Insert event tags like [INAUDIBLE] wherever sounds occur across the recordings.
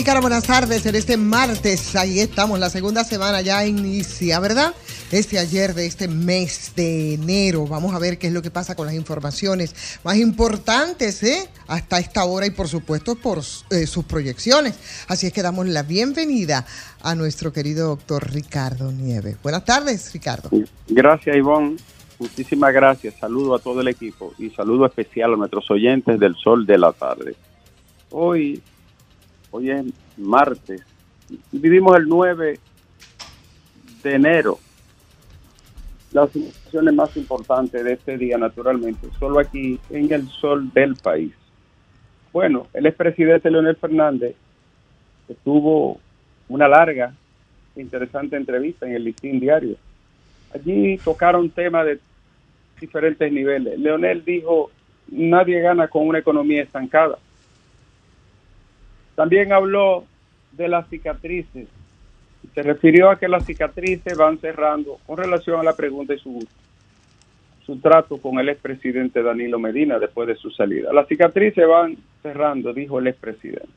Buenas tardes. En este martes, ahí estamos, la segunda semana ya inicia, ¿verdad? Este ayer de este mes de enero. Vamos a ver qué es lo que pasa con las informaciones más importantes, ¿eh? Hasta esta hora y por supuesto por eh, sus proyecciones. Así es que damos la bienvenida a nuestro querido doctor Ricardo Nieves. Buenas tardes, Ricardo. Gracias, Ivonne. Muchísimas gracias. Saludo a todo el equipo y saludo especial a nuestros oyentes del sol de la tarde. Hoy Hoy es martes. Vivimos el 9 de enero. Las informaciones más importantes de este día, naturalmente, solo aquí en el sol del país. Bueno, el expresidente Leonel Fernández tuvo una larga, interesante entrevista en el listín diario. Allí tocaron temas de diferentes niveles. Leonel dijo, nadie gana con una economía estancada también habló de las cicatrices. Se refirió a que las cicatrices van cerrando con relación a la pregunta y su, su trato con el expresidente Danilo Medina después de su salida. Las cicatrices van cerrando, dijo el expresidente.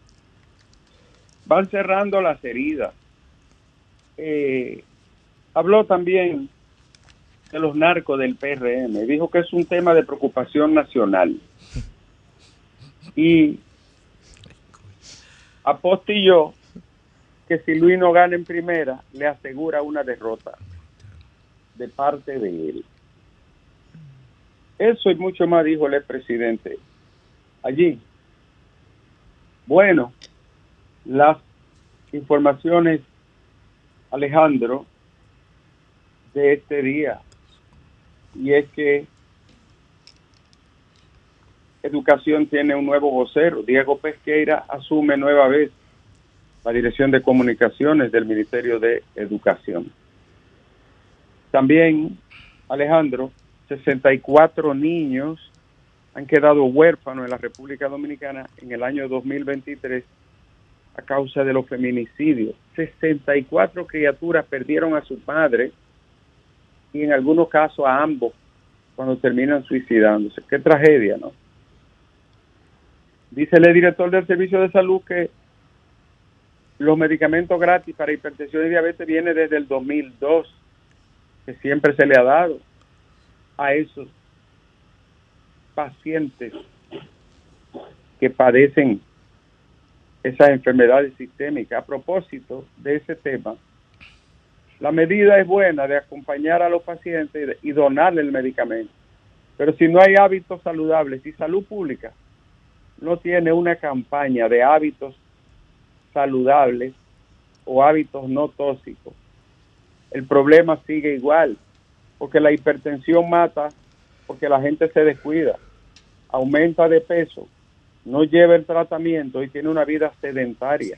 Van cerrando las heridas. Eh, habló también de los narcos del PRM. Dijo que es un tema de preocupación nacional. Y apostilló que si Luis no gana en primera, le asegura una derrota de parte de él. Eso y mucho más dijo el presidente allí. Bueno, las informaciones, Alejandro, de este día, y es que Educación tiene un nuevo vocero. Diego Pesqueira asume nueva vez la Dirección de Comunicaciones del Ministerio de Educación. También, Alejandro, 64 niños han quedado huérfanos en la República Dominicana en el año 2023 a causa de los feminicidios. 64 criaturas perdieron a su padre y en algunos casos a ambos cuando terminan suicidándose. Qué tragedia, ¿no? Dice el director del Servicio de Salud que los medicamentos gratis para hipertensión y diabetes viene desde el 2002, que siempre se le ha dado a esos pacientes que padecen esas enfermedades sistémicas. A propósito de ese tema, la medida es buena de acompañar a los pacientes y donarle el medicamento. Pero si no hay hábitos saludables y salud pública, no tiene una campaña de hábitos saludables o hábitos no tóxicos, el problema sigue igual, porque la hipertensión mata, porque la gente se descuida, aumenta de peso, no lleva el tratamiento y tiene una vida sedentaria.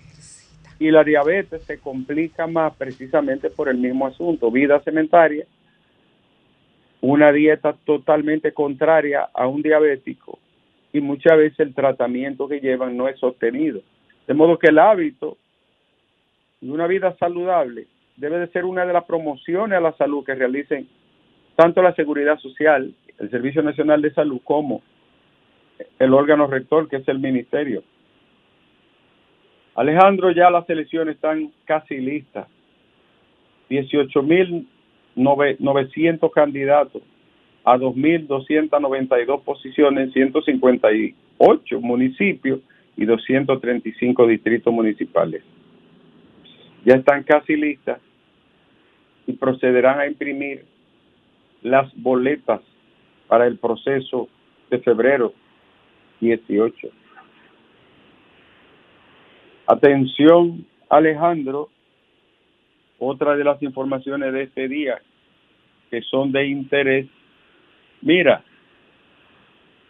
Y la diabetes se complica más precisamente por el mismo asunto, vida sedentaria, una dieta totalmente contraria a un diabético y muchas veces el tratamiento que llevan no es sostenido. De modo que el hábito de una vida saludable debe de ser una de las promociones a la salud que realicen tanto la Seguridad Social, el Servicio Nacional de Salud, como el órgano rector, que es el Ministerio. Alejandro, ya las elecciones están casi listas. 18.900 candidatos a 2.292 posiciones en 158 municipios y 235 distritos municipales. Ya están casi listas y procederán a imprimir las boletas para el proceso de febrero 18. Atención, Alejandro, otra de las informaciones de este día que son de interés Mira,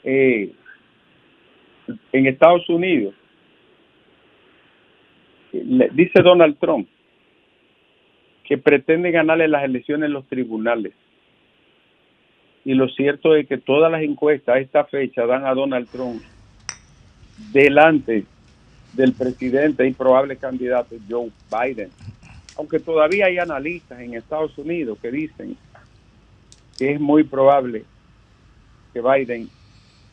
eh, en Estados Unidos, dice Donald Trump que pretende ganarle las elecciones en los tribunales. Y lo cierto es que todas las encuestas a esta fecha dan a Donald Trump delante del presidente y probable candidato Joe Biden. Aunque todavía hay analistas en Estados Unidos que dicen que es muy probable que Biden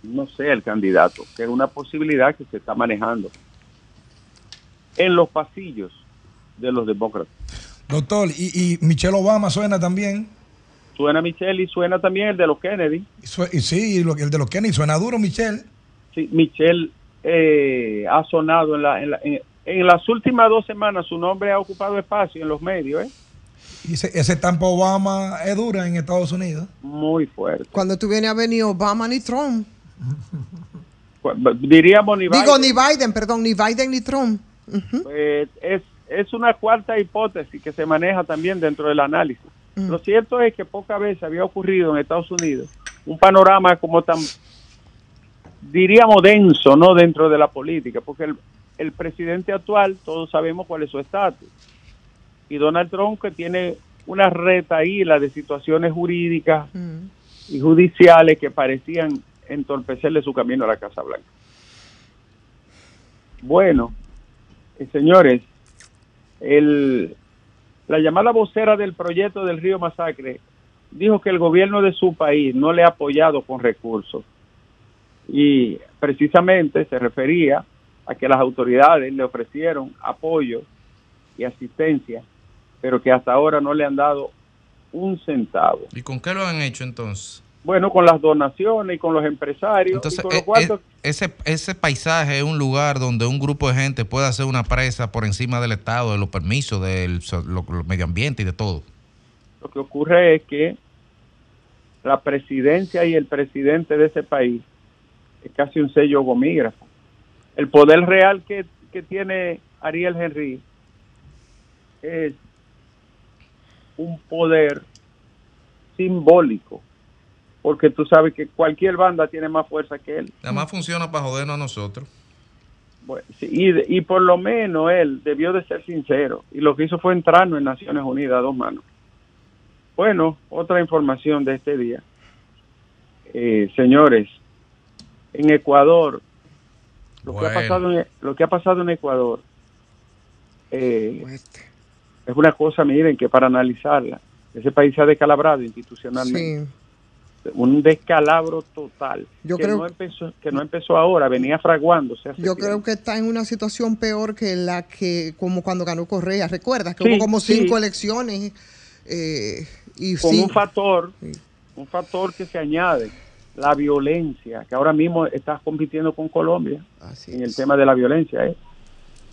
no sea el candidato, que es una posibilidad que se está manejando en los pasillos de los demócratas. Doctor, ¿y, Michelle Obama suena también? Suena Michelle y suena también el de los Kennedy. Y, sí, el de los Kennedy suena duro, Michelle. Sí, Michelle eh, ha sonado en, la, en, las últimas dos semanas, su nombre ha ocupado espacio en los medios, ¿eh? Y ese, ese tampo Obama es dura en Estados Unidos. Muy fuerte. Cuando tú vienes a venir Obama ni Trump. Diríamos ni Biden. Digo, ni Biden, perdón, ni Biden ni Trump. Pues, es, es una cuarta hipótesis que se maneja también dentro del análisis. Mm. Lo cierto es que pocas veces había ocurrido en Estados Unidos un panorama como tan, diríamos, denso, ¿no? Dentro de la política, porque el, el presidente actual, todos sabemos cuál es su estatus. Y Donald Trump, que tiene una retaíla de situaciones jurídicas mm. y judiciales que parecían entorpecerle su camino a la Casa Blanca. Bueno, eh, señores, el, la llamada vocera del proyecto del Río Masacre dijo que el gobierno de su país no le ha apoyado con recursos. Y precisamente se refería a que las autoridades le ofrecieron apoyo y asistencia, pero que hasta ahora no le han dado un centavo. ¿Y con qué lo han hecho entonces? bueno, con las donaciones y con los empresarios. Entonces, eh, eh, ese, ese paisaje es un lugar donde un grupo de gente puede hacer una presa por encima del Estado, de los permisos, del medio ambiente y de todo. Lo que ocurre es que la presidencia y el presidente de ese país es casi un sello gomígrafo. El poder real que, que tiene Ariel Henry es un poder simbólico porque tú sabes que cualquier banda tiene más fuerza que él. Además funciona para jodernos a nosotros. y, y, por lo menos él debió de ser sincero y lo que hizo fue entrarnos en Naciones Unidas a dos manos. Bueno, otra información de este día. Eh, señores, en Ecuador, lo, que ha pasado en, lo que ha pasado en Ecuador eh, es una cosa, miren, que para analizarla, ese país se ha descalabrado institucionalmente. Sí. Un descalabro total yo que creo no empezó que no empezó ahora venía fraguándose yo creo que está en una situación peor que la que como cuando ganó Correa recuerdas que hubo como cinco elecciones eh, y con un factor un factor que se añade la violencia que ahora mismo estás compitiendo con Colombia en el tema de la violencia ¿eh?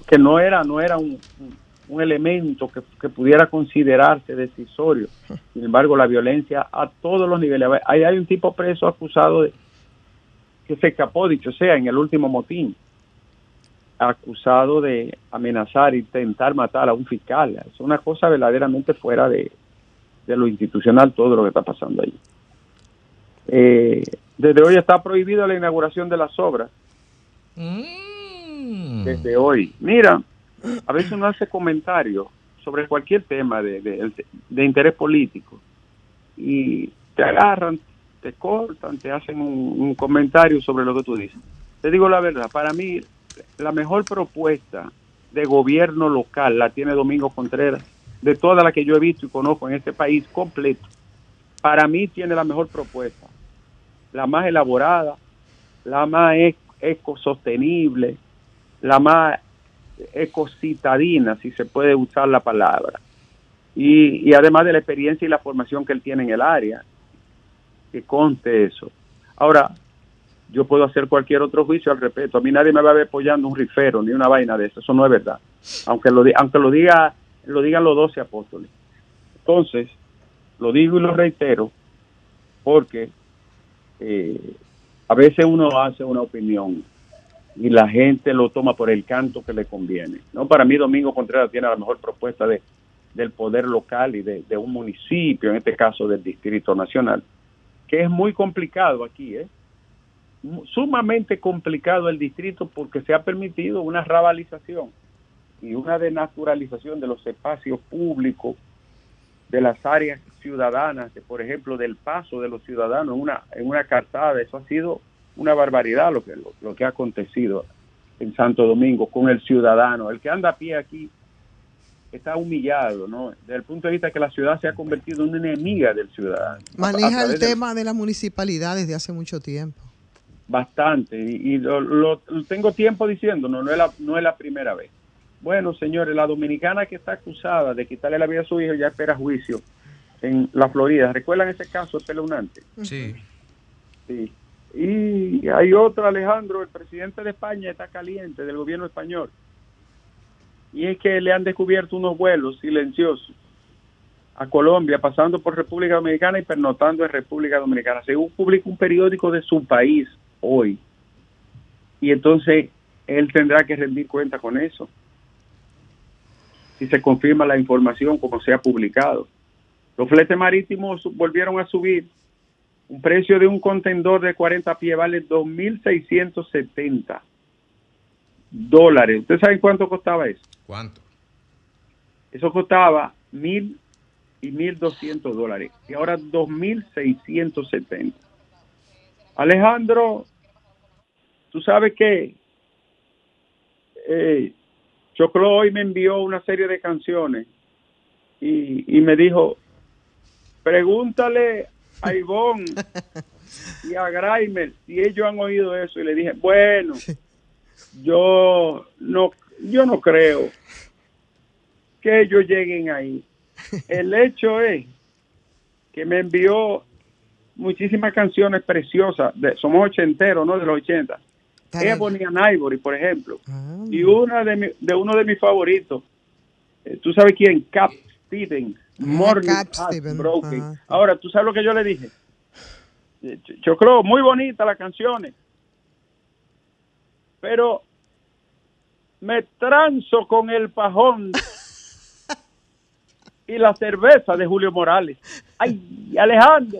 que no era no era un un elemento que, pudiera considerarse decisorio. Sin embargo, la violencia a todos los niveles. Ahí hay un tipo preso acusado de que se escapó, dicho sea, en el último motín, acusado de amenazar, intentar matar a un fiscal. Es una cosa verdaderamente fuera de, lo institucional todo lo que está pasando ahí. Eh, desde hoy está prohibido la inauguración de las obras. Mm. Desde hoy. Mira, a veces uno hace comentarios sobre cualquier tema de, de, interés político y te agarran, te cortan, te hacen un, comentario sobre lo que tú dices. Te digo la verdad, para mí la mejor propuesta de gobierno local la tiene Domingo Contreras, de todas las que yo he visto y conozco en este país completo. Para mí tiene la mejor propuesta, la más elaborada, la más ecosostenible, la más ecocitadina, si se puede usar la palabra. Y, además de la experiencia y la formación que él tiene en el área, que conte eso. Ahora, yo puedo hacer cualquier otro juicio al respecto. A mí nadie me va a ver apoyando un rifero ni una vaina de eso. Eso no es verdad. Aunque lo, aunque lo, diga, lo digan los doce apóstoles. Entonces, lo digo y lo reitero porque eh, a veces uno hace una opinión y la gente lo toma por el canto que le conviene. No, para mí Domingo Contreras tiene la mejor propuesta de, del poder local y de, un municipio, en este caso del Distrito Nacional, que es muy complicado aquí, ¿eh? sumamente complicado el distrito porque se ha permitido una rabalización y una denaturalización de los espacios públicos, de las áreas ciudadanas, por ejemplo, del paso de los ciudadanos en una, en una cartada, eso ha sido una barbaridad lo que, lo, que ha acontecido en Santo Domingo con el ciudadano. El que anda a pie aquí está humillado, ¿no? Desde el punto de vista que la ciudad se ha convertido en una enemiga del ciudadano. Maneja el tema de la municipalidad desde hace mucho tiempo. Bastante, y, lo, tengo tiempo diciendo, no, no, es la, no es la primera vez. Bueno, señores, la dominicana que está acusada de quitarle la vida a su hijo ya espera juicio en la Florida. ¿Recuerdan ese caso espeluznante? Sí. Sí. Y hay otro, Alejandro, el presidente de España está caliente del gobierno español. Y es que le han descubierto unos vuelos silenciosos a Colombia, pasando por República Dominicana y pernotando en República Dominicana. Según publica un periódico de su país hoy. Y entonces él tendrá que rendir cuenta con eso. Si se confirma la información como se ha publicado. Los fletes marítimos volvieron a subir un precio de un contendor de 40 pies vale 2.670 dólares. ¿Ustedes saben cuánto costaba eso? ¿Cuánto? Eso costaba mil y 1.200 dólares. Y ahora 2.670. Alejandro, tú sabes que eh, Choclo hoy me envió una serie de canciones y, y me dijo, pregúntale a Ivonne y a Graimer si ellos han oído eso y le dije, bueno, yo no, yo no creo que ellos lleguen ahí. El hecho es que me envió muchísimas canciones preciosas, de, somos ochenteros, ¿no? De los ochenta. Ebony and Ivory, por ejemplo. Ah. Y una de, de uno de mis favoritos, eh, ¿tú sabes quién? Cap Stevens Morning Broken. Ahora, ¿tú sabes lo que yo le dije? Yo creo muy bonita las canciones, pero me transo con el pajón [LAUGHS] y la cerveza de Julio Morales. Ay, Alejandro.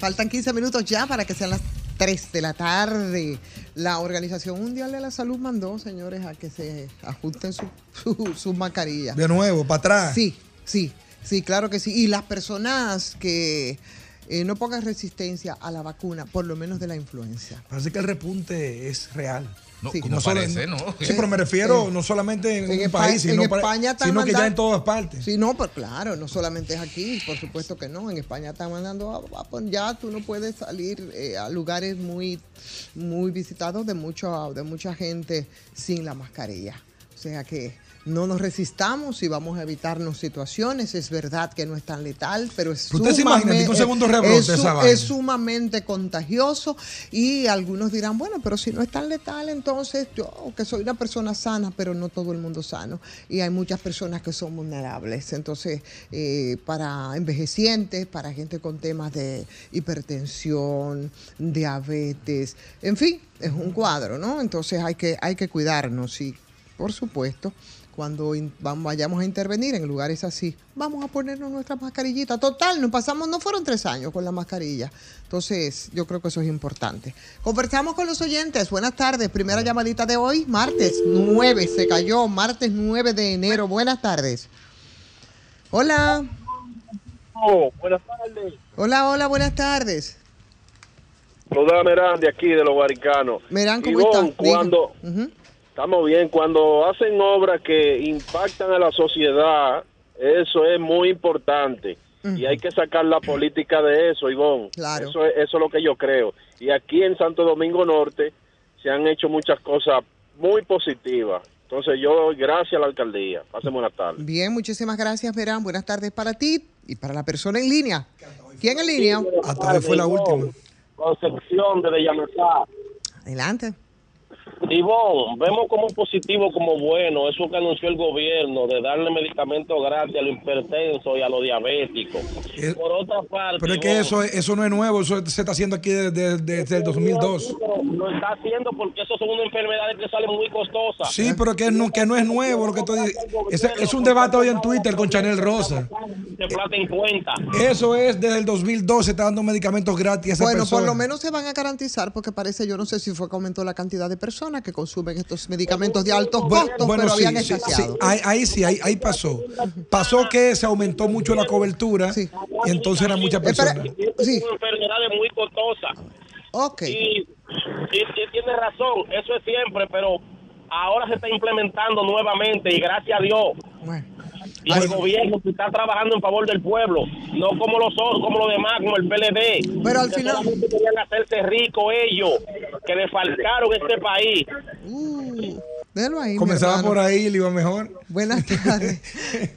Faltan 15 minutos ya para que sean las 3 de la tarde. La Organización Mundial de la Salud mandó, señores, a que se ajusten [LAUGHS] sus su, mascarillas. De nuevo, para atrás. Sí, sí, sí, claro que sí. Y las personas que eh, no pongan resistencia a la vacuna, por lo menos de la influenza. Parece que el repunte es real. No, sí, no parece, ¿no? Sí, pero me refiero no solamente en, un país, sino, sino que ya en todas partes. Sí, no, pues claro, no solamente es aquí, por supuesto que no. En España están mandando, a, ya tú no puedes salir eh, a lugares muy, muy visitados de, mucho, de mucha gente sin la mascarilla. O sea que no nos resistamos y vamos a evitarnos situaciones. Es verdad que no es tan letal, pero es, sumamente, un segundo es, sumamente contagioso y algunos dirán, bueno, pero si no es tan letal, entonces yo que soy una persona sana, pero no todo el mundo sano y hay muchas personas que son vulnerables. Entonces, eh, para envejecientes, para gente con temas de hipertensión, diabetes, en fin, es un cuadro, ¿no? Entonces hay que, hay que cuidarnos y, por supuesto, cuando vayamos a intervenir en lugares así, vamos a ponernos nuestra mascarillita. Total, nos pasamos, no fueron tres años con la mascarilla. Entonces, yo creo que eso es importante. Conversamos con los oyentes. Buenas tardes. Primera llamadita de hoy, martes 9, se cayó, martes 9 de enero. Buenas tardes. Hola. Oh, buenas tardes. Hola, hola, buenas tardes. Saluda Merán de aquí, de los Guaricanos. Merán, ¿cómo estás? Cuando, Estamos bien. Cuando hacen obras que impactan a la sociedad, eso es muy importante. Y hay que sacar la política de eso, Ivonne. Claro. Eso, es, eso es lo que yo creo. Y aquí en Santo Domingo Norte se han hecho muchas cosas muy positivas. Entonces yo doy gracias a la alcaldía. Pasen buenas tardes. Bien, muchísimas gracias, Verán. Buenas tardes para ti y para la persona en línea. ¿Quién en línea? Hasta fue la última. Concepción de Adelante. Ivonne, vemos como positivo, como bueno, eso que anunció el gobierno de darle medicamentos gratis a los hipertensos y a los diabéticos. Eh, Por otra parte. Pero es que eso, eso no es nuevo, eso se está haciendo aquí desde, desde, el 2002. Lo está haciendo porque eso son unas enfermedades que salen muy costosas. Sí, pero que no, que no es nuevo lo que estoy es, es un debate hoy en Twitter con Chanel Rosa. en cuenta. Eso es desde el 2012, se está dando medicamentos gratis a Bueno, por lo menos se van a garantizar porque parece, yo no sé si fue que aumentó la cantidad de personas que consumen estos medicamentos de altos costos, bueno, pero habían escaseado. Ahí, sí, ahí, pasó. Pasó que se aumentó mucho la cobertura y entonces eran muchas personas. sí. enfermedades muy costosas. Ok. Y, tiene razón, eso es siempre, pero ahora se está implementando nuevamente y gracias a Dios. Bueno. Y el gobierno está trabajando en favor del pueblo, no como los como los demás, como el PLD. Pero al final querían hacerse ricos ellos, que defalcaron este país. Uh, ahí, Comenzaba por ahí, le iba mejor. Buenas tardes.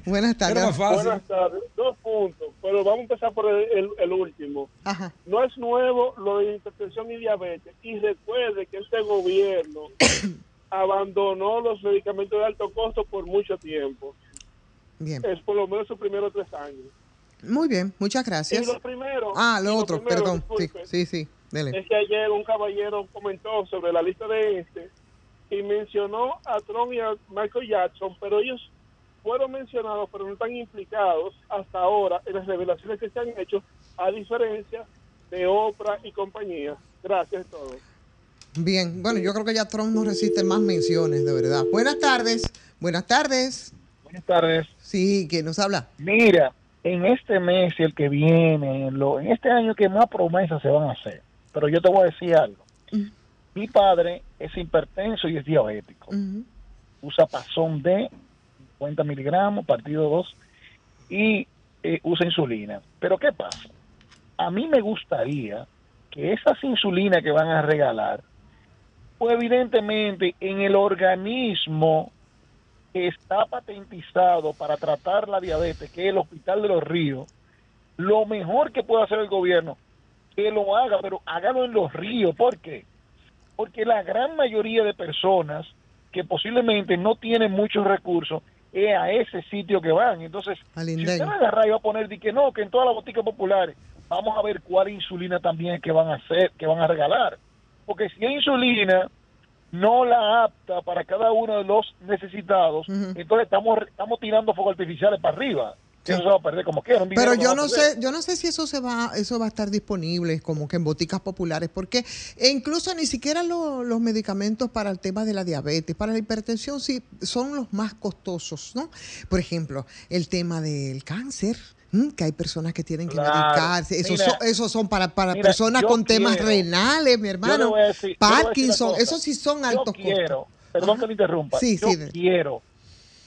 [LAUGHS] Buenas tardes. Buenas tardes. Dos puntos, pero vamos a empezar por el, último. No es nuevo lo de hipertensión y diabetes. Y recuerde que este gobierno [COUGHS] abandonó los medicamentos de alto costo por mucho tiempo. Es por lo menos sus primeros tres años. Muy bien, muchas gracias. Y lo primero. Ah, lo otro, perdón. Sí, sí, Es que ayer un caballero comentó sobre la lista de este y mencionó a Trump y a Michael Jackson, pero ellos fueron mencionados, pero no están implicados hasta ahora en las revelaciones que se han hecho, a diferencia de Oprah y compañía. Gracias a todos. Bien, bueno, yo creo que ya Trump no resiste más menciones, de verdad. Buenas tardes, buenas tardes. Buenas tardes. Sí, ¿quién nos habla? Mira, en este mes y el que viene, en este año que más promesas se van a hacer. Pero yo te voy a decir algo. Mi padre es hipertenso y es diabético. Usa pasón D, 50 miligramos, partido 2, y eh, usa insulina. Pero ¿qué pasa? A mí me gustaría que esas insulinas que van a regalar, pues evidentemente en el organismo está patentizado para tratar la diabetes, que es el Hospital de los Ríos, lo mejor que puede hacer el gobierno, que lo haga, pero hágalo en los ríos. ¿Por qué? Porque la gran mayoría de personas que posiblemente no tienen muchos recursos es a ese sitio que van. Entonces, si usted agarra y va a poner de que no, que en todas las boticas populares, vamos a ver cuál insulina también que van a hacer, que van a regalar. Porque si hay insulina no la apta para cada uno de los necesitados, entonces estamos, estamos tirando fuegos artificiales para arriba. Eso se va a perder como quiera. Pero yo no sé, yo no sé si eso se va, eso va a estar disponible como que en boticas populares, porque e incluso ni siquiera los medicamentos para el tema de la diabetes, para la hipertensión, sí son los más costosos, ¿no? Por ejemplo, el tema del cáncer que hay personas que tienen que medicarse. Esos son, esos son para, para personas con temas renales, mi hermano. Parkinson, esos sí son altos quiero, Perdón que me interrumpa. yo quiero,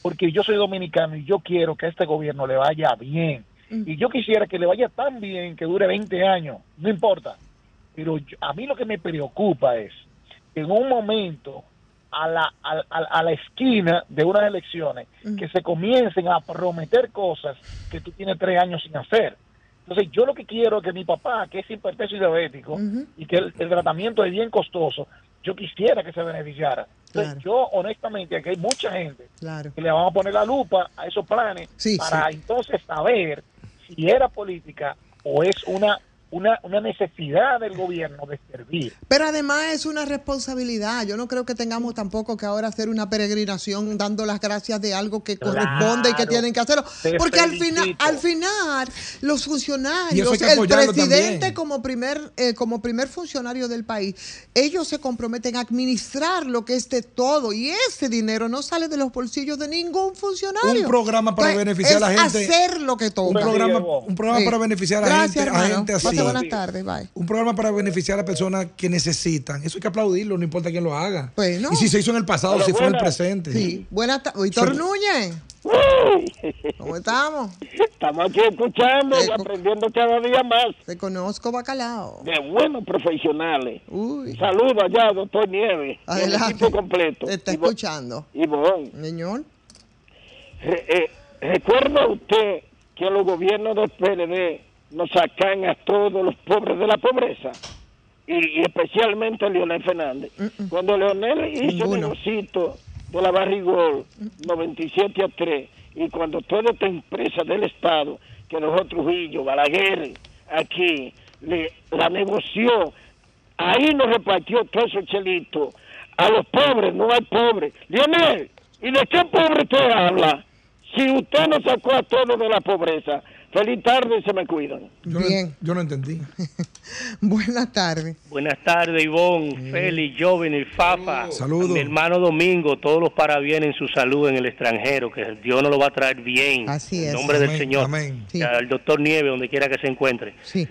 porque yo soy dominicano y yo quiero que a este gobierno le vaya bien. Mm. Y yo quisiera que le vaya tan bien que dure 20 años, no importa. Pero a mí lo que me preocupa es que en un momento a la, a, a, la esquina de unas elecciones que se comiencen a prometer cosas que tú tienes tres años sin hacer. Entonces, yo lo que quiero es que mi papá, que es hipertenso y diabético, y que el, tratamiento es bien costoso, yo quisiera que se beneficiara. Entonces, yo honestamente, aquí hay mucha gente que le vamos a poner la lupa a esos planes para entonces saber si era política o es una una, una necesidad del gobierno de servir. Pero además es una responsabilidad. Yo no creo que tengamos tampoco que ahora hacer una peregrinación dando las gracias de algo que corresponde y que tienen que hacerlo. Porque al final, al final, los funcionarios, el presidente como primer, eh, como primer funcionario del país, ellos se comprometen a administrar lo que es de todo. Y ese dinero no sale de los bolsillos de ningún funcionario. Un programa para beneficiar a la gente. Hacer lo que toca. Un programa, un programa para beneficiar a, gente, a gente así buenas tardes, bye. Un programa para beneficiar a personas que necesitan. Eso hay que aplaudirlo, no importa quién lo haga. Y si se hizo en el pasado, si fue en el presente. Sí. Buenas tardes. Víctor Núñez. ¿Cómo estamos? Estamos aquí escuchando y aprendiendo cada día más. Te conozco, Bacalao. De buenos profesionales. Uy. Saludos allá, doctor Nieves. Adelante. El equipo completo. Te está escuchando. Y bon. Señor. Eh, ¿Recuerda usted que los gobiernos del PLD nos sacan a todos los pobres de la pobreza. y, especialmente Leonel Fernández. Cuando Leonel hizo el negocito de la Barrigol 97 a 3 y cuando toda esta empresa del Estado, que nosotros Trujillo, Balaguer, aquí, le, la negoció, ahí nos repartió todo ese chelito. A los pobres no hay pobres. Leonel, ¿y de qué pobre usted habla? Si usted no sacó a todos de la pobreza, Feliz tarde y se me cuidan. Bien. yo no entendí. [LAUGHS] Buenas tardes. Buenas tardes, Ivonne, Félix, Joven y Fafa. Saludos. Mi hermano Domingo, todos los parabienes en su salud en el extranjero, que Dios nos lo va a traer bien. Así es. En nombre del Señor. Amén. Al doctor Nieve, donde quiera que se encuentre. Sí.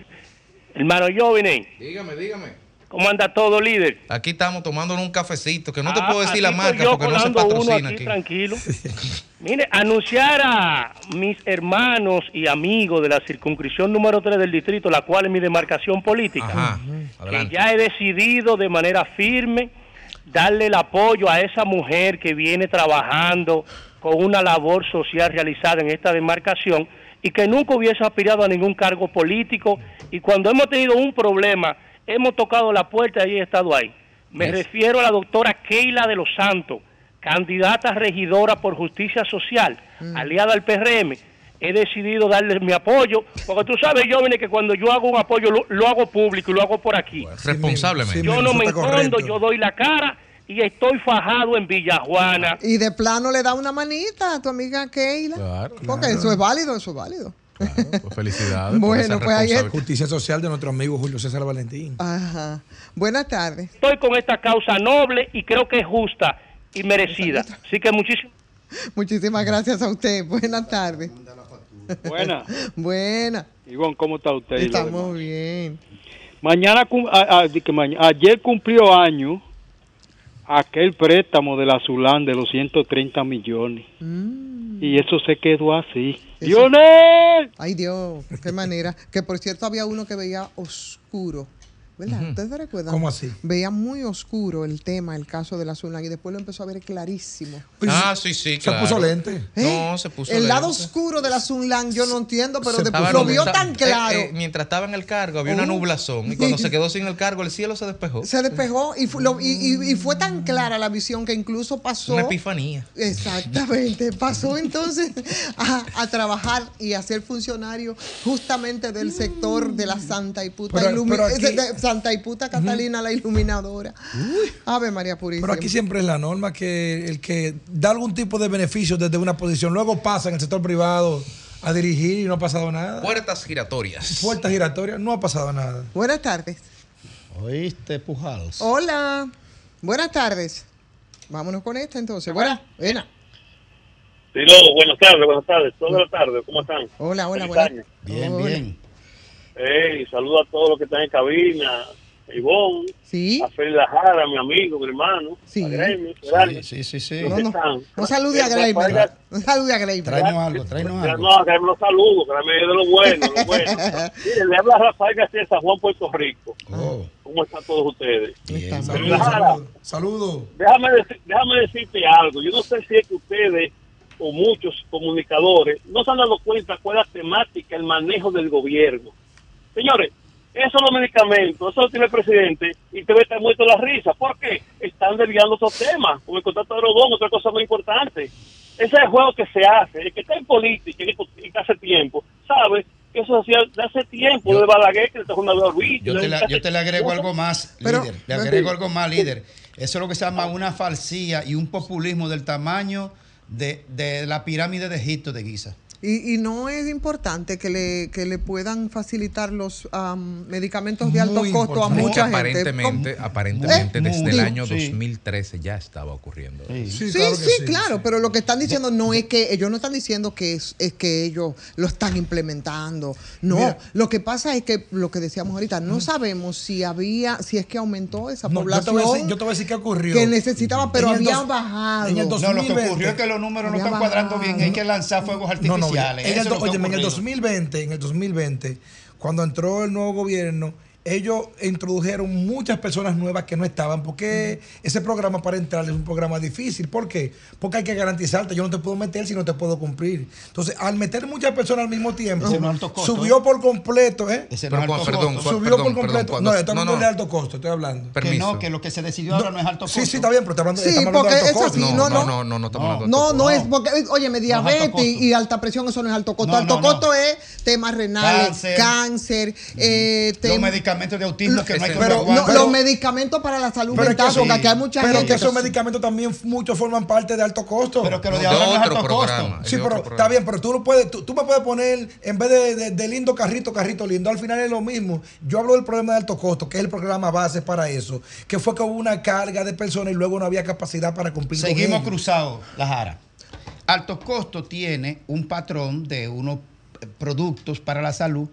Hermano Joven. Dígame, dígame. ¿Cómo anda todo, líder? Aquí estamos tomándonos un cafecito, que no te Ah, puedo decir la marca porque no se uno patrocina aquí, aquí. Tranquilo. [LAUGHS] Mire, anunciar a mis hermanos y amigos de la circunscripción número 3 del distrito, la cual es mi demarcación política, Ajá, que ya he decidido de manera firme darle el apoyo a esa mujer que viene trabajando con una labor social realizada en esta demarcación y que nunca hubiese aspirado a ningún cargo político y cuando hemos tenido un problema hemos tocado la puerta y he estado ahí. Me refiero a la doctora Keila de los Santos, candidata a regidora por justicia social, aliada al PRM. He decidido darle mi apoyo, porque tú sabes, jóvenes, que cuando yo hago un apoyo lo, lo hago público y lo hago por aquí. Responsablemente. yo no me escondo, yo doy la cara y estoy fajado en Villajuana. Y de plano le da una manita a tu amiga Keila. Claro. Porque eso es válido, eso es válido. Pues felicidades. Bueno, pues ahí es-. Justicia social de nuestro amigo Julio César Valentín. Ajá. Buenas tardes. Estoy con esta causa noble y creo que es justa y merecida. Así que muchísimas Muchísimas gracias a usted. Buenas tardes. Buena. [LAUGHS] Buena. Ivonne, ¿cómo está usted? Estamos bien. Mañana, a- a- que ayer cumplió año aquel préstamo de la Zulán de los 130 millones. Y eso se quedó así. ¡Lionel! Ay Dios, qué manera. Que por cierto había uno que veía oscuro. ¿Verdad? Ujú. ¿Ustedes se recuerdan? ¿Cómo así? Veía muy oscuro el tema, el caso de la Zulán, y después lo empezó a ver clarísimo. Ah, sí, sí, Se claro. puso lente. No, se puso ¿Eh? El lado oscuro de la Sunlan yo no entiendo, pero Se después lo vio tan eh, claro. eh, mientras estaba en el cargo había una Oh. nublazón y cuando se [LAUGHS] quedó sin el cargo el cielo se despejó. Se despejó y, fu- lo- y, y- y fue tan clara la visión que incluso pasó. Una epifanía. Exactamente, [LAUGHS] pasó entonces a, a trabajar y a ser funcionario justamente del sector de la Santa y Puta, Pero- ilumi- pero aquí- de- de Santa y Puta Catalina, la iluminadora. Ave María Purísima. Pero aquí siempre es la norma que el que da algún tipo de beneficio desde una posición, luego pasa en el sector privado a dirigir y no ha pasado nada. Puertas giratorias. Puertas giratorias, no ha pasado nada. Buenas tardes. ¿Oíste, Pujals? Hola. Buenas tardes. Vámonos con esta entonces. Buenas. Buena. Sí, buenas tardes, buenas tardes. Toda la tarde, ¿cómo están? Hola, hola, buenas. Bien, Hola. bien. Hey, saludo a todos los que están en cabina. A Ivonne, Sí. a Félix Lajara, mi amigo, mi hermano. Sí. A Gremi, Gerardo. Sí, sí, sí. ¿Cómo No, no. están? No salude a vaya- No salude a. Tráenos algo, tráenos algo. No, que me lo saludo, me es de lo bueno, lo bueno. [LAUGHS] Mire, le habla Rafael García de San Juan, Puerto Rico. Oh, ¿Cómo están todos ustedes? bien. Saludos. Saludos. Déjame, deci- déjame decirte algo. Yo no sé si es que ustedes o muchos comunicadores no se han dado cuenta cuál es la temática, el manejo del gobierno. Señores, esos los medicamentos, eso lo tiene el presidente y te ve estar muerto la risa. ¿Por qué? Están desviando otros temas, como el contrato de Rodón, otra cosa muy importante. Ese es el juego que se hace. El que está en política y que- y que hace tiempo, sabe que eso se hacía de hace tiempo, Yo- de Balaguer, que le está jugando a Ruiz. Yo te, la- yo te le agrego algo más, [LAUGHS] Pero- líder. Le agrego algo más, líder. Eso es lo que se llama una falsía y un populismo del tamaño de, de la pirámide de Egipto de Giza. Y, y no es importante que le, que le puedan facilitar los am, medicamentos de alto Muy costo a mucha que gente. aparentemente, aparentemente ¿Eh? desde el año sí. 2013 ya estaba ocurriendo. Sí, sí, claro que claro, pero lo que están diciendo no es que ellos no están diciendo que es, es que ellos lo están implementando. No, Mira. lo que pasa es que lo que decíamos ahorita, no sabemos si había, si es que aumentó esa No, yo, te población voy a decir, yo te voy a decir qué ocurrió. que necesitaba, pero había dos- bajado. en el No, lo que 2020. ocurrió es que los números no están cuadrando bien. Hay que lanzar fuegos No, no, en el, en el ocurrido. 2020, en el 2020, cuando entró el nuevo gobierno ellos introdujeron muchas personas nuevas que no estaban, porque ese programa para entrar es un programa difícil. ¿Por qué? Porque hay que garantizarte, yo no te puedo meter si no te puedo cumplir. Entonces, al meter muchas personas al mismo tiempo, no costo, subió por completo, ¿eh? Ese no es Pero, alto perdón, costo. subió perdón, por perdón, completo. cuando- no, estamos no, hablando no. de alto costo, estoy hablando. Que no, que lo que se decidió ahora no, es alto costo. Sí, sí, está bien, pero estamos hablando, Sí, estamos hablando de alto costo. así, No, no, no, no. no, no, no estamos hablando de No, alto no costo. es porque, óyeme, No es alto diabetes costo. y alta presión, eso no es alto costo. No, alto no, no. costo es temas renales, Cáncer. cáncer, eh, Los tem- medicamentos de autismo que no hay que Pero- no, pero- los medicamentos para la salud Pero es que mental, porque aquí hay mucha pero gente que esos medicamentos también muchos forman parte de alto costo. Pero que lo No, de de ahora no es alto programa. costo. Sí, pero está bien, pero tú, lo puedes, tú, tú me puedes poner, en vez de, de- de lindo carrito, carrito lindo, al final es lo mismo. Yo hablo del problema de alto costo, que es el programa base para eso, que fue que hubo una carga de personas y luego no había capacidad para cumplir Seguimos cruzados, la Jara. Alto costo tiene un patrón de unos eh, productos para la salud,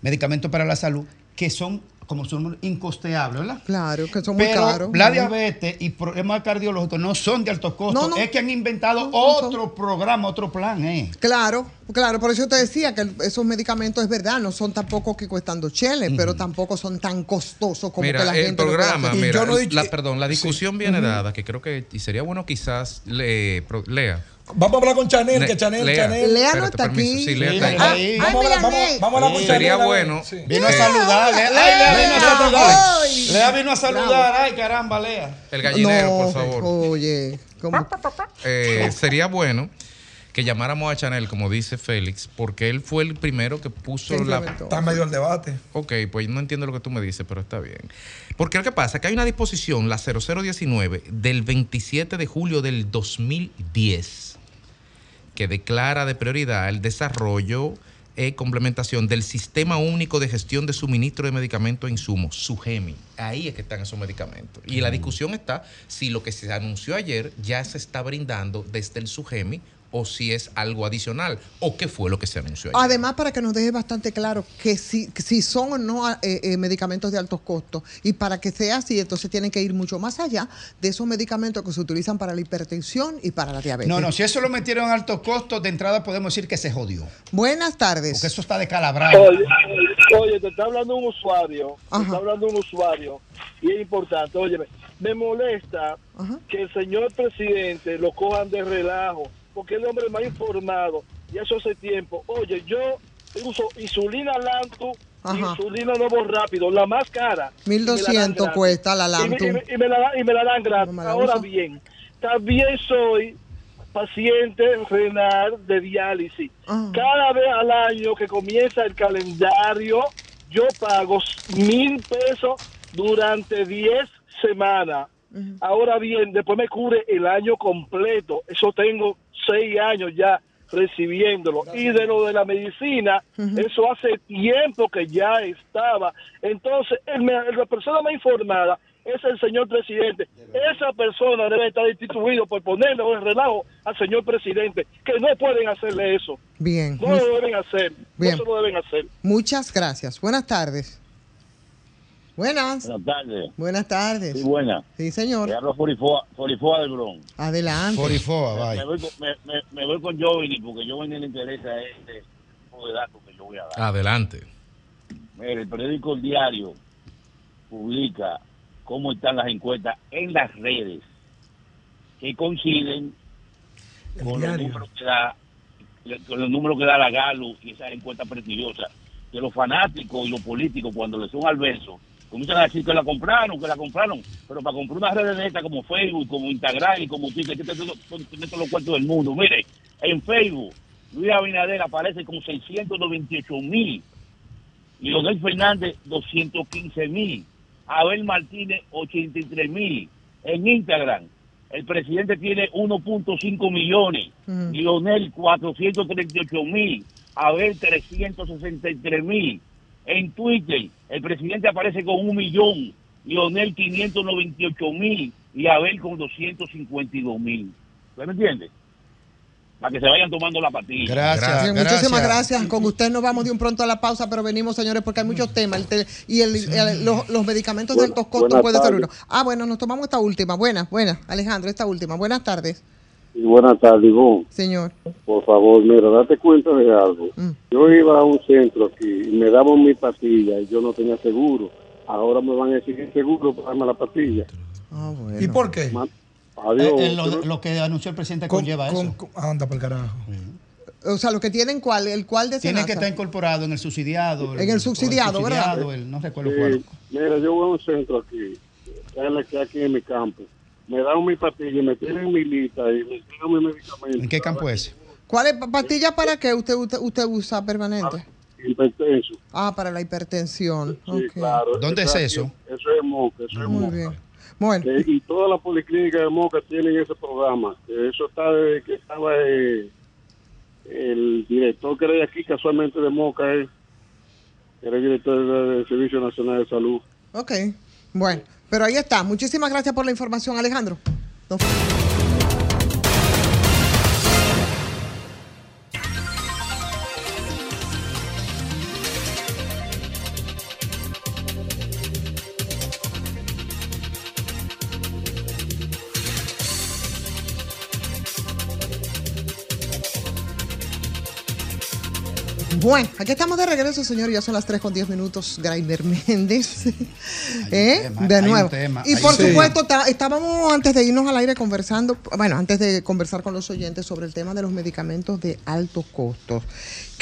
medicamentos para la salud, que son, como son incosteables, ¿verdad? Claro, que son muy caros. la diabetes y problemas cardiológicos no son de alto costo. No, no. Es que han inventado No, no otro programa, otro plan, ¿eh? Claro, claro, por eso te decía que esos medicamentos es verdad, no son tampoco que cuestan dos cheles, pero tampoco son tan costosos como que Mira, la el gente programa, mira, yo no he dicho- la, perdón, la discusión viene dada, que creo que y sería bueno quizás le, pro- lea. Vamos a hablar con Chanel, Le- que Chanel, Lea. Chanel. Lea no está aquí. Sí, Lea está. Ah, Ay, vamos, a hablar, mira, vamos, vamos a hablar con. Chanel. Sería bueno Sí. Vino a saludar, Lea. Ay, Lea vino a saludar. Ay. Lea vino a saludar. Ay, caramba, Lea. El gallinero, No, por favor. Oye, ¿cómo? Eh, sería bueno que llamáramos a Chanel, como dice Félix, porque él fue el primero que puso la... Está medio el debate. Ok, pues no entiendo lo que tú me dices, pero está bien. Porque lo que pasa es que hay una disposición, la 0019, del 27 de julio del 2010, que declara de prioridad el desarrollo e complementación del Sistema Único de Gestión de Suministro de Medicamentos e Insumos, SUGEMI. Ahí es que están esos medicamentos. Y la discusión está si lo que se anunció ayer ya se está brindando desde el SUGEMI o si es algo adicional o qué fue lo que se anunció ayer. Además, para que nos deje bastante claro que si, que si son o no eh, eh, medicamentos de altos costos, y para que sea así, entonces tienen que ir mucho más allá de esos medicamentos que se utilizan para la hipertensión y para la diabetes. No, no, si eso lo metieron en alto costo, de entrada podemos decir que se jodió. Buenas tardes. Porque eso está descalabrado. Oye, oye, te está hablando un usuario, te está hablando un usuario, y es importante, oye, me molesta Ajá. que el señor presidente lo cojan de relajo, porque es el hombre más informado, y eso hace tiempo. Oye, yo uso insulina Lantu, Ajá. insulina Nuevo Rápido, la más cara. y me la dan 1200 gratis. cuesta la Lantu. Y me, y me la, da- y me la dan gratis. No la Ahora uso. bien, también soy paciente renal de diálisis. Ah. Cada vez al año que comienza el calendario, yo pago mil pesos durante 10 semanas. Ahora bien, después me cubre el año completo. Eso tengo seis años ya recibiéndolo. Y de lo de la medicina, eso hace tiempo que ya estaba. Entonces, el la persona más informada es el señor presidente. Esa persona debe estar instituido por ponerle en relajo al señor presidente, que no pueden hacerle eso. Bien. No lo deben hacer. Bien. Eso lo deben hacer. Muchas gracias. Buenas tardes. Buenas. Buenas tardes. Buenas tardes. Sí, buena. Sí, señor. Te hablo Forifoa, Forifoa del Bronx. Adelante. Voy, con, me, me- me voy con Jovini porque Jovini le interesa este tipo de datos que yo voy a dar. Adelante. Mire, el periódico El Diario publica cómo están las encuestas en las redes que coinciden con los números que da con los números que da la Galo y esas encuestas prestigiosas que los fanáticos y los políticos cuando les son al verso comienzan a decir que la compraron, que la compraron, pero para comprar una red de neta como Facebook, como Instagram y como Twitter, que son todos los cuartos del mundo. Mire, en Facebook, Luis Abinader aparece con 698 mil, Leonel Fernández 215 mil, Abel Martínez 83 mil. En Instagram, el presidente tiene 1.5 millones, Lionel 438 mil, Abel 363 mil. En Twitter, el presidente aparece con un millón, Lionel 598 mil y Abel con 252 mil. ¿Usted me entiende? Para que se vayan tomando la patilla. Bien, muchísimas gracias. Con usted nos vamos de un pronto a la pausa, pero venimos, señores, porque hay muchos temas. El te- y el- el- los, los medicamentos de altos costos puede ser tardes. uno. Ah, bueno, nos tomamos esta última. Buenas, buenas. Alejandro, esta última. Buenas tardes, Y buenas tardes, Ivonne. señor. Por favor, mira, date cuenta de algo. Yo iba a un centro aquí y me daban mi pastilla y yo no tenía seguro. ahora me van a exigir seguro para darme la pastilla. ¿Y por qué? Adiós. Eh, eh, lo, lo que anunció el presidente conlleva eso. Anda por el carajo. O sea, lo que tienen cuál, el cuál de Tiene que estar incorporado en el subsidiado. En el subsidiado, el ¿verdad? subsidiado, el- no recuerdo Sí, cuál. Mira, yo voy a un centro aquí, que aquí en mi campo. Me dan mi pastilla, me tienen mi lista y me tiran mi medicamento. ¿En qué campo es? ¿Cuál es pastillas para qué usted, usted, usted usa permanente? Hipertenso. Ah, para la hipertensión. Sí, claro. ¿Dónde es eso? Eso es Moca, eso es Muy Moca. bien. Bueno. Eh, y todas las policlínicas de Moca tienen ese programa. Eh, Eso está desde que estaba eh, el director que era de aquí, casualmente de Moca, eh, era el director del del Servicio Nacional de Salud. Ok. Bueno, pero ahí está. Muchísimas gracias por la información, Alejandro. Bueno, aquí estamos de regreso, señor. Ya son las 3 con 10 minutos. Grainer Méndez. [LAUGHS] [LAUGHS] ¿Eh? tema, de nuevo. tema, y por supuesto, estábamos antes de irnos al aire conversando, bueno, antes de conversar con los oyentes sobre el tema de los medicamentos de alto costo,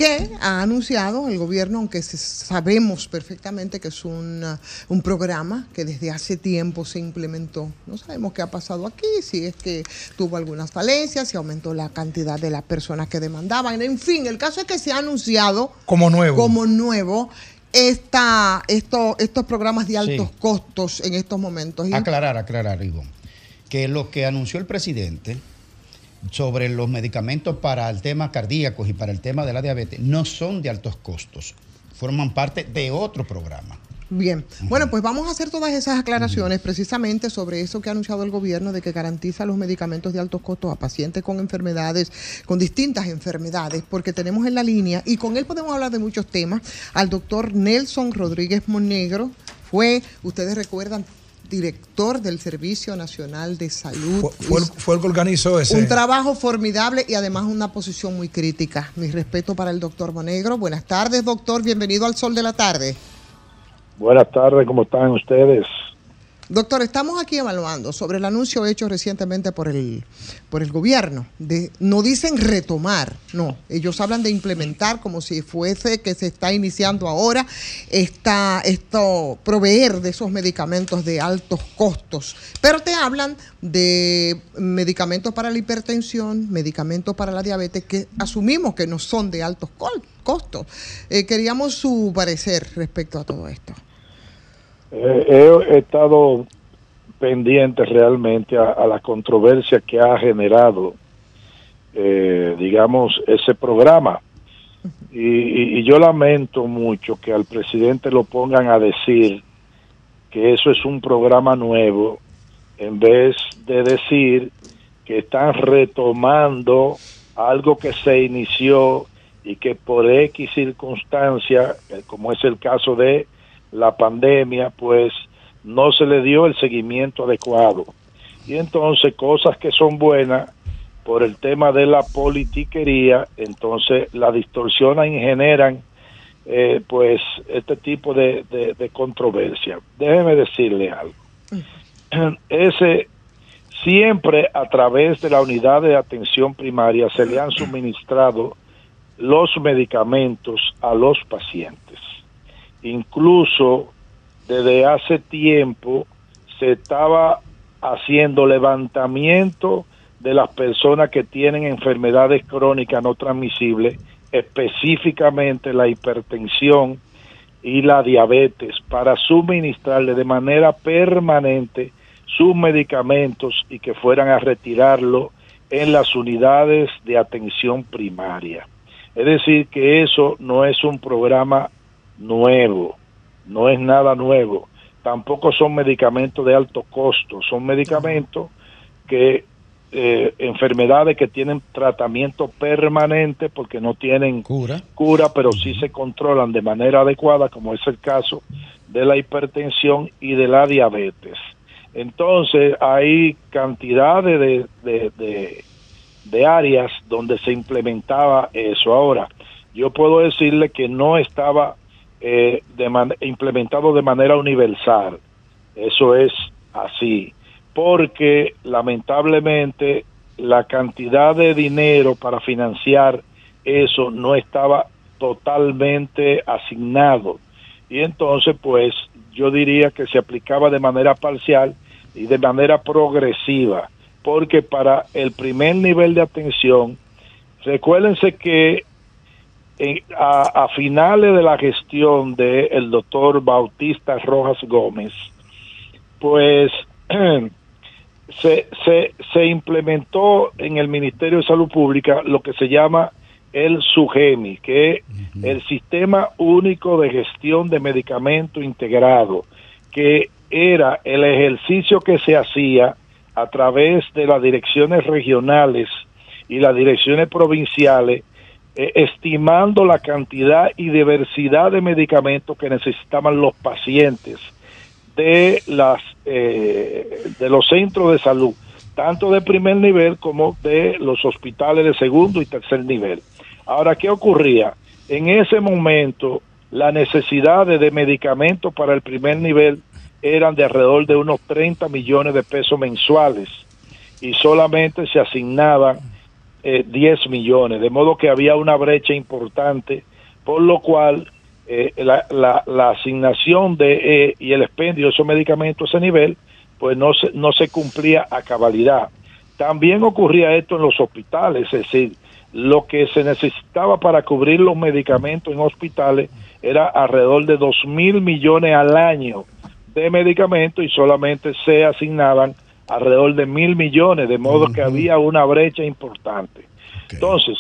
que ha anunciado el gobierno, aunque sabemos perfectamente que es un, uh, un programa que desde hace tiempo se implementó. No sabemos qué ha pasado aquí, si es que tuvo algunas falencias, si aumentó la cantidad de las personas que demandaban. En fin, el caso es que se ha anunciado Como nuevo. como nuevo esta, esto, estos programas de altos Sí. costos en estos momentos. Aclarar, aclarar, Ivonne, que lo que anunció el presidente sobre los medicamentos para el tema cardíacos y para el tema de la diabetes no son de altos costos, forman parte de otro programa. Bien, bueno, pues vamos a hacer todas esas aclaraciones precisamente sobre eso que ha anunciado el gobierno de que garantiza los medicamentos de altos costos a pacientes con enfermedades, con distintas enfermedades, porque tenemos en la línea, y con él podemos hablar de muchos temas, al doctor Nelson Rodríguez Monegro, fue, ustedes recuerdan, director del Servicio Nacional de Salud. Fue, fue el, fue el que organizó ese. Un trabajo formidable y además una posición muy crítica. Mi respeto para el doctor Monegro. Buenas tardes, doctor. Bienvenido al Sol de la Tarde. Buenas tardes, ¿cómo están ustedes? Doctor, estamos aquí evaluando sobre el anuncio hecho recientemente por el, por el gobierno. De, no dicen retomar, no. Ellos hablan de implementar como si fuese que se está iniciando ahora esta, esto, proveer de esos medicamentos de altos costos. Pero te hablan de medicamentos para la hipertensión, medicamentos para la diabetes, que asumimos que no son de altos costos. Eh, queríamos su parecer respecto a todo esto. Eh, he estado pendiente realmente a, a la controversia que ha generado, eh, digamos, ese programa. Y, y- y yo lamento mucho que al presidente lo pongan a decir que eso es un programa nuevo, en vez de decir que están retomando algo que se inició y que por X circunstancia, eh, como es el caso de la pandemia, pues no se le dio el seguimiento adecuado. Y entonces cosas que son buenas por el tema de la politiquería, entonces la distorsionan y generan eh, pues este tipo de, de- de controversia. Déjeme decirle algo. [CLEARS THROAT] Ese siempre a través de la unidad de atención primaria se le han suministrado los medicamentos a los pacientes. Incluso desde hace tiempo se estaba haciendo levantamiento de las personas que tienen enfermedades crónicas no transmisibles, específicamente la hipertensión y la diabetes, para suministrarle de manera permanente sus medicamentos y que fueran a retirarlo en las unidades de atención primaria. Es decir, que eso no es un programa nuevo, no es nada nuevo. Tampoco son medicamentos de alto costo, son medicamentos que eh, enfermedades que tienen tratamiento permanente porque no tienen cura. cura, pero sí se controlan de manera adecuada, como es el caso de la hipertensión y de la diabetes. Entonces hay cantidades de, de, de, de áreas donde se implementaba eso. Ahora, yo puedo decirle que no estaba eh, implementado de manera universal. Eso es así, porque lamentablemente la cantidad de dinero para financiar eso no estaba totalmente asignado. Y entonces, pues, yo diría que se aplicaba de manera parcial y de manera progresiva, porque para el primer nivel de atención, recuérdense que en- a, a finales de la gestión del doctor Bautista Rojas Gómez, pues [CLEARS THROAT] se, se, se implementó en el Ministerio de Salud Pública lo que se llama el SUGEMI, que es el Sistema Único de Gestión de Medicamento Integrado, que era el ejercicio que se hacía a través de las direcciones regionales y las direcciones provinciales, eh, estimando la cantidad y diversidad de medicamentos que necesitaban los pacientes de las eh, de los centros de salud, tanto de primer nivel como de los hospitales de segundo y tercer nivel. Ahora, ¿qué ocurría? En ese momento, la necesidad de, de medicamentos para el primer nivel eran de alrededor de unos 30 millones de pesos mensuales y solamente se asignaban eh, 10 millones, de modo que había una brecha importante, por lo cual eh, la, la- la asignación de eh, y el expendio de esos medicamentos a ese nivel, pues no se, no se cumplía a cabalidad. También ocurría esto en los hospitales, es decir, lo que se necesitaba para cubrir los medicamentos en hospitales era alrededor de 2 mil millones al año de medicamentos y solamente se asignaban alrededor de mil millones, de modo que había una brecha importante. Entonces,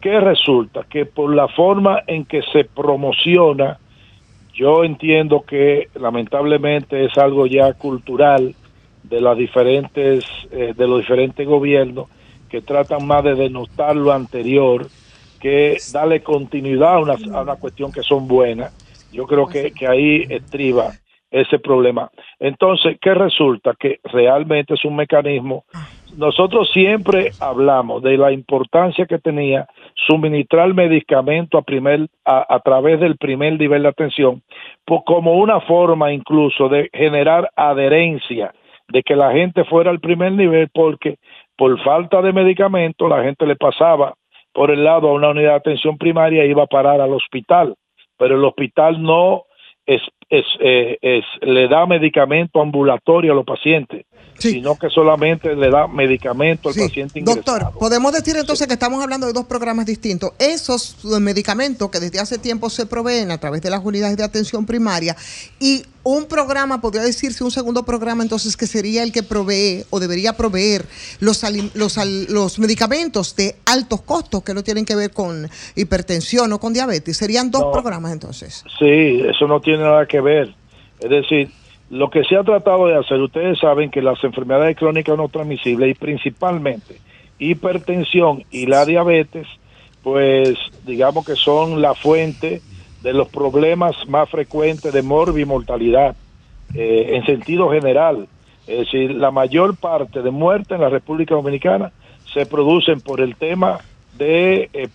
¿qué resulta? Que por la forma en que se promociona, yo entiendo que lamentablemente es algo ya cultural de las diferentes eh, de los diferentes gobiernos que tratan más de denostar lo anterior que darle continuidad a una, a una cuestión que son buenas. Yo creo que, que ahí estriba ese problema. Entonces, ¿qué resulta? Que realmente es un mecanismo. Nosotros siempre hablamos de la importancia que tenía suministrar medicamento a, primer, a, través del primer nivel de atención, pues como una forma incluso de generar adherencia, de que la gente fuera al primer nivel, porque por falta de medicamento la gente le pasaba por el lado a una unidad de atención primaria e iba a parar al hospital, pero el hospital no es, es, eh, es- le da medicamento ambulatorio a los pacientes, sino que solamente le da medicamento al paciente ingresado. Doctor, podemos decir entonces que estamos hablando de dos programas distintos. Esos eh, medicamentos que desde hace tiempo se proveen a través de las unidades de atención primaria y un programa, podría decirse un segundo programa entonces que sería el que provee o debería proveer los, los, los medicamentos de altos costos que no tienen que ver con hipertensión o con diabetes. Serían dos No. programas entonces. Sí, eso no tiene nada que ver. Es decir, lo que se ha tratado de hacer, ustedes saben que las enfermedades crónicas no transmisibles y principalmente hipertensión y la diabetes, pues digamos que son la fuente de los problemas más frecuentes de morbimortalidad eh, en sentido general. Es decir, la mayor parte de muertes en la República Dominicana se producen por el tema de eh,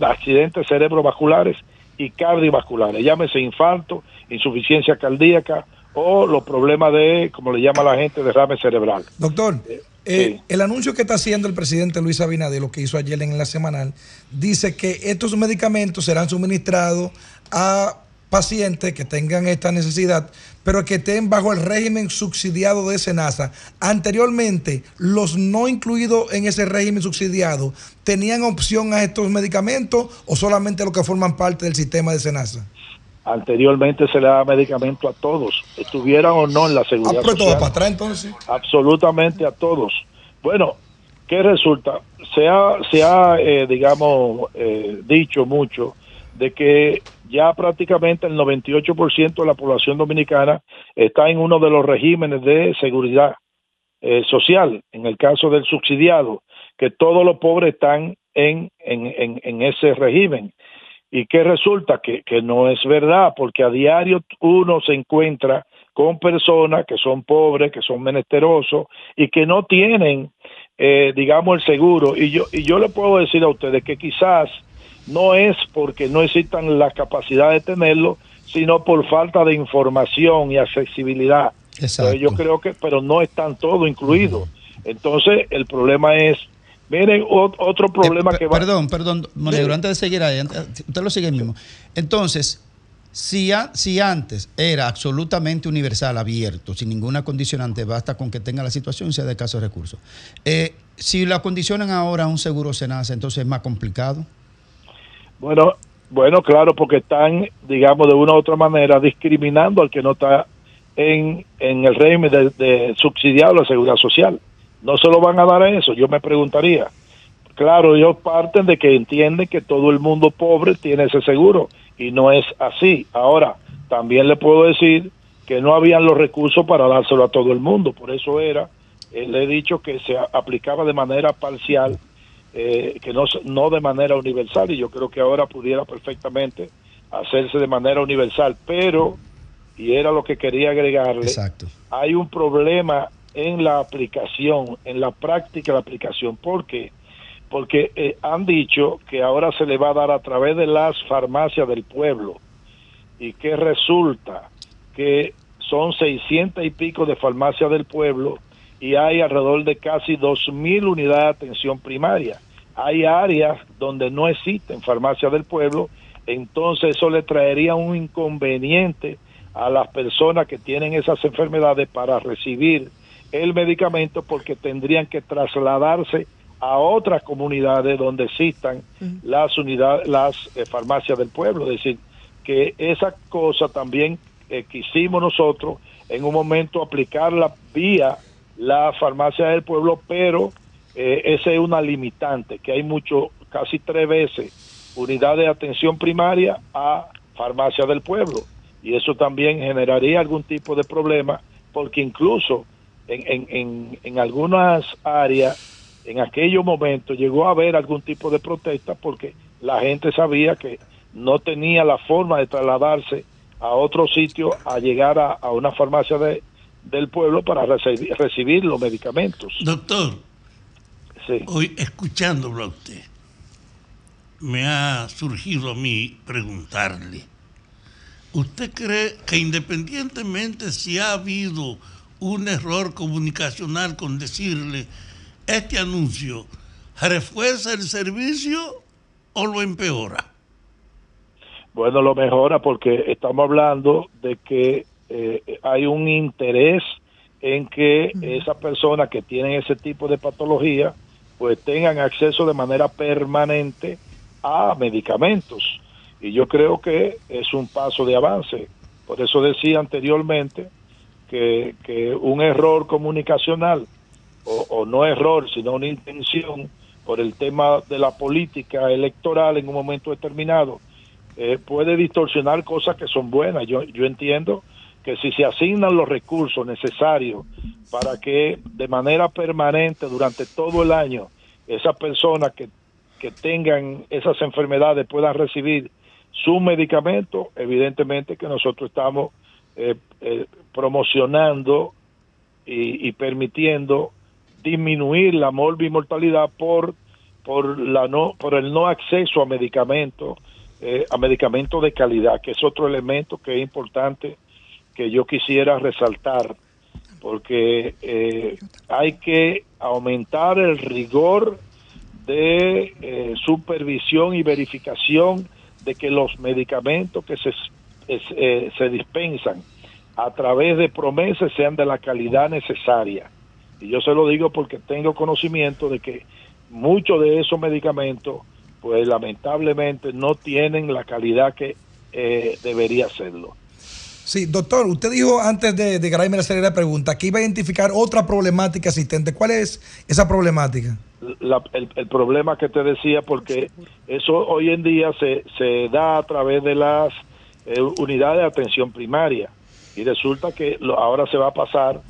accidentes cerebrovasculares y cardiovasculares, llámese infarto, insuficiencia cardíaca o los problemas de, como le llama la gente, derrame cerebral. Doctor, eh, el anuncio que está haciendo el presidente Luis Abinader, lo que hizo ayer en la semanal, dice que estos medicamentos serán suministrados a pacientes que tengan esta necesidad, pero que estén bajo el régimen subsidiado de SENASA. Anteriormente, los no incluidos en ese régimen subsidiado, ¿tenían opción a estos medicamentos o solamente los que forman parte del sistema de SENASA? Anteriormente se le daba medicamento a todos, estuvieran o no en la seguridad Ah, todo social. para atrás entonces. absolutamente a todos. Bueno, ¿qué resulta? Se ha, se ha eh, digamos, eh, dicho mucho de que ya prácticamente el 98% de la población dominicana está en uno de los regímenes de seguridad eh, social, en el caso del subsidiado, que todos los pobres están en, en, en, en ese régimen. ¿Y qué resulta? Que, que no es verdad, porque a diario uno se encuentra con personas que son pobres, que son menesterosos y que no tienen, eh, digamos, el seguro. Y yo, y yo le puedo decir a ustedes que quizás no es porque no existan la capacidad de tenerlo, sino por falta de información y accesibilidad. Entonces, yo creo que, pero no están todo incluido. Entonces, el problema es, miren, ot- otro problema Eh, que va... Perdón, perdón, Monegro, antes de seguir ahí, antes- usted lo sigue mismo. Entonces, si, a- si antes era absolutamente universal, abierto, sin ninguna condicionante, basta con que tenga la situación y sea de caso de recursos. Eh, si la condicionan ahora a un seguro SENASA, entonces es más complicado. Bueno, bueno, claro, porque están, digamos, de una u otra manera discriminando al que no está en, en el régimen de, de subsidiado la seguridad social. No se lo van a dar a eso, yo me preguntaría. Claro, ellos parten de que entienden que todo el mundo pobre tiene ese seguro y no es así. Ahora, también le puedo decir que no habían los recursos para dárselo a todo el mundo, por eso era, eh, le he dicho que se aplicaba de manera parcial eh, que no, no de manera universal y yo creo que ahora pudiera perfectamente hacerse de manera universal, pero, y era lo que quería agregarle, Exacto. hay un problema en la aplicación, en la práctica la aplicación, ¿por qué? Porque eh, han dicho que ahora se le va a dar a través de las farmacias del pueblo y que resulta que son 600 y pico de farmacias del pueblo y hay alrededor de casi 2.000 unidades de atención primaria. Hay áreas donde no existen farmacias del pueblo, entonces eso le traería un inconveniente a las personas que tienen esas enfermedades para recibir el medicamento porque tendrían que trasladarse a otras comunidades donde existan las unidades, las eh, farmacias del pueblo. Es decir, que esa cosa también eh, quisimos nosotros en un momento aplicarla vía la farmacia del pueblo, pero eh, esa es una limitante, que hay mucho, casi tres veces, unidades de atención primaria a farmacia del pueblo. Y eso también generaría algún tipo de problema, porque incluso en, en, en, en algunas áreas, en aquellos momentos, llegó a haber algún tipo de protesta porque la gente sabía que no tenía la forma de trasladarse a otro sitio a llegar a, a una farmacia de, del pueblo para recibir, recibir los medicamentos. Doctor, Sí. hoy escuchándolo a usted, me ha surgido a mí preguntarle, ¿usted cree que independientemente si ha habido un error comunicacional con decirle este anuncio, refuerza el servicio o lo empeora? Bueno, lo mejora porque estamos hablando de que eh, hay un interés en que esas personas que tienen ese tipo de patología pues tengan acceso de manera permanente a medicamentos. Y yo creo que es un paso de avance. Por eso decía anteriormente que, que un error comunicacional, o, no error, sino una intención por el tema de la política electoral en un momento determinado, eh, puede distorsionar cosas que son buenas. Yo, yo entiendo que si se asignan los recursos necesarios para que de manera permanente durante todo el año esas personas que, que tengan esas enfermedades puedan recibir su medicamento, evidentemente que nosotros estamos eh, eh, promocionando y, permitiendo disminuir la morbimortalidad por por el no acceso a medicamentos eh, a medicamentos de calidad que es otro elemento que es importante que yo quisiera resaltar porque hay que aumentar el rigor de supervisión y verificación de que los medicamentos que se, es, eh, se dispensan a través de promesas sean de la calidad necesaria. Y yo se lo digo porque tengo conocimiento de que muchos de esos medicamentos, pues lamentablemente no tienen la calidad que eh, debería serlo. Sí, doctor, usted dijo antes de, de Graeme hacerle la pregunta que iba a identificar otra problemática existente. ¿Cuál es esa problemática? La- el, el problema que te decía, porque eso hoy en día se, se da a través de las eh, unidades de atención primaria. Y resulta que lo- ahora se va a pasar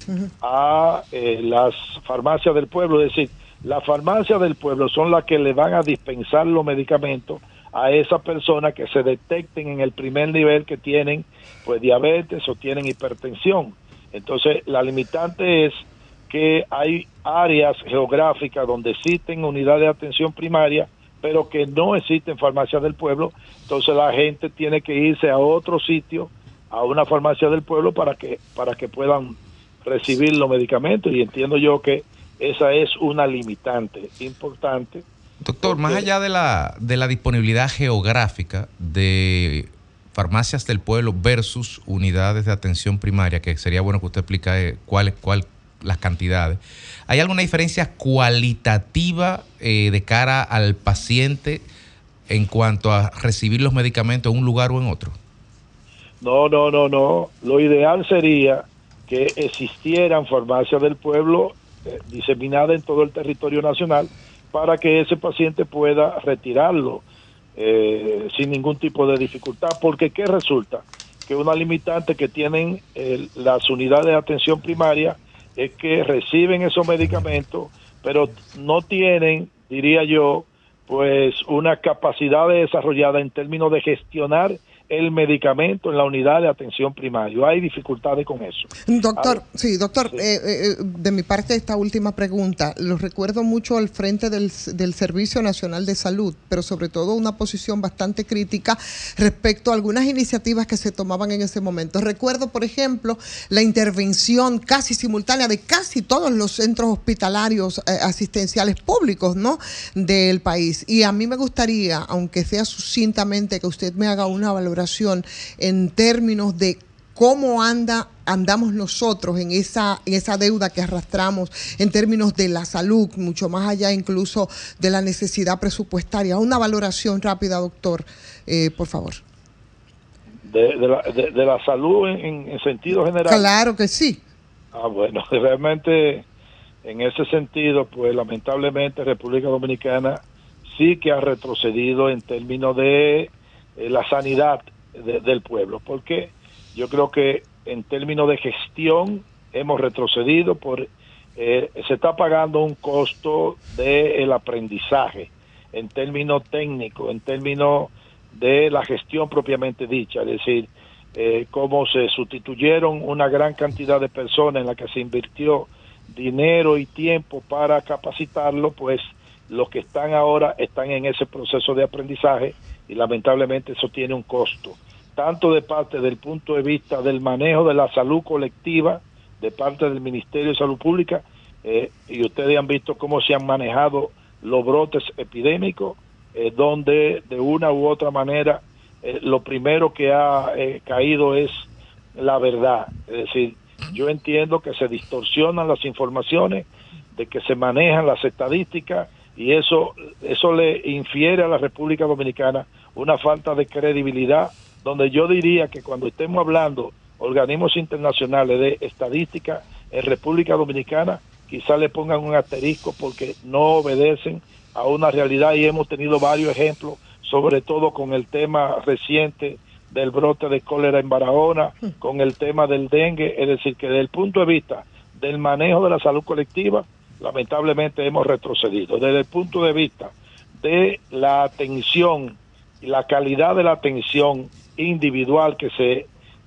a eh, las farmacias del pueblo, es decir, las farmacias del pueblo son las que le van a dispensar los medicamentos a esas personas que se detecten en el primer nivel que tienen pues diabetes o tienen hipertensión. Entonces, la limitante es que hay áreas geográficas donde existen unidades de atención primaria, pero que no existen farmacias del pueblo, entonces la gente tiene que irse a otro sitio, a una farmacia del pueblo para que para que puedan recibir los medicamentos y entiendo yo que esa es una limitante importante. Doctor, más allá de la, de la disponibilidad geográfica de farmacias del pueblo versus unidades de atención primaria, que sería bueno que usted explique cuál, cuál las cantidades. ¿Hay alguna diferencia cualitativa eh, de cara al paciente en cuanto a recibir los medicamentos en un lugar o en otro? No, no, no, no. Lo ideal sería que existieran farmacias del pueblo eh, diseminadas en todo el territorio nacional para que ese paciente pueda retirarlo eh, sin ningún tipo de dificultad. Porque ¿qué resulta? Que una limitante que tienen las unidades de atención primaria es que reciben esos medicamentos, pero no tienen, diría yo, pues una capacidad desarrollada en términos de gestionar el medicamento en la unidad de atención primaria. Hay dificultades con eso. Doctor, sí, doctor, eh, eh, de mi parte esta última pregunta, lo recuerdo mucho al frente del, del, Servicio Nacional de Salud, pero sobre todo una posición bastante crítica respecto a algunas iniciativas que se tomaban en ese momento. Recuerdo, por ejemplo, la intervención casi simultánea de casi todos los centros hospitalarios eh, asistenciales públicos, ¿no? Del país. Y a mí me gustaría, aunque sea sucintamente, que usted me haga una valoración en términos de cómo anda andamos nosotros en esa en esa deuda que arrastramos en términos de la salud, mucho más allá incluso de la necesidad presupuestaria. Una valoración rápida, doctor, eh, por favor. De, la, de, la, salud en, en, sentido general. Claro que sí. Ah, bueno, [LAUGHS] realmente en ese sentido, pues lamentablemente República Dominicana sí que ha retrocedido en términos de eh, la sanidad del pueblo, porque yo creo que en términos de gestión hemos retrocedido por eh, se está pagando un costo del aprendizaje en términos técnicos, en términos de la gestión propiamente dicha, es decir, eh, cómo se sustituyeron una gran cantidad de personas en la que se invirtió dinero y tiempo para capacitarlo, pues los que están ahora están en ese proceso de aprendizaje y lamentablemente eso tiene un costo, tanto de parte del punto de vista del manejo de la salud colectiva, de parte del Ministerio de Salud Pública, eh, y ustedes han visto cómo se han manejado los brotes epidémicos, eh, donde de una u otra manera eh, lo primero que ha caído es la verdad. Es decir, yo entiendo que se distorsionan las informaciones, de que se manejan las estadísticas y eso eso le infiere a la República Dominicana una falta de credibilidad, donde yo diría que cuando estemos hablando organismos internacionales de estadística en República Dominicana, quizá le pongan un asterisco porque no obedecen a una realidad y hemos tenido varios ejemplos, sobre todo con el tema reciente del brote de cólera en Barahona, con el tema del dengue, es decir, que desde el punto de vista del manejo de la salud colectiva, lamentablemente hemos retrocedido. Desde el punto de vista de la atención y la calidad de la atención individual que se,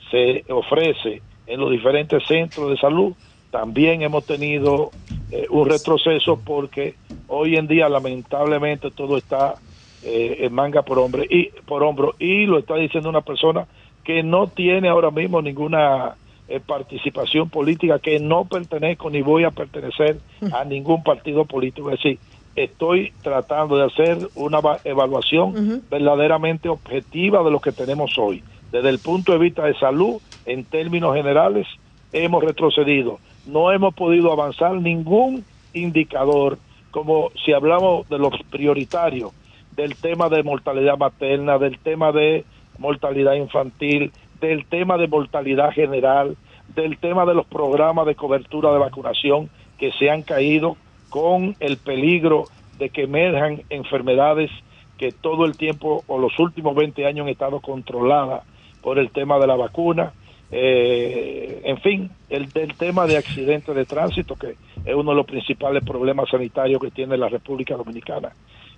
se ofrece en los diferentes centros de salud, también hemos tenido eh, un retroceso porque hoy en día lamentablemente todo está eh, en manga por hombre y por hombro y lo está diciendo una persona que no tiene ahora mismo ninguna eh, participación política, que no pertenezco ni voy a pertenecer a ningún partido político. Es decir, estoy tratando de hacer una evaluación verdaderamente objetiva de lo que tenemos hoy. Desde el punto de vista de salud, en términos generales, hemos retrocedido. No hemos podido avanzar ningún indicador, como si hablamos de los prioritarios, del tema de mortalidad materna, del tema de mortalidad infantil, del tema de mortalidad general, del tema de los programas de cobertura de vacunación que se han caído con el peligro de que emerjan enfermedades que todo el tiempo o los últimos 20 años han estado controladas por el tema de la vacuna. Eh, en fin, el del tema de accidentes de tránsito, que es uno de los principales problemas sanitarios que tiene la República Dominicana.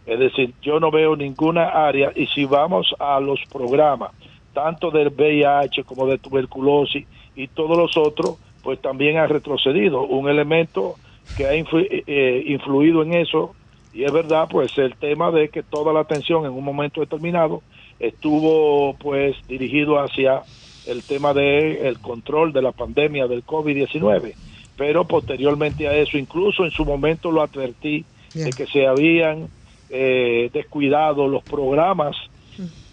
Es decir, yo no veo ninguna área y si vamos a los programas, tanto del VIH como de tuberculosis y todos los otros, pues también ha retrocedido. Un elemento que ha eh, influido en eso Y es verdad, pues el tema de que toda la atención en un momento determinado estuvo pues dirigido hacia el tema de el control de la pandemia del COVID-19, pero posteriormente a eso, incluso en su momento lo advertí de que se habían eh, descuidado los programas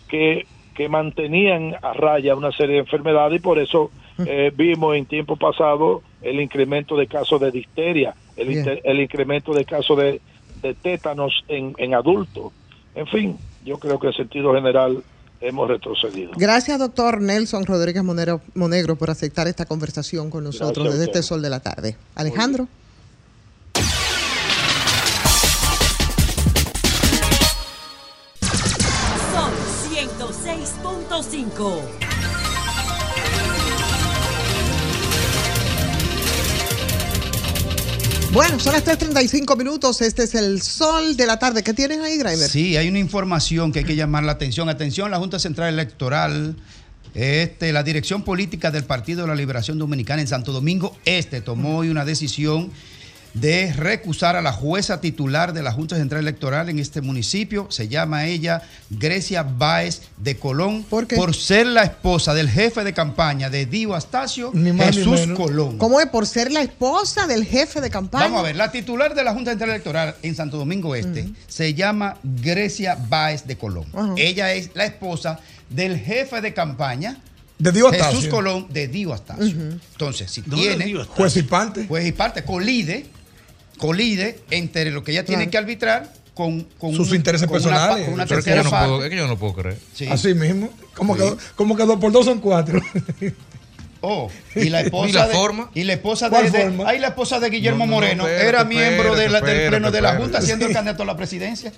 que, que mantenían a raya una serie de enfermedades y por eso eh, vimos en tiempo pasado el incremento de casos de difteria, el, inter- el incremento de casos de, de tétanos en, en adultos. En fin, yo creo que en sentido general hemos retrocedido. Gracias, doctor Nelson Rodríguez Monero- Monegro, por aceptar esta conversación con nosotros desde este sol de la tarde. Alejandro. 106.5. Bueno, son las 3.35 minutos. Este es el sol de la tarde. ¿Qué tienen ahí, Grimer? Sí, hay una información que hay que llamar la atención. Atención, la Junta Central Electoral, este, la dirección política del Partido de la Liberación Dominicana en Santo Domingo Este tomó hoy una decisión de recusar a la jueza titular de la Junta Central Electoral en este municipio. Se llama ella Grecia Báez de Colón ¿Por, ser la esposa del jefe de campaña de Dio Astacio, Ni más ni Jesús menos. Colón. ¿Cómo es? Por ser la esposa del jefe de campaña. Vamos a ver, la titular de la Junta Central Electoral en Santo Domingo Este se llama Grecia Báez de Colón. Ella es la esposa del jefe de campaña De Dio Jesús. Colón de Dio Astacio. Entonces, si ¿Dónde tiene? Juez y parte. Juez y parte colide, colide entre lo que ella tiene Claro. que arbitrar con, con Sus un- intereses con una personales. con una Pero es que yo no puedo- es que yo no puedo creer. Sí. Así mismo. Como, Sí. que, como que dos por dos son cuatro. [LAUGHS] Oh, y la [LAUGHS] esposa ¿Y la de, forma? y la esposa de, ¿Cuál de- forma? ahí la esposa de Guillermo No, no, no, Moreno espérate, era miembro de la- espérate, del pleno de la espérate, Junta siendo el candidato a la presidencia.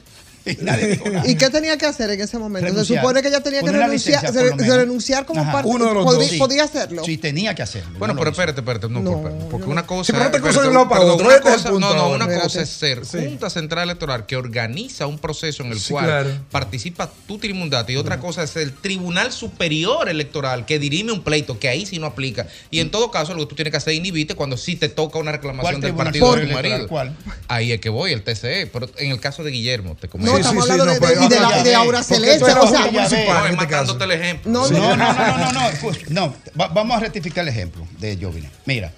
[LAUGHS] Y nadie dijo nada. ¿Y qué tenía que hacer en ese momento? Se supone que ella tenía que Poner renunciar, licencia, se- renunciar como Ajá. parte. Uno de los podía, dos. podía hacerlo. Sí, tenía que hacerlo. Bueno, No pero espérate, espérate, no, por- porque una cosa. Sí, pero no te espérate, de un lado para perdón, otro, una este cosa- punto no, no, una Espérate. cosa es ser Sí. Junta Central Electoral que organiza un proceso en el Sí, cual claro. participa tu tribundato y otra cosa es el Tribunal Superior Electoral que dirime un pleito que ahí sí no aplica. Y en todo caso, lo que tú tienes que hacer es inhibirte cuando sí te toca una reclamación ¿Cuál del partido de tu marido. Electoral? Ahí es que voy, el TCE. Pero en el caso de Guillermo, te comento. No, estamos hablando de, de- y de, la, y de Aura Celeste. O sea, No, es matándote el ejemplo. No, No, no, no, no, no, vamos a rectificar el ejemplo de Jovine. Mira,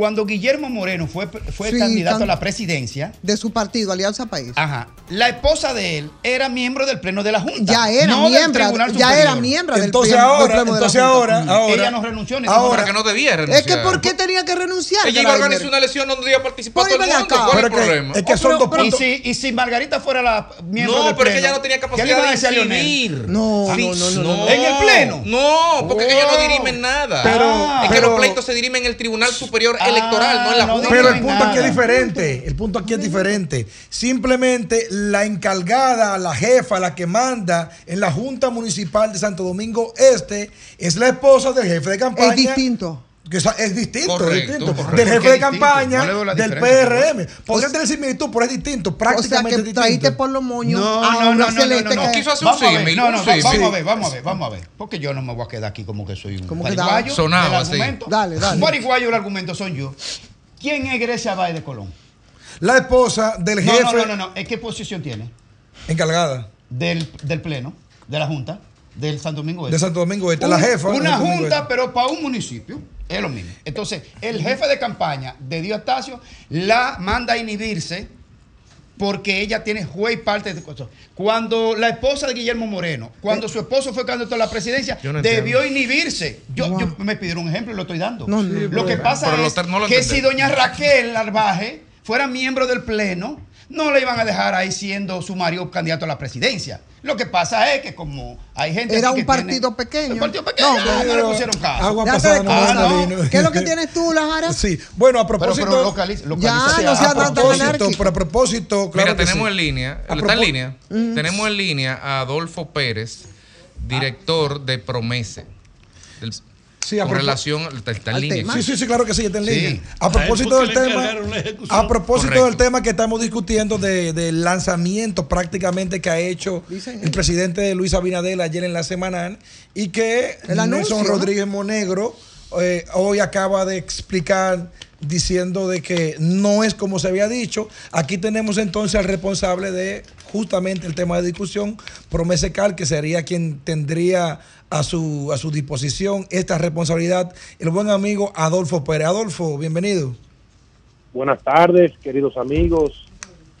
cuando Guillermo Moreno fue, fue Sí, candidato can- a la presidencia, de su partido, Alianza País. ajá, la esposa de él era miembro del pleno de la Junta. Ya era no del miembro, Tribunal ya era miembro del Entonces pleno- del ahora, pleno de la entonces Junta. ahora, ahora. Ella no renunció ni ahora, que no debía Es renunciar. que ¿por qué tenía que renunciar? Ella iba a organizar una elección donde iba a participar todo el mundo. acá. ¿Cuál es el problema? es que son dos Y puntos. si, y si Margarita fuera la miembro No, del pero es que pleno, ella no tenía ¿qué le capacidad de incidir. No, no, no, no, no. ¿En el pleno? No, porque ella no Oh. dirime nada. Pero- es que los pleitos se dirimen en el Tribunal Superior Electoral, no en la no Junta. Pero el punto aquí es diferente. El punto aquí es diferente. Simplemente la encargada, la jefa, la que manda en la Junta Municipal de Santo Domingo Este es la esposa del jefe de campaña. Es distinto. Que es distinto, Correcto, es distinto. correcto. Del ¿Por jefe de campaña No del PRM. Podría tener similitud, pero es distinto, O sea, prácticamente que traíste por los moños No, a no, no, no, no, no, quiso hacer un Vamos a ver, símil, no, no, vamos a ver, vamos a ver, vamos a ver. Porque yo no me voy a quedar aquí como que soy un Como que pariguayo. Sonaba del así. argumento. Dale, dale. Un pariguayo el argumento soy yo. ¿Quién es Grecia Báez de Colón? La esposa del jefe no, no, no, no. ¿En qué posición tiene? encargada Del, del pleno, de la Junta, del Santo Domingo de Este. Santo Domingo Este, la jefa. de Una junta, pero para un municipio. Es lo mismo. Entonces, el jefe de campaña de Diostacio la manda a inhibirse porque ella tiene juez y parte de cosas. Cuando la esposa de Guillermo Moreno, cuando su esposo fue candidato a la presidencia, no debió inhibirse. Yo, yo- me pidieron un ejemplo y lo estoy dando. No, no, lo que pasa es que si doña Raquel Narvaje fuera miembro del pleno, no le iban a dejar ahí siendo su marido candidato a la presidencia. Lo que pasa es que como hay gente Era un que tiene- partido pequeño. un partido pequeño, No, no, pero- le pusieron caso. Agua pasada no manda vino. ¿Qué es lo que tienes tú, Lajara? Sí, bueno, a Pero, propósito. pero localiza, Ya, localízate no sea tan propósito. pero a propósito, claro Mira, que tenemos sí. en línea, A ¿está en línea? Tenemos en línea a Adolfo Pérez, director de Promese. Del- Sí, a con relación, está, está en línea. tema. Sí, sí, sí, claro que sí, está en Sí. línea. A propósito del tema, a propósito Correcto. del tema que estamos discutiendo de- del lanzamiento prácticamente que ha hecho Dicen el presidente Luis Abinadel ayer en la semanal y que El anuncio, Nelson ¿no? Rodríguez Monegro eh, hoy acaba de explicar diciendo de que no es como se había dicho. Aquí tenemos entonces al responsable de justamente el tema de discusión, Promesecal, que sería quien tendría a su, a su disposición esta responsabilidad, el buen amigo Adolfo Pérez. Adolfo, bienvenido. Buenas tardes, queridos amigos.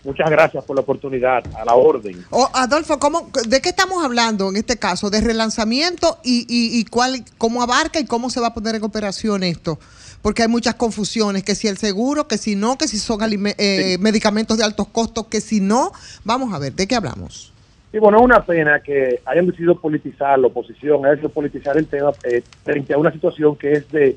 Muchas gracias por la oportunidad, a la orden. Oh, Adolfo, ¿cómo, ¿de qué estamos hablando en este caso? ¿De relanzamiento y, y, y cuál, cómo abarca y cómo se va a poner en operación esto? Porque hay muchas confusiones, que si el seguro, que si no, que si son eh, medicamentos de altos costos, que si no. Vamos a ver, ¿de qué hablamos? Y bueno, es una pena que hayan decidido politizar la oposición, hayan decidido politizar el tema eh, frente a una situación que es de,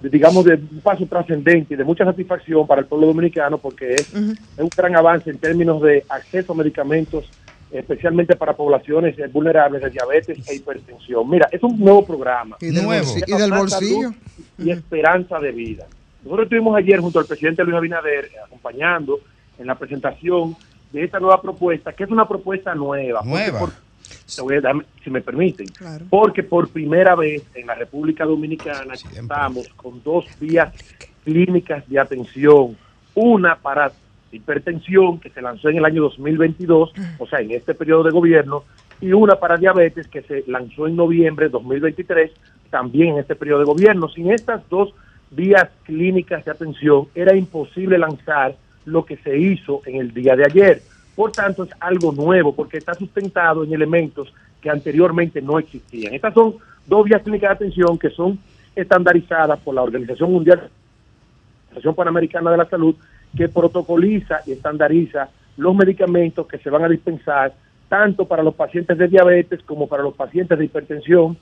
de, digamos, de un paso trascendente y de mucha satisfacción para el pueblo dominicano porque es, es un gran avance en términos de acceso a medicamentos, especialmente para poblaciones eh, vulnerables de diabetes e hipertensión. Mira, es un nuevo programa. Y del Nuevo. del Y esperanza de vida. Nosotros estuvimos ayer junto al presidente Luis Abinader eh, acompañando en la presentación de esta nueva propuesta, que es una propuesta nueva. porque Nueva. por- te voy a dar, si me permiten, porque por primera vez en la República Dominicana estamos con dos vías clínicas de atención, una para hipertensión que se lanzó en el año 2022, o sea, en este periodo de gobierno, y una para diabetes que se lanzó en noviembre de 2023, también en este periodo de gobierno. Sin estas dos vías clínicas de atención era imposible lanzar lo que se hizo en el día de ayer. Por tanto, es algo nuevo porque está sustentado en elementos que anteriormente no existían. Estas son dos vías clínicas de atención que son estandarizadas por la Organización Mundial, la Organización Panamericana de la Salud, que protocoliza y estandariza los medicamentos que se van a dispensar tanto para los pacientes de diabetes como para los pacientes de hipertensión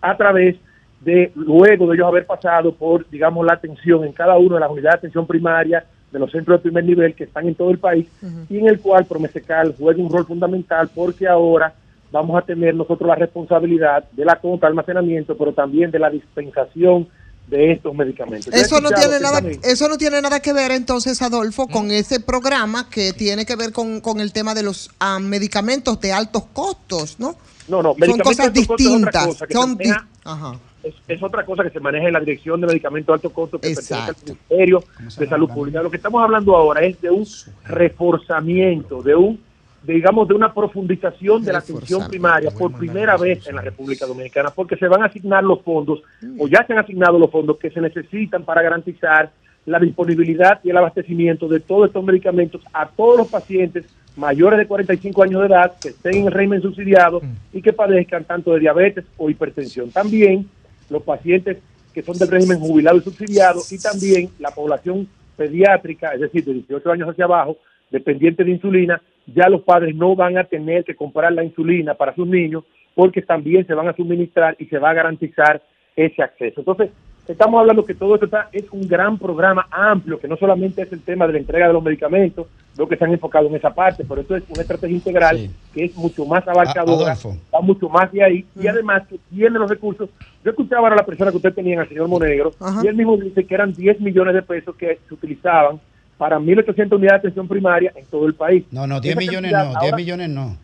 a través de luego de ellos haber pasado por, digamos, la atención en cada una de las unidades de atención primaria de los centros de primer nivel que están en todo el país y en el cual Promesecal juega un rol fundamental porque ahora vamos a tener nosotros la responsabilidad de la compra, almacenamiento, pero también de la dispensación de estos medicamentos. Eso no tiene nada, eso no tiene nada que ver entonces, Adolfo, con ese programa que tiene que ver con, con el tema de los ah, medicamentos de altos costos, ¿no? No, no, Son medicamentos cosas distintas. cosa Son di- Ajá. Es, es otra cosa que se maneja en la Dirección de Medicamentos de Alto Costo que pertenece al Ministerio de Salud Pública. Lo que estamos hablando ahora es de un reforzamiento, de un de, digamos de una profundización de la atención primaria por primera vez en la República Dominicana, porque se van a asignar los fondos o ya se han asignado los fondos que se necesitan para garantizar la disponibilidad y el abastecimiento de todos estos medicamentos a todos los pacientes mayores de 45 años de edad que estén en el régimen subsidiado y que padezcan tanto de diabetes o hipertensión. También los pacientes que son del régimen jubilado y subsidiado y también la población pediátrica, es decir, de 18 años hacia abajo, dependiente de insulina, ya los padres no van a tener que comprar la insulina para sus niños porque también se van a suministrar y se va a garantizar ese acceso. Entonces, estamos hablando que todo esto está, es un gran programa amplio, que no solamente es el tema de la entrega de los medicamentos, lo que se han enfocado en esa parte, pero esto es una estrategia integral que es mucho más abarcadora, Adolfo. va mucho más de ahí y además que tiene los recursos. Yo escuchaba a la persona que usted tenía, al señor Monegro, y él mismo dice que eran 10 millones de pesos que se utilizaban para 1.800 unidades de atención primaria en todo el país. No, no, 10 Esa millones no, 10 ahora- millones no.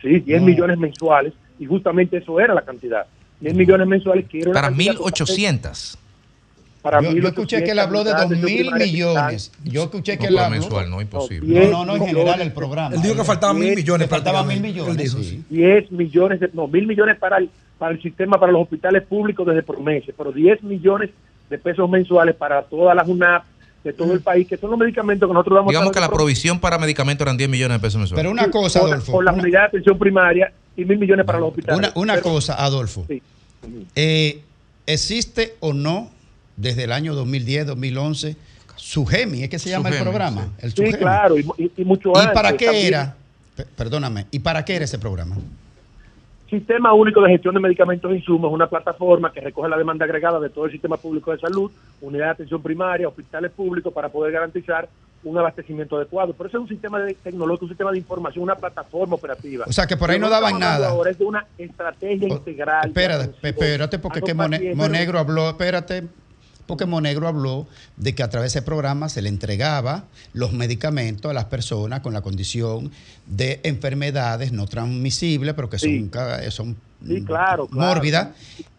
Sí, 10 No. millones mensuales y justamente eso era la cantidad. 10 millones mensuales que era Para cantidad 1.800. Para yo, yo escuché que él habló de 2 mil millones. Yo escuché que él habló. mensual, no, imposible. No, no, no, en general el programa. Él dijo que faltaban mil millones. Faltaban mil millones. Él dijo, sí. 10 millones, de, no, mil millones para el, para el sistema, para los hospitales públicos desde Promese, pero 10 millones de pesos mensuales para todas las UNAP de todo el país, que son los medicamentos que nosotros damos Digamos que la provisión para medicamentos eran 10 millones de pesos mensuales. Pero una cosa, Adolfo. por la unidad de atención primaria y mil millones para los hospitales. Una, una Pero- cosa, Adolfo. Sí. Eh, ¿Existe o no, desde el año 2010, 2011, SUGEMI? ¿Es que se llama el programa? sí. El Sí, SUGEMI. claro, y, y- y mucho ¿Y antes. para qué también. era? Perdóname, ¿y para qué era ese programa? Sistema Único de Gestión de Medicamentos e Insumos una plataforma que recoge la demanda agregada de todo el sistema público de salud, unidad de atención primaria, hospitales públicos, para poder garantizar un abastecimiento adecuado. Por eso es un sistema de tecnológico, un sistema de información, una plataforma operativa. O sea, que por ahí no daban nada. Ahora es de una estrategia integral. Espérate, espérate, porque que. Monegro habló, espérate, porque Monegro habló de que a través de ese programa se le entregaba los medicamentos a las personas con la condición de enfermedades no transmisibles, pero que son, Sí. ca- son Sí, claro, claro. mórbidas,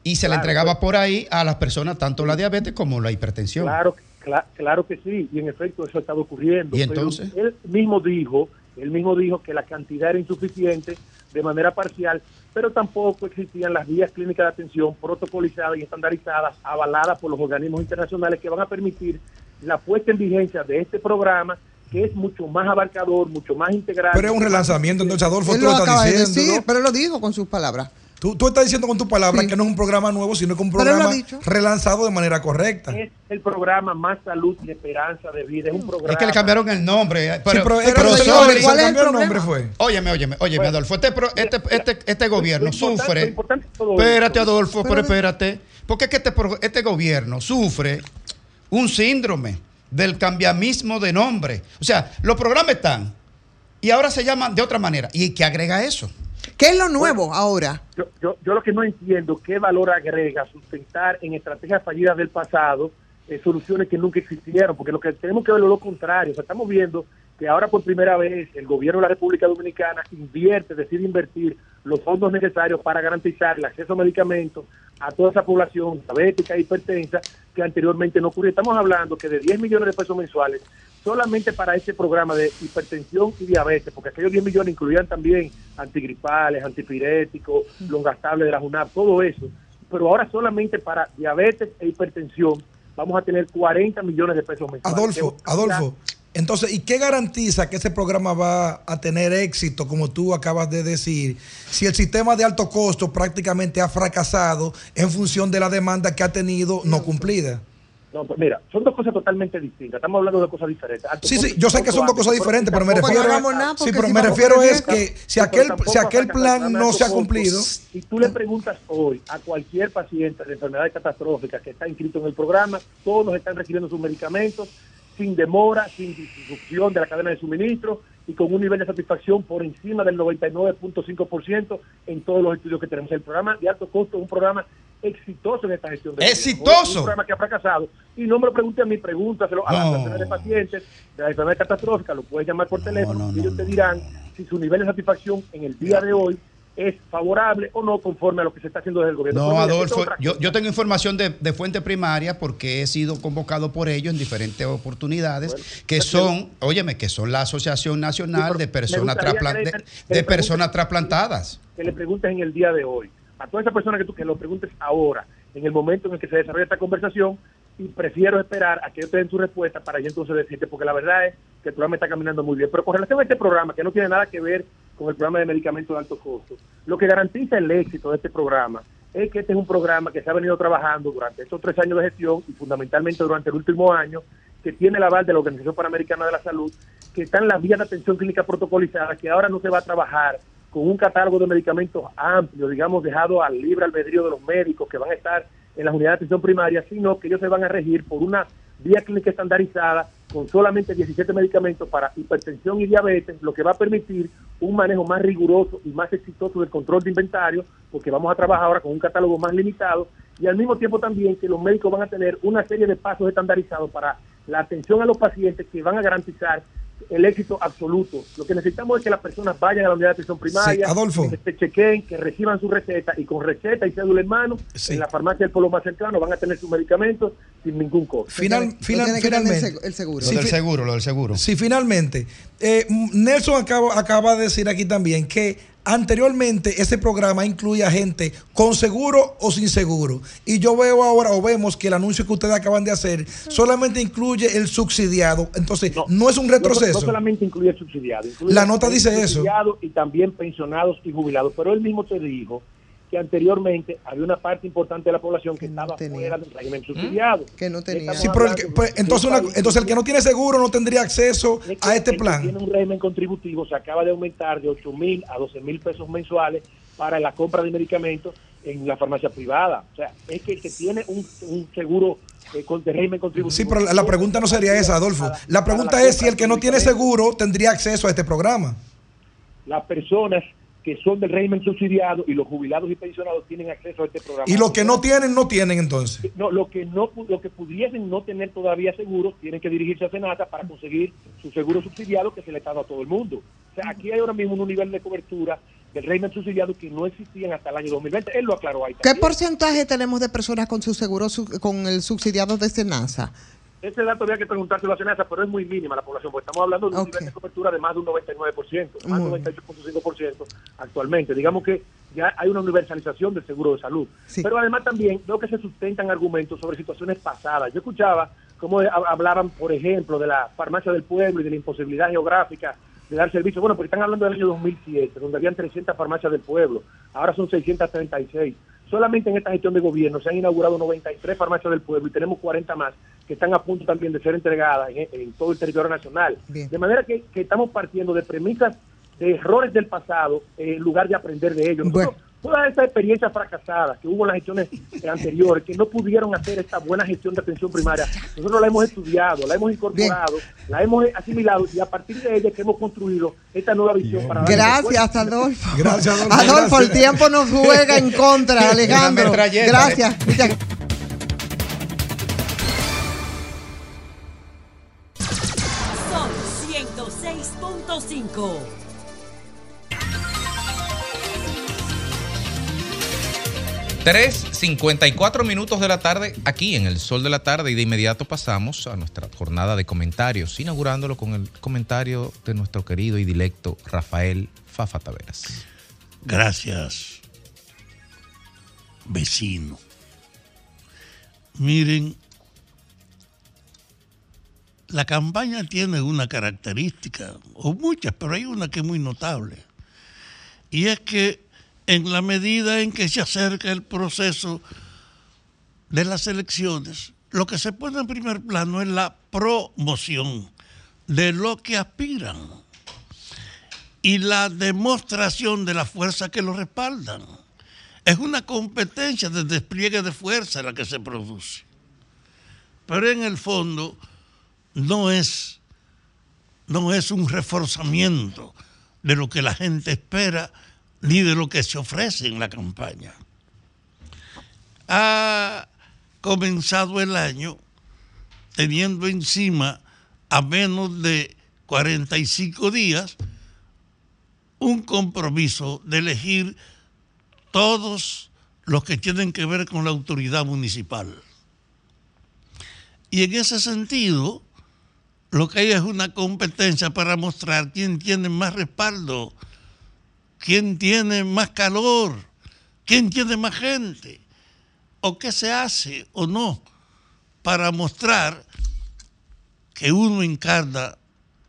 y se le entregaba por ahí a las personas tanto la diabetes como la hipertensión. Claro, Cla- claro que sí, y en efecto eso ha estado ocurriendo. ¿Y pero entonces? él mismo dijo, él mismo dijo que la cantidad era insuficiente de manera parcial, pero tampoco existían las vías clínicas de atención protocolizadas y estandarizadas, avaladas por los organismos internacionales que van a permitir la puesta en vigencia de este programa que es mucho más abarcador, mucho más integral. Pero es un relanzamiento, entonces Adolfo, Él tú lo de diciendo. decir, ¿no? pero lo dijo con sus palabras. Tú, tú estás diciendo con tus palabras que no es un programa nuevo, sino que es un programa relanzado de manera correcta. Es el programa Más Salud y Esperanza de Vida. Es un programa. Es que le cambiaron el nombre. eh, Sí, pero era pero el el nombre, fue. Óyeme, óyeme, óyeme, Adolfo. Este, pro- este, este, este gobierno sufre. lo importante es todo Espérate. Adolfo, pero Pero- espérate. Porque es que este, este gobierno sufre un síndrome del cambiamismo de nombre. O sea, los programas están y ahora se llaman de otra manera. ¿Y qué agrega eso? ¿Qué es lo nuevo ahora? Yo, yo, yo lo que no entiendo, ¿qué valor agrega sustentar en estrategias fallidas del pasado eh, soluciones que nunca existieron? Porque lo que tenemos que ver es lo contrario. O sea, estamos viendo que ahora por primera vez el gobierno de la República Dominicana invierte, decide invertir los fondos necesarios para garantizar el acceso a medicamentos a toda esa población diabética hipertensa que anteriormente no ocurría. Estamos hablando que de 10 millones de pesos mensuales solamente para este programa de hipertensión y diabetes, porque aquellos 10 millones incluían también antigripales, antipiréticos, los gastables de la JUNAP, todo eso. Pero ahora solamente para diabetes e hipertensión vamos a tener 40 millones de pesos mensuales. Adolfo, Adolfo, entonces, ¿y qué garantiza que ese programa va a tener éxito, como tú acabas de decir, si el sistema de alto costo prácticamente ha fracasado en función de la demanda que ha tenido no cumplida? No, pues mira, son dos cosas totalmente distintas. Estamos hablando de cosas diferentes. Sí, sí, yo sé que son dos cosas diferentes, pero me refiero, sí, pero me refiero es que si aquel, si aquel plan no se ha cumplido, Si tú le preguntas hoy a cualquier paciente de enfermedades catastróficas que está inscrito en el programa, todos están recibiendo sus medicamentos sin demora, sin disrupción de la cadena de suministro y con un nivel de satisfacción por encima del 99.5% en todos los estudios que tenemos. El programa de alto costo es un programa exitoso en esta gestión. de ¡Exitoso! Es un programa que ha fracasado. Y no me lo pregunte a mí, pregúntaselo a las No. personas de pacientes de la enfermedad catastrófica, lo puedes llamar por teléfono y ellos te dirán si su nivel de satisfacción en el día de hoy es favorable o no conforme a lo que se está haciendo desde el gobierno. No, Adolfo, yo, yo tengo información de, de fuente primaria porque he sido convocado por ellos en diferentes oportunidades que son, óyeme, que son la Asociación Nacional de Personas, gustaría trasplan- que le- de- que de personas trasplantadas. que le preguntes en el día de hoy. A toda esa persona que tú que lo preguntes ahora, en el momento en el que se desarrolla esta conversación, y prefiero esperar a que ellos te den su respuesta para yo entonces decirte, porque la verdad es que el programa está caminando muy bien. Pero con relación a este programa, que no tiene nada que ver con el programa de medicamentos de alto costo, lo que garantiza el éxito de este programa es que este es un programa que se ha venido trabajando durante estos tres años de gestión y fundamentalmente durante el último año, que tiene el aval de la Organización Panamericana de la Salud, que están las vías de atención clínica protocolizadas, que ahora no se va a trabajar con un catálogo de medicamentos amplio, digamos, dejado al libre albedrío de los médicos que van a estar en las unidades de atención primaria, sino que ellos se van a regir por una vía clínica estandarizada con solamente 17 medicamentos para hipertensión y diabetes, lo que va a permitir un manejo más riguroso y más exitoso del control de inventario, porque vamos a trabajar ahora con un catálogo más limitado. Y al mismo tiempo también que los médicos van a tener una serie de pasos estandarizados para la atención a los pacientes que van a garantizar el éxito absoluto. Lo que necesitamos es que las personas vayan a la unidad de atención primaria, Sí, Adolfo. que se chequeen, que reciban su receta y con receta y cédula en mano, en la farmacia del pueblo más cercano van a tener sus medicamentos sin ningún costo. Final, final- finalmente. el seguro. Sí, lo del seguro, lo del seguro. Sí, finalmente. Eh, Nelson acaba, acaba de decir aquí también que anteriormente ese programa incluía gente con seguro o sin seguro. Y yo veo ahora, o vemos que el anuncio que ustedes acaban de hacer solamente incluye el subsidiado. Entonces, no, es un retroceso. no solamente incluye el subsidiado. incluye La nota dice eso. Y también pensionados y jubilados. Pero él mismo te dijo que anteriormente había una parte importante de la población que estaba fuera del régimen subsidiado. Que no tenía. Sí, pero el que- pues, entonces, una- entonces el que no tiene seguro no tendría acceso a este el que plan. tiene un régimen contributivo se acaba de aumentar de 8 mil a 12 mil pesos mensuales para la compra de medicamentos en la farmacia privada. O sea, es que el que tiene un, un seguro eh, con de régimen contributivo. Sí, pero la, pregunta no sería esa, Adolfo. La pregunta es si el que no tiene seguro tendría acceso a este programa. Las personas que son del régimen subsidiado y los jubilados y pensionados tienen acceso a este programa. Y los que no tienen, no tienen entonces. No, lo que no pu- lo que pudiesen no tener todavía seguro tienen que dirigirse a Senata para conseguir su seguro subsidiado que se le está dando a todo el mundo. O sea, aquí hay ahora mismo un nivel de cobertura del régimen subsidiado que no existían hasta el año 2020. Él lo aclaró ahí. ¿Qué porcentaje tenemos de personas con su seguro, su- con el subsidiado de Senasa? Ese dato había que preguntárselo a Senasa, pero es muy mínima la población, porque estamos hablando de un nivel de cobertura de más de un 99%, más de un 98.5% actualmente. Digamos que ya hay una universalización del seguro de salud. Pero además también veo que se sustentan argumentos sobre situaciones pasadas. Yo escuchaba cómo hablaban, por ejemplo, de la farmacia del pueblo y de la imposibilidad geográfica de dar servicio. Bueno, porque están hablando del año 2007, donde habían 300 farmacias del pueblo, ahora son 636. Solamente en esta gestión de gobierno se han inaugurado 93 farmacias del pueblo y tenemos 40 más que están a punto también de ser entregadas en, todo el territorio nacional. De manera que, estamos partiendo de premisas de errores del pasado en lugar de aprender de ellos todas estas experiencias fracasadas que hubo en las gestiones [LAUGHS] anteriores, que no pudieron hacer esta buena gestión de atención primaria, nosotros la hemos estudiado, la hemos incorporado, la hemos asimilado y a partir de ella que hemos construido esta nueva visión para Gracias, Adolfo. [LAUGHS] Gracias, Adolfo. Adolfo, el tiempo nos juega en contra, Alejandro. Gracias. Son 106.5. 3.54 minutos de la tarde aquí en el sol de la tarde y de inmediato pasamos a nuestra jornada de comentarios, inaugurándolo con el comentario de nuestro querido y directo Rafael Fafa Taveras. Gracias, vecino. Miren, la campaña tiene una característica, o muchas, pero hay una que es muy notable, y es que en la medida en que se acerca el proceso de las elecciones, lo que se pone en primer plano es la promoción de lo que aspiran y la demostración de la fuerza que lo respaldan. Es una competencia de despliegue de fuerza la que se produce. Pero en el fondo no es, no es un reforzamiento de lo que la gente espera ni de lo que se ofrece en la campaña. Ha comenzado el año teniendo encima a menos de 45 días un compromiso de elegir todos los que tienen que ver con la autoridad municipal. Y en ese sentido, lo que hay es una competencia para mostrar quién tiene más respaldo quién tiene más calor, quién tiene más gente, o qué se hace o no para mostrar que uno encarna,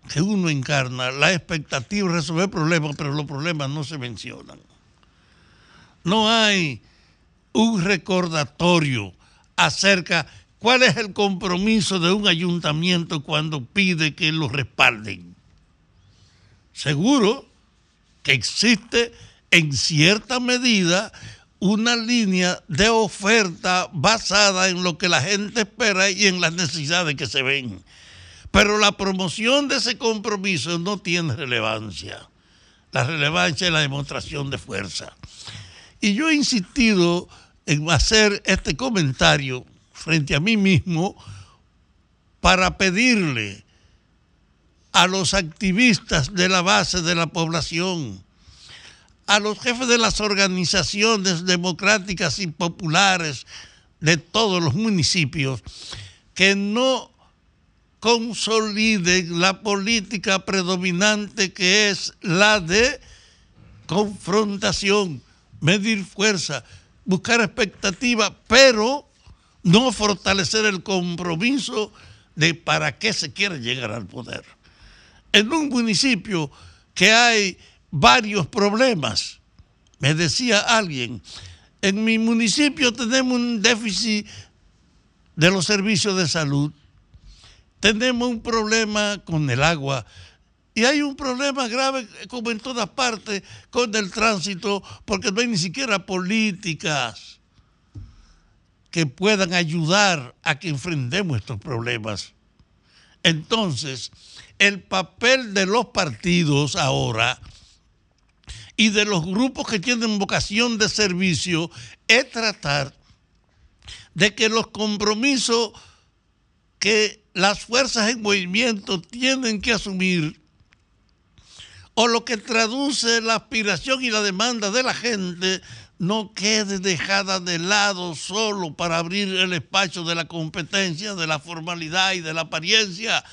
que uno encarna la expectativa de resolver problemas, pero los problemas no se mencionan. No hay un recordatorio acerca cuál es el compromiso de un ayuntamiento cuando pide que lo respalden. Seguro existe en cierta medida una línea de oferta basada en lo que la gente espera y en las necesidades que se ven. Pero la promoción de ese compromiso no tiene relevancia. La relevancia es la demostración de fuerza. Y yo he insistido en hacer este comentario frente a mí mismo para pedirle a los activistas de la base de la población, a los jefes de las organizaciones democráticas y populares de todos los municipios, que no consoliden la política predominante que es la de confrontación, medir fuerza, buscar expectativa, pero no fortalecer el compromiso de para qué se quiere llegar al poder en un municipio que hay varios problemas. Me decía alguien, en mi municipio tenemos un déficit de los servicios de salud, tenemos un problema con el agua y hay un problema grave como en todas partes con el tránsito porque no hay ni siquiera políticas que puedan ayudar a que enfrentemos estos problemas. Entonces, el papel de los partidos ahora y de los grupos que tienen vocación de servicio es tratar de que los compromisos que las fuerzas en movimiento tienen que asumir o lo que traduce la aspiración y la demanda de la gente no quede dejada de lado solo para abrir el espacio de la competencia, de la formalidad y de la apariencia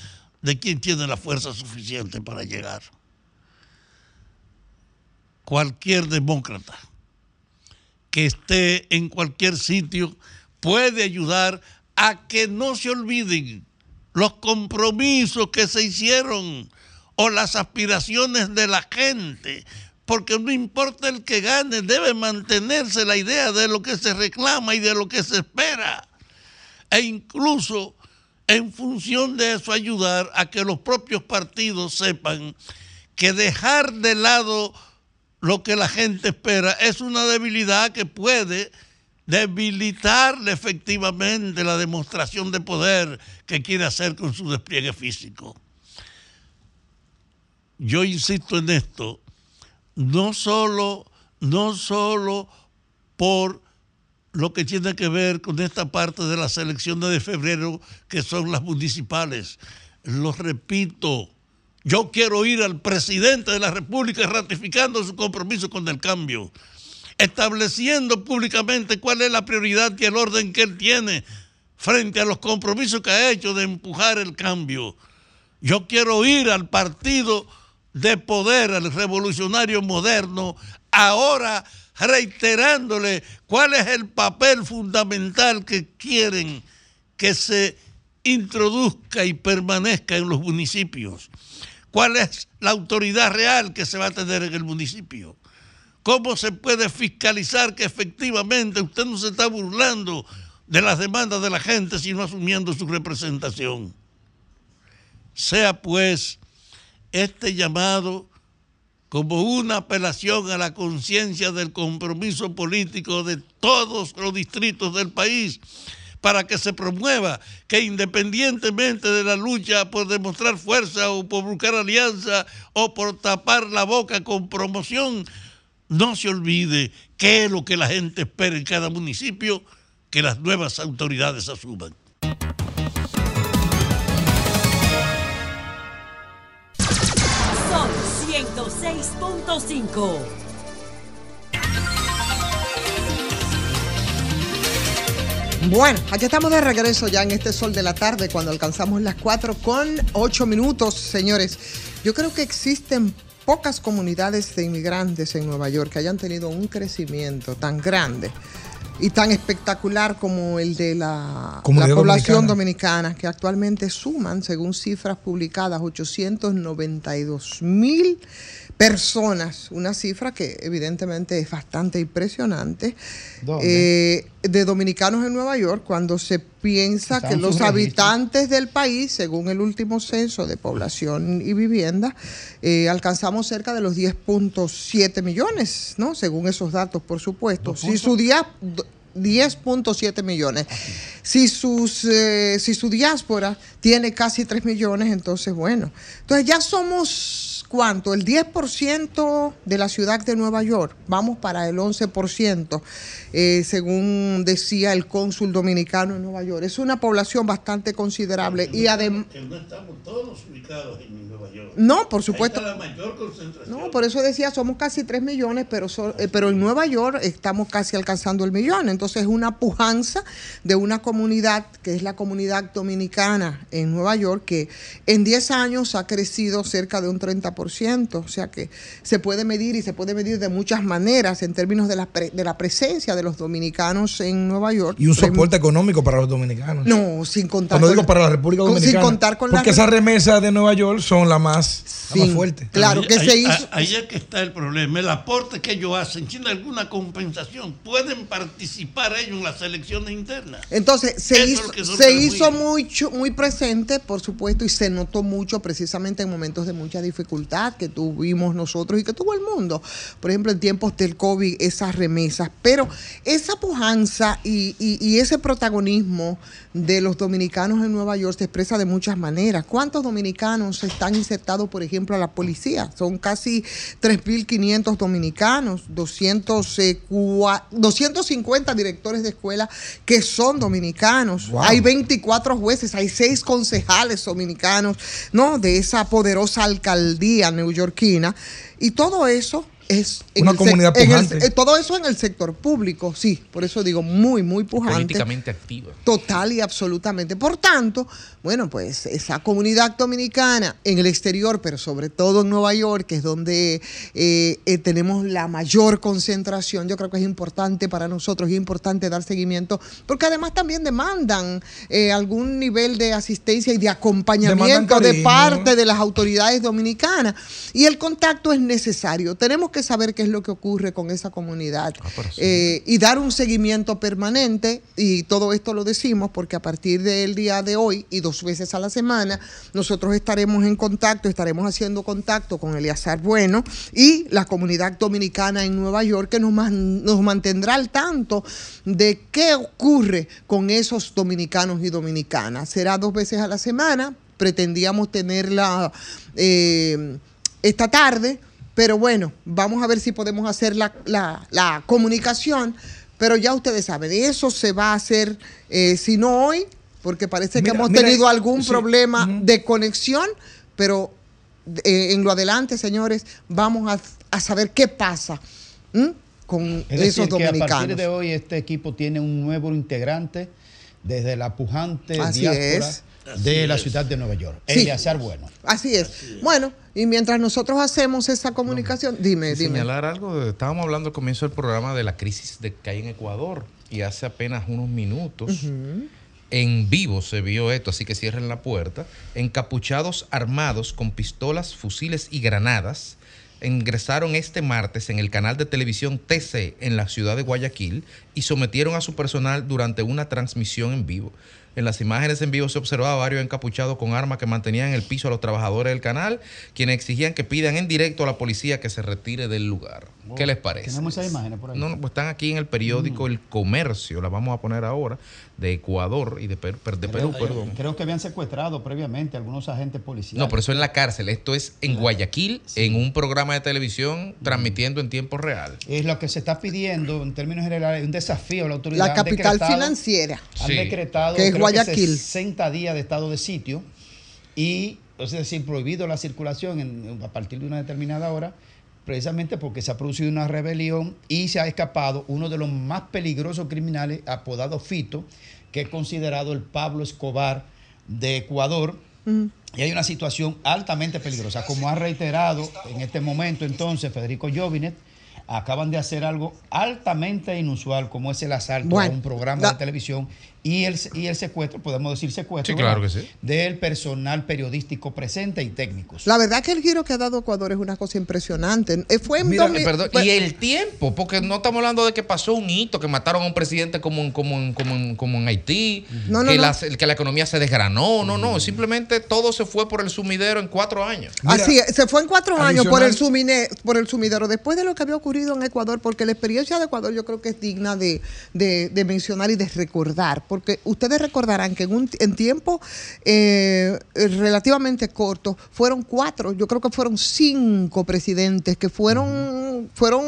de quien tiene la fuerza suficiente para llegar. Cualquier demócrata que esté en cualquier sitio puede ayudar a que no se olviden los compromisos que se hicieron o las aspiraciones de la gente, porque no importa el que gane, debe mantenerse la idea de lo que se reclama y de lo que se espera. E incluso en función de eso ayudar a que los propios partidos sepan que dejar de lado lo que la gente espera es una debilidad que puede debilitarle efectivamente la demostración de poder que quiere hacer con su despliegue físico. Yo insisto en esto, no solo, no solo por lo que tiene que ver con esta parte de las elecciones de febrero, que son las municipales. Lo repito, yo quiero ir al presidente de la República ratificando su compromiso con el cambio estableciendo públicamente cuál es la prioridad y el orden que él tiene frente a los compromisos que ha hecho de empujar el cambio. Yo quiero ir al partido de poder, al revolucionario moderno, ahora reiterándole cuál es el papel fundamental que quieren que se introduzca y permanezca en los municipios. ¿Cuál es la autoridad real que se va a tener en el municipio? ¿Cómo se puede fiscalizar que efectivamente usted no se está burlando de las demandas de la gente, sino asumiendo su representación? Sea pues este llamado como una apelación a la conciencia del compromiso político de todos los distritos del país para que se promueva que independientemente de la lucha por demostrar fuerza o por buscar alianza o por tapar la boca con promoción, no se olvide qué es lo que la gente espera en cada municipio que las nuevas autoridades asuman. 106.5. Bueno, aquí estamos de regreso ya en este sol de la tarde cuando alcanzamos las 4 con 8 minutos, señores. Yo creo que existen pocas comunidades de inmigrantes en Nueva York que hayan tenido un crecimiento tan grande y tan espectacular como el de la, la población dominicana. que actualmente suman, según cifras publicadas, 892 mil personas, una cifra que evidentemente es bastante impresionante, eh, de dominicanos en Nueva York, cuando se piensa que los habitantes del país, según el último censo de población y vivienda, eh, alcanzamos cerca de los 10.7 millones, ¿no? Según esos datos, por supuesto. Si su día 10.7 millones. Si, sus, eh, si su diáspora tiene casi 3 millones, entonces bueno. Entonces ya somos ¿cuánto? El 10% de la ciudad de Nueva York, vamos para el 11%, eh, según decía el cónsul dominicano en Nueva York. Es una población bastante considerable y además... no estamos todos ubicados en Nueva York. No, por supuesto. la mayor concentración. No, por eso decía, somos casi 3 millones, pero, eh, pero en Nueva York estamos casi alcanzando el millón. Entonces es una pujanza de una comunidad, que es la comunidad dominicana en Nueva York, que en 10 años ha crecido cerca de un 30% o sea que se puede medir y se puede medir de muchas maneras en términos de la, de la presencia de los dominicanos en Nueva York. Y un soporte económico para los dominicanos. No, sin contar. Cuando digo para la República Dominicana. Sin contar con Porque esas remesas de Nueva York son las más, fuertes. Claro que se hizo. Ahí es que está el problema. El aporte que ellos hacen, tiene alguna compensación. Pueden participar ellos en las elecciones internas. Entonces, se hizo, se hizo mucho, muy presente, por supuesto, y se notó mucho precisamente en momentos de mucha dificultad que tuvimos nosotros y que tuvo el mundo. Por ejemplo, en tiempos del COVID, esas remesas. Pero esa pujanza y, y ese protagonismo de los dominicanos en Nueva York se expresa de muchas maneras. ¿Cuántos dominicanos están insertados, por ejemplo, a la policía? Son casi 3.500 dominicanos, 200, 250 eh, directores de escuela que son dominicanos. Hay 24 jueces, hay 6 concejales dominicanos, ¿no? De esa poderosa alcaldía neoyorquina. Y todo eso es en Una el comunidad en el- pujante. eh, todo eso en el sector público, sí, por eso digo muy, muy pujante. Políticamente activa. Total y absolutamente. Por tanto, bueno, pues esa comunidad dominicana en el exterior, pero sobre todo en Nueva York, que es donde eh, eh, tenemos la mayor concentración, yo creo que es importante para nosotros, es importante dar seguimiento, porque además también demandan eh, algún nivel de asistencia y de acompañamiento de parte de las autoridades dominicanas. Y el contacto es necesario. Tenemos que saber qué es lo que ocurre con esa comunidad eh, y dar un seguimiento permanente. Y todo esto lo decimos porque a partir del día de hoy y dos veces a la semana, nosotros estaremos en contacto, estaremos haciendo contacto con Eliazar Bueno y la comunidad dominicana en Nueva York que nos, man- nos mantendrá al tanto de qué ocurre con esos dominicanos y dominicanas. Será dos veces a la semana. Pretendíamos tenerla eh, esta tarde, pero bueno, vamos a ver si podemos hacer la, la- la comunicación. Pero ya ustedes saben, eso se va a hacer, eh, si no hoy, porque parece que hemos mira, tenido algún sí, problema de conexión, pero eh, en lo adelante, señores, vamos a, a saber qué pasa ¿m? con Es esos decir, que a dominicanos. partir de hoy este equipo tiene un nuevo integrante desde la pujante Así diáspora es. De Así la es. ciudad de Nueva York. Sí. Eleazar Bueno. Así es. Bueno, y mientras nosotros hacemos esa comunicación, dime, dime. Señalar algo, de- estábamos hablando al comienzo del programa de la crisis de, que hay en Ecuador y hace apenas unos minutos en vivo se vio esto, así que cierren la puerta. Encapuchados armados con pistolas, fusiles y granadas ingresaron este martes en el canal de televisión TC en la ciudad de Guayaquil y sometieron a su personal durante una transmisión en vivo. En las imágenes en vivo se observaba a varios encapuchados con armas que mantenían en el piso a los trabajadores del canal, quienes exigían que pidan en directo a la policía que se retire del lugar. ¿Qué les parece? Tenemos esas imágenes por ahí. No, no, pues están aquí en el periódico El Comercio, la vamos a poner ahora, de Ecuador y de Perú, de Perú Creo- perdón. Creo que habían secuestrado previamente algunos agentes policiales. No, pero eso en la cárcel. Esto es en Guayaquil, en un programa de televisión transmitiendo en tiempo real. Es lo que se está pidiendo en términos generales, un desafío a la autoridad. La capital financiera. Han Sí. decretado Que es Guayaquil. 60 días de estado de sitio y, es decir, prohibido la circulación en- a partir de una determinada hora, precisamente porque se ha producido una rebelión y se ha escapado uno de los más peligrosos criminales, apodado Fito, que es considerado el Pablo Escobar de Ecuador. Y hay una situación altamente peligrosa. Como ha reiterado en este momento entonces Federico Jovinet, acaban de hacer algo altamente inusual, como es el asalto Bueno, a un programa de televisión y el, y el secuestro, podemos decir secuestro, Sí, claro ¿verdad? que sí. del personal periodístico presente y técnicos. La verdad que el giro que ha dado Ecuador es una cosa impresionante. Eh, Fue en Mira, eh, perdón, fue- y el tiempo, porque no estamos hablando de que pasó un hito, que mataron a un presidente como en, como en, como en, como en Haití, No, no, que, no. La, que la economía se desgranó, no, no, simplemente todo se fue por el sumidero en cuatro años. Así es, se fue en cuatro años por el, sumine- por el sumidero, después de lo que había ocurrido en Ecuador, porque la experiencia de Ecuador yo creo que es digna de, de- de mencionar y de recordar, porque ustedes recordarán que en, un, en tiempo eh, relativamente corto fueron cuatro, yo creo que fueron cinco presidentes que fueron, fueron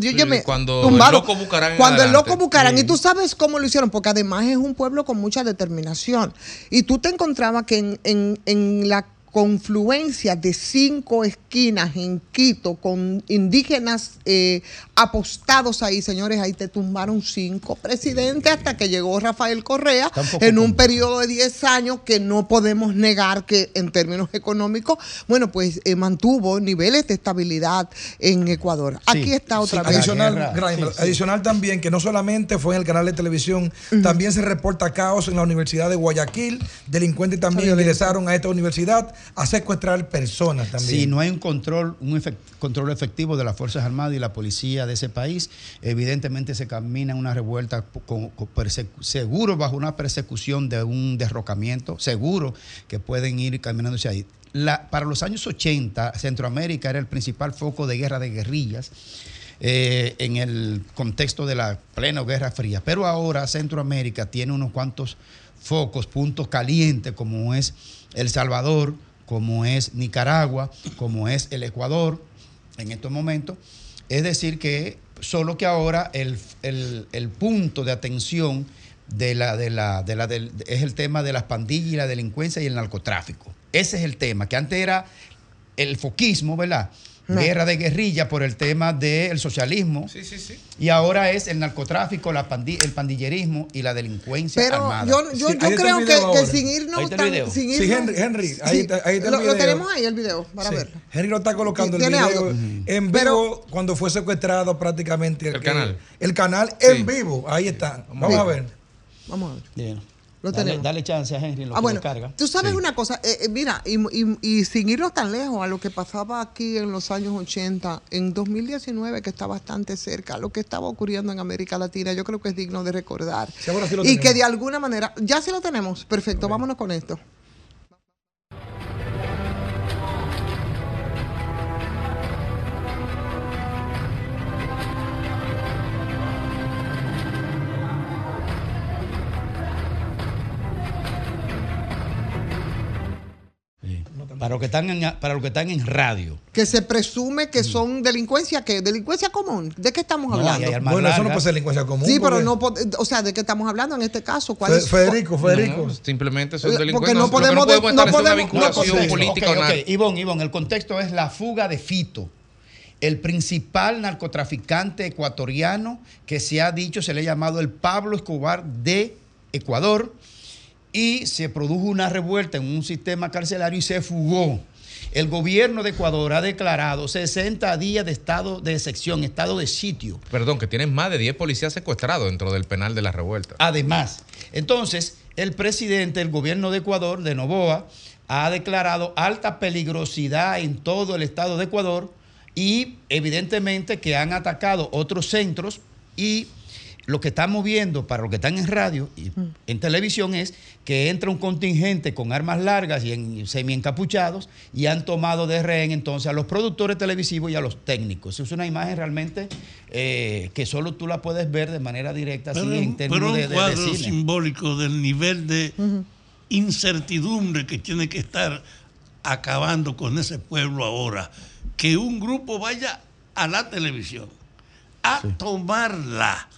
yo- yo me- cuando tumbados. el loco Bucarán Cuando el adelante. loco Bucarán, y tú sabes cómo lo hicieron, porque además es un pueblo con mucha determinación. Y tú te encontrabas que en, en- en la confluencia de cinco esquinas en Quito con indígenas eh, apostados ahí, señores, ahí te tumbaron cinco presidentes hasta que llegó Rafael Correa Tampoco en un periodo de 10 años que no podemos negar que en términos económicos, bueno, pues eh, mantuvo niveles de estabilidad en Ecuador. Aquí está otra vez. Adicional, Grimer, sí, sí. adicional también que no solamente fue en el canal de televisión, también se reporta caos en la Universidad de Guayaquil. Delincuentes también ingresaron a esta universidad a secuestrar personas también. Si no hay un control, un control efectivo de las Fuerzas Armadas y la policía de ese país, evidentemente se camina una revuelta seguro bajo una persecución de un derrocamiento, seguro que pueden ir caminándose ahí. Para los años 80, Centroamérica era el principal foco de guerra de guerrillas. eh, en el contexto de la plena Guerra Fría. Pero ahora Centroamérica tiene unos cuantos focos, puntos calientes, como es El Salvador, como es Nicaragua, como es el Ecuador en estos momentos. Es decir, que solo que ahora el, el- el punto de atención de la, de la, de la, es el tema de las pandillas y la delincuencia y el narcotráfico. Ese es el tema, que antes era el foquismo, ¿verdad? No. Guerra de guerrilla por el tema del socialismo. Sí, sí, sí. Y ahora es el narcotráfico, la pandi- el pandillerismo y la delincuencia Pero armada. yo, yo, Sí, creo el que, video sin irnos Ahí está el tan- video. sin Sí, irnos- Henry, Henry, ahí Sí. está- ahí está el lo, lo video. tenemos ahí el video para Sí. verlo. Henry lo está colocando el video audio. en Pero- vivo cuando fue secuestrado prácticamente El canal. El canal Sí. en vivo. Ahí está. Vamos a ver. Vamos a ver. Bien. Lo dale, tenemos. dale chance a Henry en lo Ah, que bueno, descarga. tú sabes Sí. una cosa, eh, eh, mira, y, y- y sin irnos tan lejos a lo que pasaba aquí en los años 80, en 2019, que está bastante cerca, lo que estaba ocurriendo en América Latina, yo creo que es digno de recordar. Sí, ahora sí lo y que de alguna manera, ya sí lo tenemos, perfecto, vámonos con esto. Para los que están en, para los que están en radio. Que se presume que son delincuencia, que delincuencia común. ¿De qué estamos. No, hablando? Bueno, eso no puede ser delincuencia común. Sí, pero porque- no, o sea, ¿de qué estamos hablando en este caso? ¿Cuál es? Federico, Federico. No, simplemente son Porque delincuentes. no Lo que podemos no una podemos- vinculación no, política Ok, o ok. nada. Ivonne, Ivonne, el contexto es la fuga de Fito, el principal narcotraficante ecuatoriano que se ha dicho, se le ha llamado el Pablo Escobar de Ecuador, y se produjo una revuelta en un sistema carcelario y se fugó. El gobierno de Ecuador ha declarado 60 días de estado de excepción, estado de sitio. Perdón, que tienen más de 10 policías secuestrados dentro del penal de la revuelta. Además, entonces, el presidente del gobierno de Ecuador, de Novoa, ha declarado alta peligrosidad en todo el estado de Ecuador y evidentemente que han atacado otros centros y lo que estamos viendo para los que están en radio y en televisión es que entra un contingente con armas largas y en, semi encapuchados y han tomado de rehén entonces a los productores televisivos y a los técnicos. Es una imagen realmente eh, que solo tú la puedes ver de manera directa así Pero, en pero términos un de, de- de cuadro cine. simbólico del nivel de incertidumbre que tiene que estar acabando con ese pueblo ahora. Que un grupo vaya a la televisión a tomarla.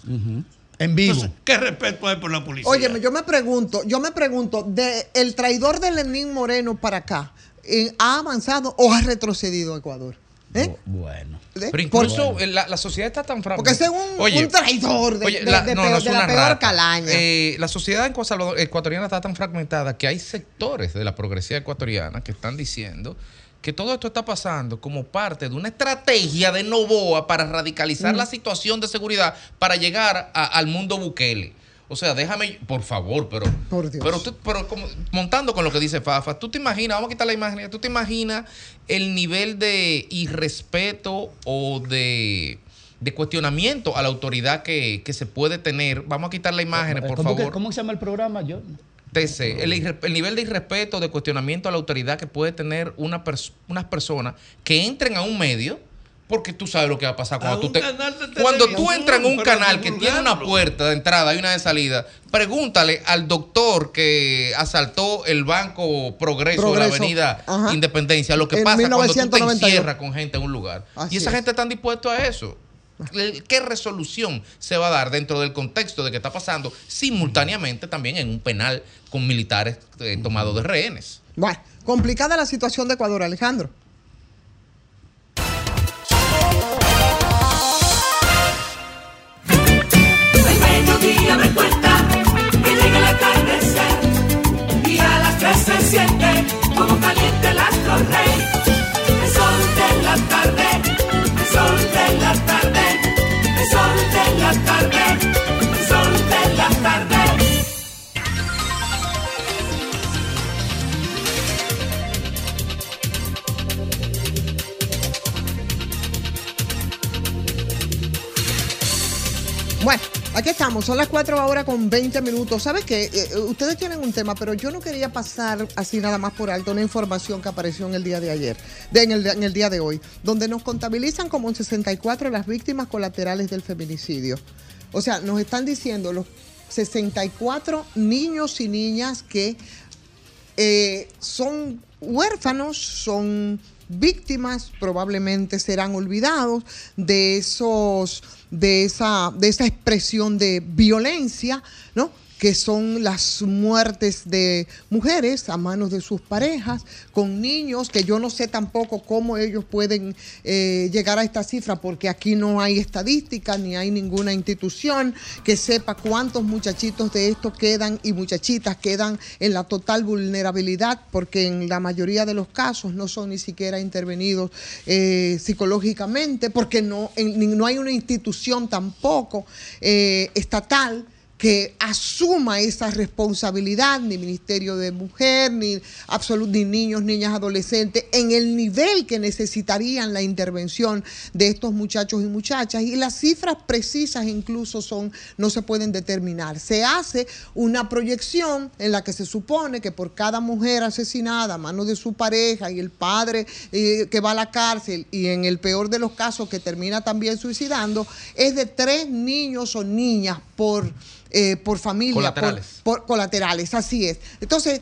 En vivo. Entonces, ¿qué respeto hay por la policía? Óyeme, yo me pregunto, yo me pregunto, de el traidor de Lenín Moreno para acá, eh, ¿ha avanzado o ha retrocedido Ecuador? ¿Eh? Bueno. ¿Eh? Pero incluso la, la sociedad está tan fragmentada. Porque ese es un- un traidor de- de- de peor- de la peor calaña. Eh, la sociedad en Salvador- ecuatoriana está tan fragmentada que hay sectores de la progresía ecuatoriana que están diciendo que todo esto está pasando como parte de una estrategia de Novoa para radicalizar Mm. la situación de seguridad para llegar a- al mundo Bukele. O sea, déjame, por favor, pero, Por Dios. pero, tú- pero como- montando con lo que dice Fafa, tú te imaginas, vamos a quitar la imagen, tú te imaginas el nivel de irrespeto o de, de cuestionamiento a la autoridad que, que se puede tener. Vamos a quitar la imagen, por ¿Cómo, que- favor. cómo se llama el programa? Yo, TC, el, nivel de irrespeto, de cuestionamiento a la autoridad que puede tener una pers- unas personas que entren a un medio, porque tú sabes lo que va a pasar cuando A tú te- de cuando tú entras en un canal que tiene una puerta de entrada y una de salida, pregúntale al doctor que asaltó el Banco Progreso, Progreso, la Avenida ajá. Independencia, lo que En pasa cuando tú te 1991. encierras con gente en un lugar. Así y esa es. gente está dispuesta a eso. ¿Qué resolución se va a dar dentro del contexto de que está pasando simultáneamente también en un penal con militares eh, tomados de rehenes? Bueno, complicada la situación de Ecuador, Alejandro. Son las 4 ahora con 20 minutos. ¿Sabes qué? Eh, eh, ustedes tienen un tema, pero yo no quería pasar así nada más por alto una información que apareció en el día de ayer, en, el, día de hoy, donde nos contabilizan como en 64 las víctimas colaterales del feminicidio. O sea, nos están diciendo los 64 niños y niñas que eh, son huérfanos, son víctimas, probablemente serán olvidados de esos, de esa, de esa expresión de violencia, ¿no? Que son las muertes de mujeres a manos de sus parejas, con niños, que yo no sé tampoco cómo ellos pueden eh, llegar a esta cifra, porque aquí no hay estadística ni hay ninguna institución que sepa cuántos muchachitos de estos quedan y muchachitas quedan en la total vulnerabilidad, porque en la mayoría de los casos no son ni siquiera intervenidos eh, psicológicamente, porque no, en- no hay una institución tampoco eh, estatal que asuma esa responsabilidad, ni Ministerio de Mujer, ni, ni niños, niñas, adolescentes, en el nivel que necesitarían la intervención de estos muchachos y muchachas. Y las cifras precisas incluso son, no se pueden determinar. Se hace una proyección en la que se supone que por cada mujer asesinada a manos de su pareja y el padre eh, que va a la cárcel y en el peor de los casos que termina también suicidando, es de tres niños o niñas por, eh, por familia. por- Colaterales. por colaterales, así es. Entonces,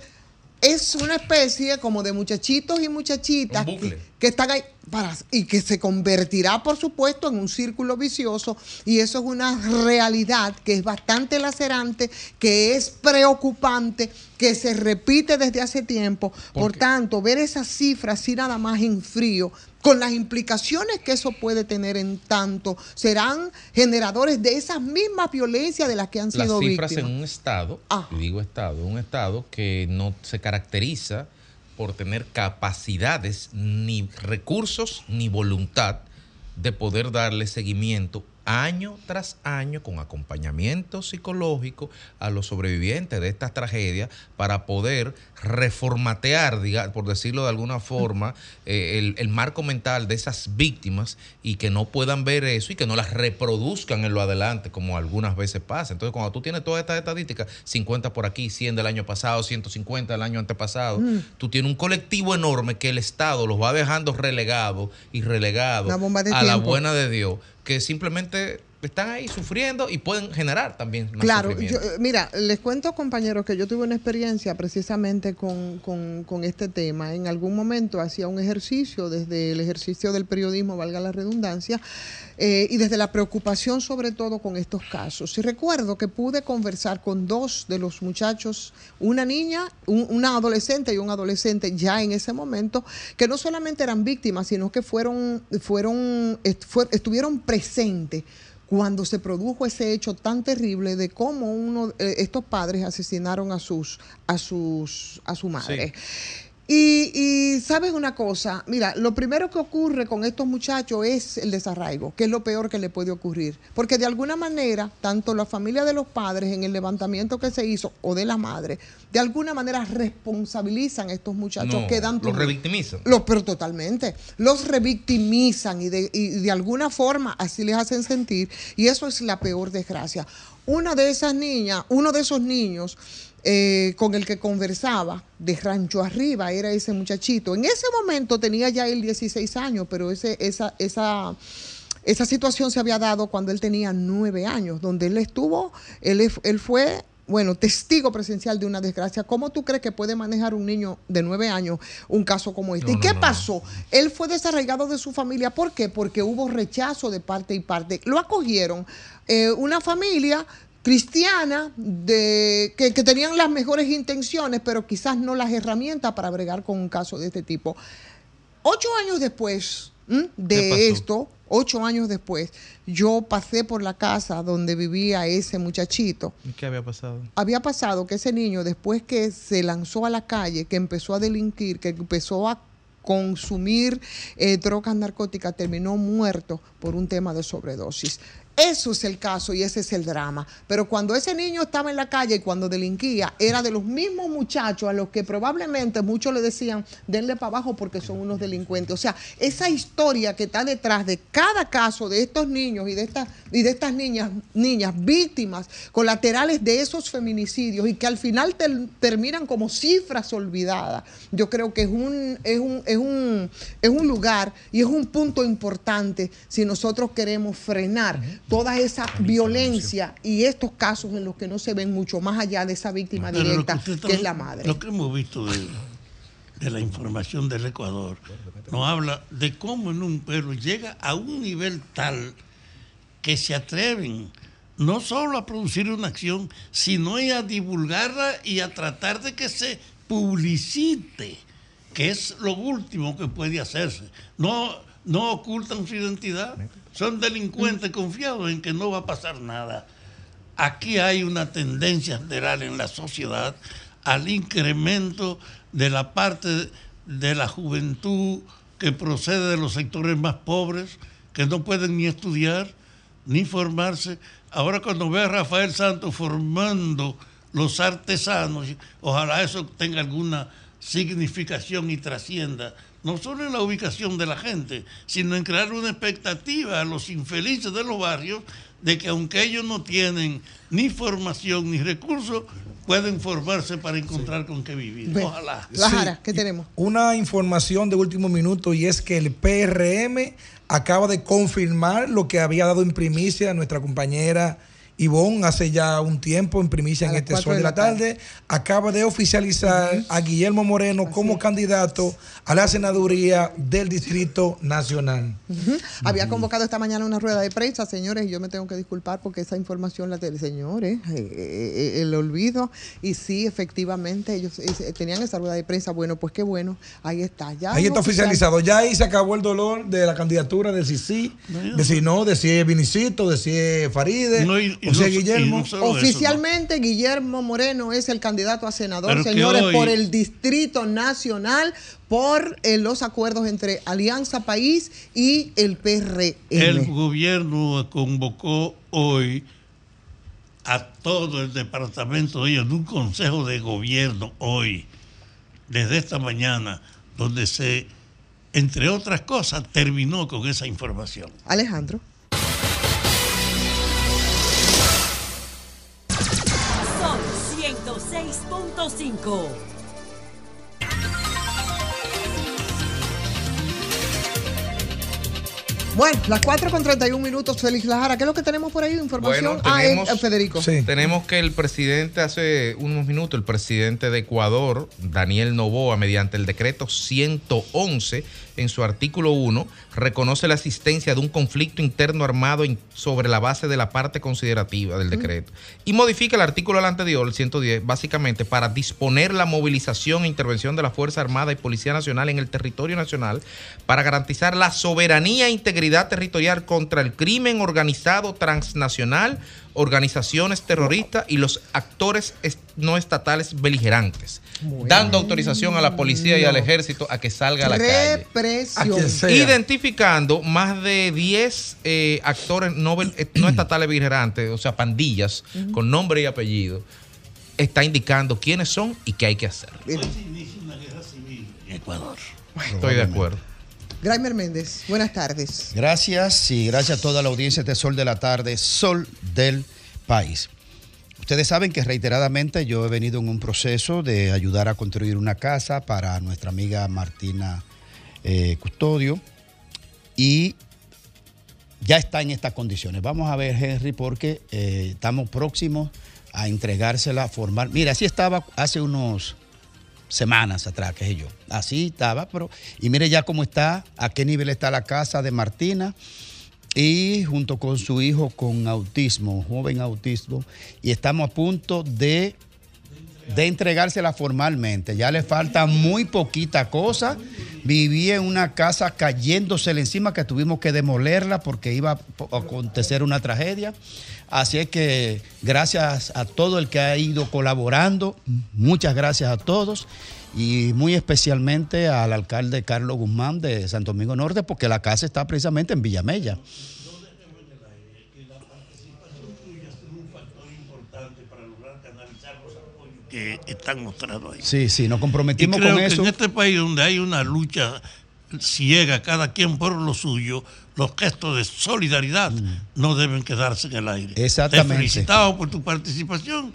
es una especie como de muchachitos y muchachitas que, que están ahí para, y que se convertirá, por supuesto, en un círculo vicioso y eso es una realidad que es bastante lacerante, que es preocupante, que se repite desde hace tiempo. Por tanto, ver esas cifras así nada más en frío, con las implicaciones que eso puede tener en tanto, serán generadores de esas mismas violencias de las que han las sido cifras víctimas. en un estado, y digo estado, un estado que no se caracteriza por tener capacidades, ni recursos, ni voluntad de poder darle seguimiento año tras año con acompañamiento psicológico a los sobrevivientes de estas tragedias para poder reformatear, diga- por decirlo de alguna forma, eh, el, el marco mental de esas víctimas y que no puedan ver eso y que no las reproduzcan en lo adelante, como algunas veces pasa. Entonces, cuando tú tienes todas estas estadísticas, 50 por aquí, 100 del año pasado, 150 del año antepasado, Mm. tú tienes un colectivo enorme que el Estado los va dejando relegados y relegados a la buena de Dios, que simplemente están ahí sufriendo y pueden generar también más Claro, yo, eh, mira, les cuento compañeros que yo tuve una experiencia precisamente con, con- con este tema. En algún momento hacía un ejercicio, desde el ejercicio del periodismo, valga la redundancia, eh, y desde la preocupación sobre todo con estos casos. Y recuerdo que pude conversar con dos de los muchachos, una niña, un- una adolescente y un adolescente ya en ese momento, que no solamente eran víctimas, sino que fueron, fueron, est- fue- estuvieron presentes cuando se produjo ese hecho tan terrible de cómo uno eh, estos padres asesinaron a sus a sus a su madre. Y, y sabes una cosa, mira, lo primero que ocurre con estos muchachos es el desarraigo, que es lo peor que le puede ocurrir. Porque de alguna manera, tanto la familia de los padres en el levantamiento que se hizo o de la madre, de alguna manera responsabilizan a estos muchachos, No, quedan los revictimizan. los, pero totalmente. Los revictimizan y de, y de alguna forma así les hacen sentir. Y eso es la peor desgracia. Una de esas niñas, uno de esos niños eh, con el que conversaba de rancho arriba era ese muchachito. En ese momento tenía ya él 16 años, pero ese, esa, esa, esa situación se había dado cuando él tenía nueve años, donde él estuvo, él, él fue, bueno, testigo presencial de una desgracia. ¿Cómo tú crees que puede manejar un niño de nueve años un caso como este? No, ¿Y qué no. pasó? Él fue desarraigado de su familia. ¿Por qué? Porque hubo rechazo de parte y parte. Lo acogieron eh, una familia cristiana de, que, que tenían las mejores intenciones, pero quizás no las herramientas para bregar con un caso de este tipo. Ocho años después ¿m? ¿Qué de esto, ocho años después, yo pasé por la casa donde vivía ese muchachito. ¿Y ¿Qué había pasado? Había pasado que ese niño, después que se lanzó a la calle, que empezó a delinquir, que empezó a consumir eh, drogas narcóticas, terminó muerto por un tema de sobredosis. Eso es el caso y ese es el drama. Pero cuando ese niño estaba en la calle y cuando delinquía, era de los mismos muchachos a los que probablemente muchos le decían, denle para abajo porque son unos delincuentes. O sea, esa historia que está detrás de cada caso de estos niños y de estas, y de estas niñas, niñas víctimas colaterales de esos feminicidios y que al final ter- terminan como cifras olvidadas, yo creo que es un, es un, es un, es un lugar y es un punto importante si nosotros queremos frenar toda esa violencia y estos casos en los que no se ven mucho más allá de esa víctima Pero directa que es la madre. Lo que hemos visto de, de la información del Ecuador nos habla de cómo en un pueblo llega a un nivel tal que se atreven no solo a producir una acción, sino a divulgarla y a tratar de que se publicite, que es lo último que puede hacerse. No, no ocultan su identidad, son delincuentes confiados en que no va a pasar nada. Aquí hay una tendencia general en la sociedad al incremento de la parte de la juventud que procede de los sectores más pobres, que no pueden ni estudiar ni formarse. Ahora cuando ve a Rafael Santos formando los artesanos, ojalá eso tenga alguna significación y trascienda, no solo en la ubicación de la gente, sino en crear una expectativa a los infelices de los barrios de que aunque ellos no tienen ni formación ni recursos, pueden formarse para encontrar con qué vivir. Ojalá. Lajara, ¿qué tenemos? Una información de último minuto y es que el PRM acaba de confirmar lo que había dado en primicia a nuestra compañera Ivonne hace ya un tiempo en primicia en este sol de la tarde, acaba de oficializar a Guillermo Moreno como candidato a la senaduría del Distrito Nacional. Había convocado esta mañana una rueda de prensa, señores, y yo me tengo que disculpar porque esa información la del señores, eh, eh, eh, el olvido. Y sí, efectivamente, ellos eh, tenían esa rueda de prensa. Bueno, pues qué bueno, ahí está. Ya Ahí es está oficial. oficializado. Ya ahí se acabó el dolor de la candidatura de si sí, de si no, de si es Vinicito, de si es Faride, No, y- y o Guillermo. no eso, Oficialmente, Guillermo Moreno es el candidato a senador, Pero señores, hoy- por el Distrito Nacional, por eh, los acuerdos entre Alianza País y el PRM. El gobierno convocó hoy a todo el departamento de ellos en un consejo de gobierno hoy, desde esta mañana, donde se, entre otras cosas, terminó con esa información. Alejandro. 106.5. Bueno, las 4 con 31 minutos, Félix Lajara. ¿Qué es lo que tenemos por ahí? Información. Bueno, ah, tenemos, eh, Federico. tenemos que el presidente hace unos minutos, el presidente de Ecuador, Daniel Novoa, mediante el decreto 111, en su artículo 1, reconoce la existencia de un conflicto interno armado sobre la base de la parte considerativa del decreto. Y modifica el artículo del anterior, el 110, básicamente para disponer la movilización e intervención de la Fuerza Armada y Policía Nacional en el territorio nacional para garantizar la soberanía e integridad territorial contra el crimen organizado transnacional, organizaciones terroristas y los actores no estatales beligerantes, dando autorización a la policía y al ejército a que salga a la calle. Represión. Identificando más de 10 eh, actores no, eh, no [CLEARS THROAT] estatales beligerantes, o sea, pandillas, con nombre y apellido, está indicando quiénes son y qué hay que hacer. En Ecuador. Estoy de acuerdo. Graimer Méndez, buenas tardes. Gracias y gracias a toda la audiencia de Sol de la Tarde, Sol del País. Ustedes saben que reiteradamente yo he venido en un proceso de ayudar a construir una casa para nuestra amiga Martina eh, Custodio y ya está en estas condiciones. Vamos a ver, Henry, porque eh, estamos próximos a entregársela formal. Mira, así estaba hace unos semanas atrás, qué sé yo. Así estaba, pero. Y mire ya cómo está, a qué nivel está la casa de Martina. Y junto con su hijo con autismo, joven autismo. Y estamos a punto de, de entregársela formalmente. Ya le falta muy poquita cosa. Vivía en una casa cayéndosele encima que tuvimos que demolerla porque iba a acontecer una tragedia. Así es que gracias a todo el que ha ido colaborando, muchas gracias a todos y muy especialmente al alcalde Carlos Guzmán de Santo Domingo Norte porque la casa está precisamente en Villamella. que están mostrados ahí. Sí, sí, nos Y comprometimos creo con que eso. en este país donde hay una lucha ciega, cada quien por lo suyo, los gestos de solidaridad no deben quedarse en el aire. Mm. Exactamente. Te felicitado por tu participación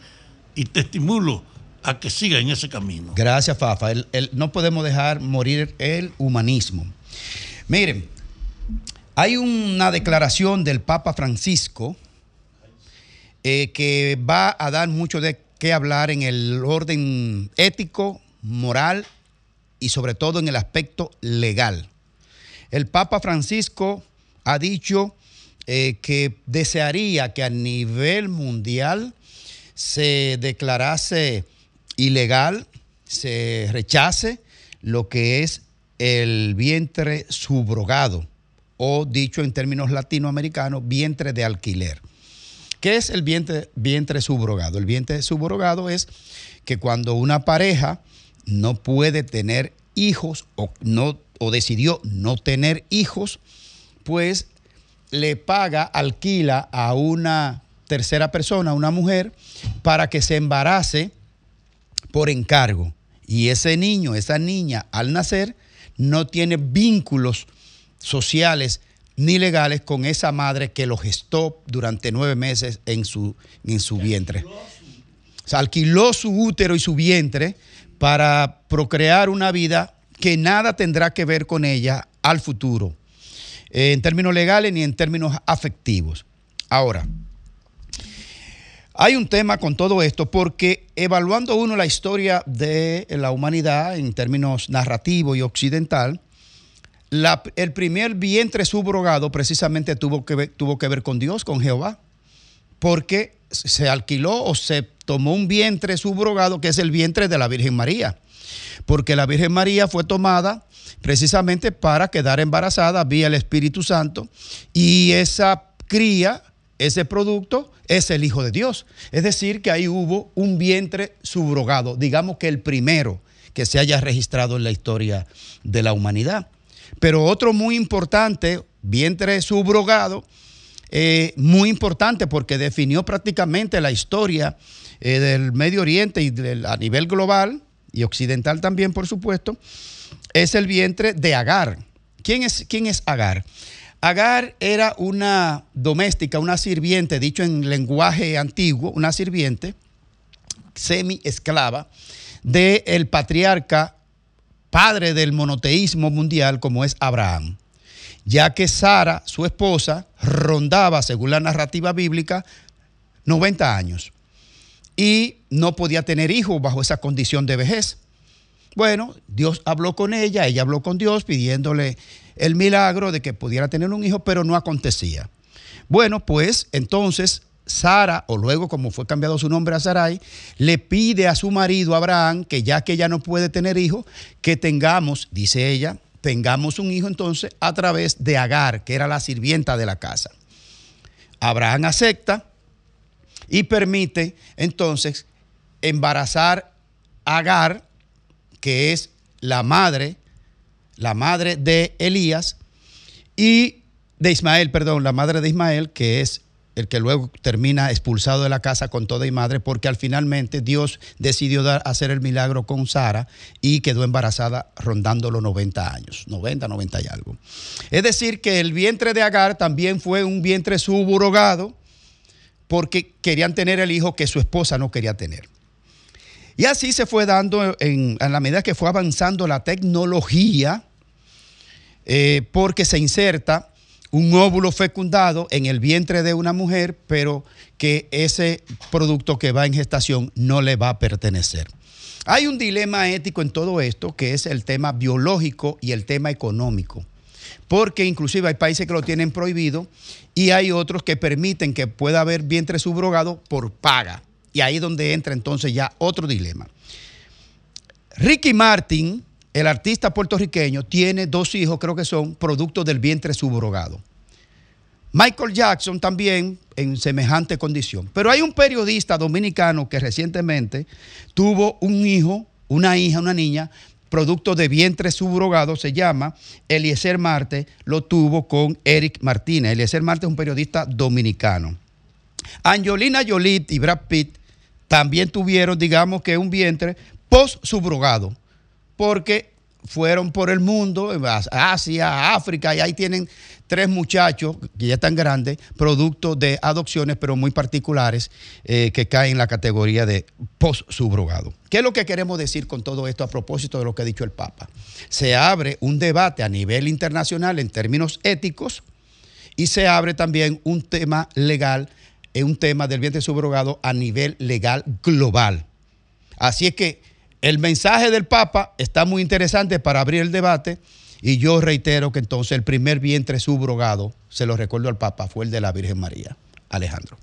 y te estimulo a que siga en ese camino. Gracias, Fafa. No podemos dejar morir el humanismo. Miren, hay una declaración del Papa Francisco eh, que va a dar mucho de qué hablar en el orden ético, moral y sobre todo en el aspecto legal. El Papa Francisco ha dicho eh, que desearía que a nivel mundial se declarase ilegal, se rechace lo que es el vientre subrogado, o dicho en términos latinoamericanos, vientre de alquiler. ¿Qué es el vientre, vientre subrogado? El vientre subrogado es que cuando una pareja no puede tener hijos o, no, o decidió no tener hijos, pues le paga, alquila a una tercera persona, una mujer, para que se embarace por encargo. Y ese niño, esa niña, al nacer, no tiene vínculos sociales ni legales con esa madre que lo gestó durante nueve meses en su, en su vientre. O alquiló su útero y su vientre para procrear una vida que nada tendrá que ver con ella al futuro, eh, en términos legales ni en términos afectivos. Ahora, hay un tema con todo esto porque evaluando uno la historia de la humanidad en términos narrativo y occidental, el primer vientre subrogado precisamente tuvo que, ver, tuvo que ver con Dios, con Jehová, porque se alquiló o se tomó un vientre subrogado que es el vientre de la Virgen María, porque la Virgen María fue tomada precisamente para quedar embarazada vía el Espíritu Santo y esa cría, ese producto es el Hijo de Dios. Es decir, que ahí hubo un vientre subrogado, digamos que el primero que se haya registrado en la historia de la humanidad. Pero otro muy importante, vientre subrogado, eh, muy importante porque definió prácticamente la historia eh, del Medio Oriente y a nivel global y occidental también, por supuesto, es el vientre de Agar. ¿Quién es, quién es Agar? Agar era una doméstica, una sirviente, dicho en lenguaje antiguo, una sirviente semi-esclava del patriarca padre del monoteísmo mundial como es Abraham, ya que Sara, su esposa, rondaba, según la narrativa bíblica, 90 años y no podía tener hijos bajo esa condición de vejez. Bueno, Dios habló con ella, ella habló con Dios pidiéndole el milagro de que pudiera tener un hijo, pero no acontecía. Bueno, pues entonces Sara, o luego como fue cambiado su nombre a Sarai, le pide a su marido Abraham que ya que ella no puede tener hijos, que tengamos, dice ella, tengamos un hijo entonces a través de Agar, que era la sirvienta de la casa. Abraham acepta y permite entonces embarazar a Agar, que es la madre, la madre de Elías, y de Ismael, perdón, la madre de Ismael, que es el que luego termina expulsado de la casa con toda y madre, porque al finalmente Dios decidió dar, hacer el milagro con Sara y quedó embarazada rondando los 90 años, 90, 90 y algo. Es decir, que el vientre de Agar también fue un vientre subrogado porque querían tener el hijo que su esposa no quería tener. Y así se fue dando en, la medida que fue avanzando la tecnología, eh, porque se inserta un óvulo fecundado en el vientre de una mujer, pero que ese producto que va en gestación no le va a pertenecer. Hay un dilema ético en todo esto, que es el tema biológico y el tema económico, porque inclusive hay países que lo tienen prohibido y hay otros que permiten que pueda haber vientre subrogado por paga. Y ahí es donde entra entonces ya otro dilema. Ricky Martin, el artista puertorriqueño, tiene dos hijos, creo que son productos del vientre subrogado. Michael Jackson también en semejante condición. Pero hay un periodista dominicano que recientemente tuvo un hijo, una hija, una niña, producto de vientre subrogado, se llama Eliezer Marte, lo tuvo con Eric Martínez. Eliezer Marte es un periodista dominicano. Angelina Jolie y Brad Pitt también tuvieron, digamos que un vientre post subrogado porque fueron por el mundo, Asia, África, y ahí tienen tres muchachos que ya están grandes, producto de adopciones, pero muy particulares, eh, que caen en la categoría de post-subrogado. ¿Qué es lo que queremos decir con todo esto a propósito de lo que ha dicho el Papa? Se abre un debate a nivel internacional en términos éticos y se abre también un tema legal, eh, un tema del vientre subrogado a nivel legal global. Así es que el mensaje del Papa está muy interesante para abrir el debate Y yo reitero que entonces el primer vientre subrogado, se lo recuerdo al Papa, fue el de la Virgen María. Alejandro.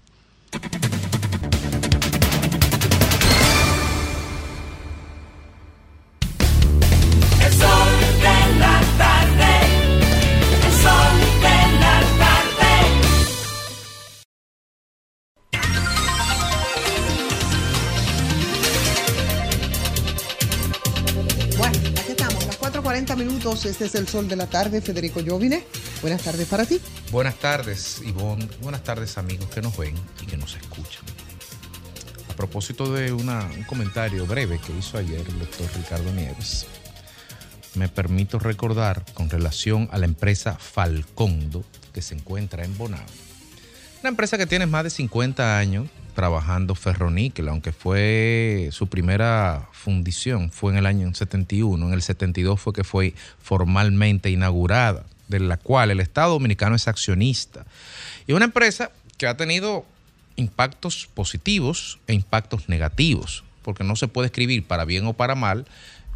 40 minutos. Este es el sol de la tarde. Federico Llovine, buenas tardes para ti. Buenas tardes, Ivonne. Buenas tardes, amigos que nos ven y que nos escuchan. A propósito de una, un comentario breve que hizo ayer el doctor Ricardo Nieves, me permito recordar con relación a la empresa Falcondo que se encuentra en Bonao. Una empresa que tiene más de 50 años, trabajando ferroníquel, aunque fue su primera fundición, fue en el año 71, en el 72 fue que fue formalmente inaugurada, de la cual el Estado Dominicano es accionista. Y una empresa que ha tenido impactos positivos e impactos negativos, porque no se puede escribir para bien o para mal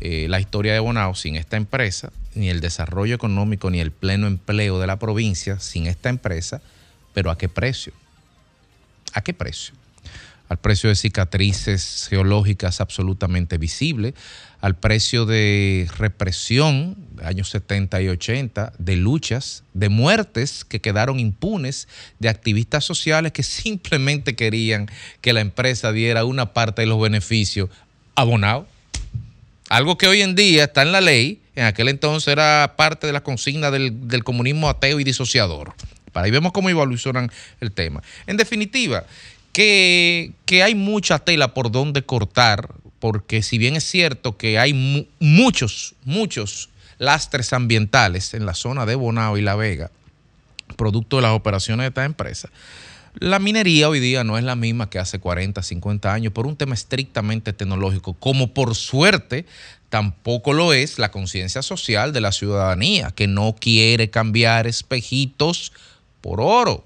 eh, la historia de Bonao sin esta empresa, ni el desarrollo económico, ni el pleno empleo de la provincia sin esta empresa, pero ¿a qué precio? ¿A qué precio? Al precio de cicatrices geológicas absolutamente visibles, al precio de represión años 70 y 80, de luchas, de muertes que quedaron impunes, de activistas sociales que [LAUGHS] simplemente querían que la empresa diera una parte de los beneficios abonados. Algo que hoy en día está en la ley, en aquel entonces era parte de la consigna del, del comunismo ateo y disociador. Para ahí vemos cómo evolucionan el tema. En definitiva, que, hay mucha tela por donde cortar, porque si bien es cierto que hay mu- muchos, muchos lastres ambientales en la zona de Bonao y La Vega, producto de las operaciones de esta empresa, la minería hoy día no es la misma que hace 40, 50 años por un tema estrictamente tecnológico, como por suerte tampoco lo es la conciencia social de la ciudadanía, que no quiere cambiar espejitos por oro,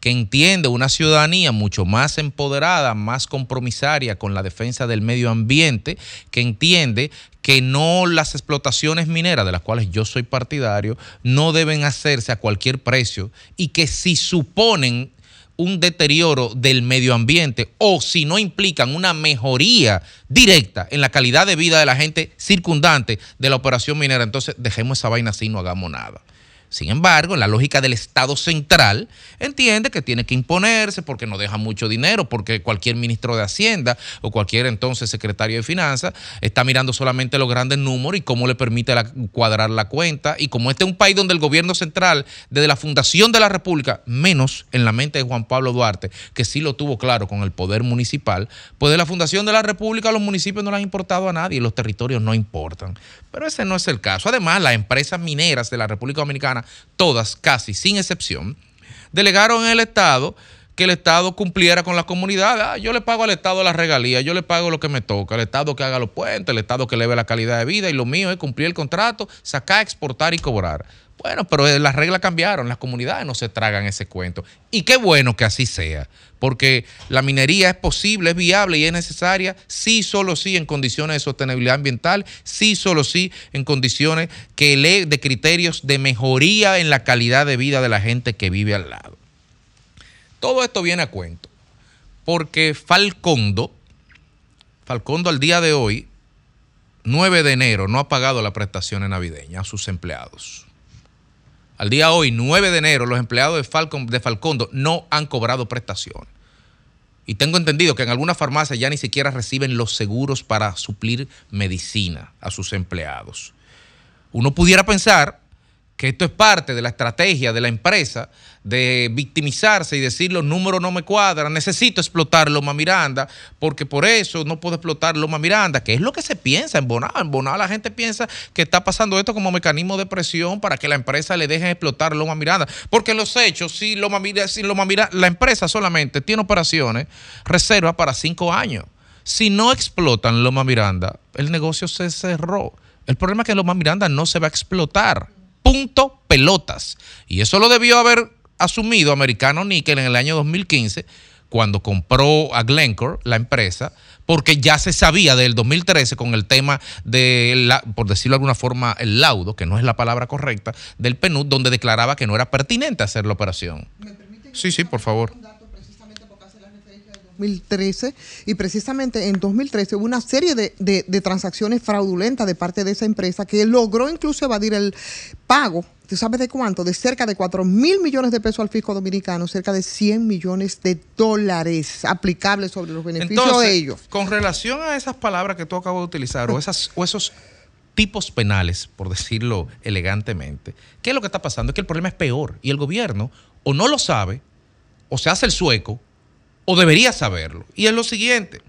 que entiende una ciudadanía mucho más empoderada, más compromisaria con la defensa del medio ambiente, que entiende que no las explotaciones mineras, de las cuales yo soy partidario, no deben hacerse a cualquier precio y que si suponen un deterioro del medio ambiente o si no implican una mejoría directa en la calidad de vida de la gente circundante de la operación minera, entonces dejemos esa vaina así y no hagamos nada. Sin embargo, la lógica del Estado central, entiende que tiene que imponerse porque no deja mucho dinero, porque cualquier ministro de Hacienda o cualquier entonces secretario de Finanzas está mirando solamente los grandes números y cómo le permite cuadrar la cuenta. Y como este es un país donde el gobierno central, desde la fundación de la República, menos en la mente de Juan Pablo Duarte, que sí lo tuvo claro con el poder municipal, pues de la fundación de la República los municipios no le han importado a nadie y los territorios no importan. Pero ese no es el caso. Además, las empresas mineras de la República Dominicana, todas, casi sin excepción, delegaron en el Estado que el Estado cumpliera con la comunidad. Ah, yo le pago al Estado las regalías, yo le pago lo que me toca, el Estado que haga los puentes, el Estado que eleve la calidad de vida y lo mío es cumplir el contrato, sacar, exportar y cobrar. Bueno, pero eh, las reglas cambiaron, las comunidades no se tragan ese cuento. Y qué bueno que así sea, porque la minería es posible, es viable y es necesaria, sí, solo sí en condiciones de sostenibilidad ambiental, sí, solo sí en condiciones que le- de criterios de mejoría en la calidad de vida de la gente que vive al lado. Todo esto viene a cuento, porque Falcondo, Falcondo al día de hoy, 9 de enero, no ha pagado las prestaciones navideñas a sus empleados. Al día hoy, 9 de enero, los empleados de, Falcon, de Falcondo no han cobrado prestaciones. Y tengo entendido que en algunas farmacias ya ni siquiera reciben los seguros para suplir medicina a sus empleados. Uno pudiera pensar que esto es parte de la estrategia de la empresa de victimizarse y decir los números no me cuadran, necesito explotar Loma Miranda, porque por eso no puedo explotar Loma Miranda, que es lo que se piensa en Bonao. En Bonao la gente piensa que está pasando esto como mecanismo de presión para que la empresa le deje explotar Loma Miranda, porque los hechos, si Loma Miranda, si Loma Miranda, la empresa solamente tiene operaciones, reserva para cinco años. Si no explotan Loma Miranda, el negocio se cerró. El problema es que Loma Miranda no se va a explotar. Punto pelotas. Y eso lo debió haber asumido Americano Nickel en el año 2015 cuando compró a Glencore, la empresa, porque ya se sabía del 2013 con el tema de, la, por decirlo de alguna forma, el laudo, que no es la palabra correcta, del PNUD, donde declaraba que no era pertinente hacer la operación. Sí, sí, por favor. 2013 y precisamente en 2013 hubo una serie de, de- de transacciones fraudulentas de parte de esa empresa que logró incluso evadir el pago, ¿tú sabes de cuánto? De cerca de 4 mil millones de pesos al fisco dominicano, cerca de 100 millones de dólares aplicables sobre los beneficios Entonces, de ellos. con relación a esas palabras que tú acabas de utilizar, o, esas, o esos tipos penales, por decirlo elegantemente, ¿qué es lo que está pasando? Es que el problema es peor y el gobierno o no lo sabe, o se hace el sueco, o debería saberlo. Y es lo siguiente.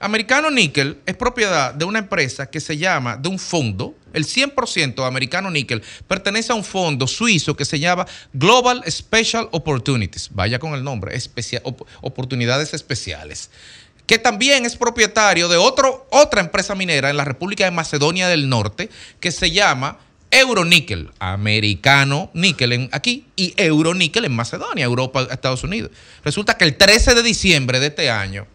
Americano Nickel es propiedad de una empresa que se llama, de un fondo, el 100% de Americano Nickel pertenece a un fondo suizo que se llama Global Special Opportunities, vaya con el nombre, oportunidades especiales, que también es propietario de otro, otra empresa minera en la República de Macedonia del Norte que se llama Euronickel, americano níquel en aquí y Euronickel en Macedonia, Europa, Estados Unidos. Resulta que el 13 de diciembre de este año,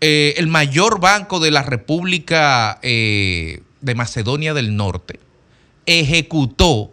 eh, el mayor banco de la República eh, de Macedonia del Norte ejecutó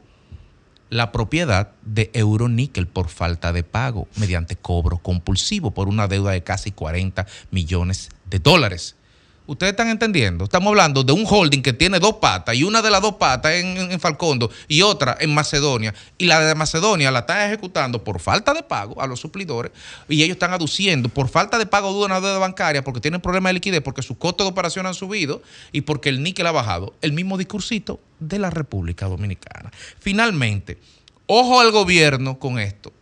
la propiedad de Euronickel por falta de pago mediante cobro compulsivo por una deuda de casi 40 millones de dólares. Ustedes están entendiendo. Estamos hablando de un holding que tiene dos patas y una de las dos patas en, en- Falcondo y otra en Macedonia. Y la de Macedonia la están ejecutando por falta de pago a los suplidores y ellos están aduciendo por falta de pago de una deuda bancaria porque tienen problemas de liquidez, porque sus costos de operación han subido y porque el níquel ha bajado. El mismo discursito de la República Dominicana. Finalmente, ojo al gobierno con esto.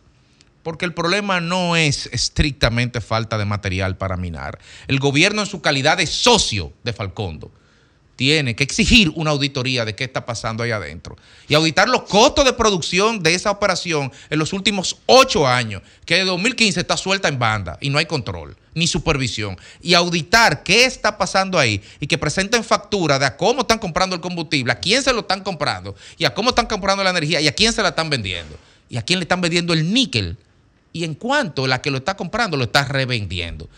Porque el problema no es estrictamente falta de material para minar. El gobierno en su calidad de socio de Falcondo tiene que exigir una auditoría de qué está pasando ahí adentro y auditar los costos de producción de esa operación en los últimos ocho años, que de 2015 está suelta en banda y no hay control ni supervisión, y auditar qué está pasando ahí y que presenten factura de a cómo están comprando el combustible, a quién se lo están comprando y a cómo están comprando la energía y a quién se la están vendiendo y a quién le están vendiendo el níquel y en cuanto la que lo está comprando lo está revendiendo.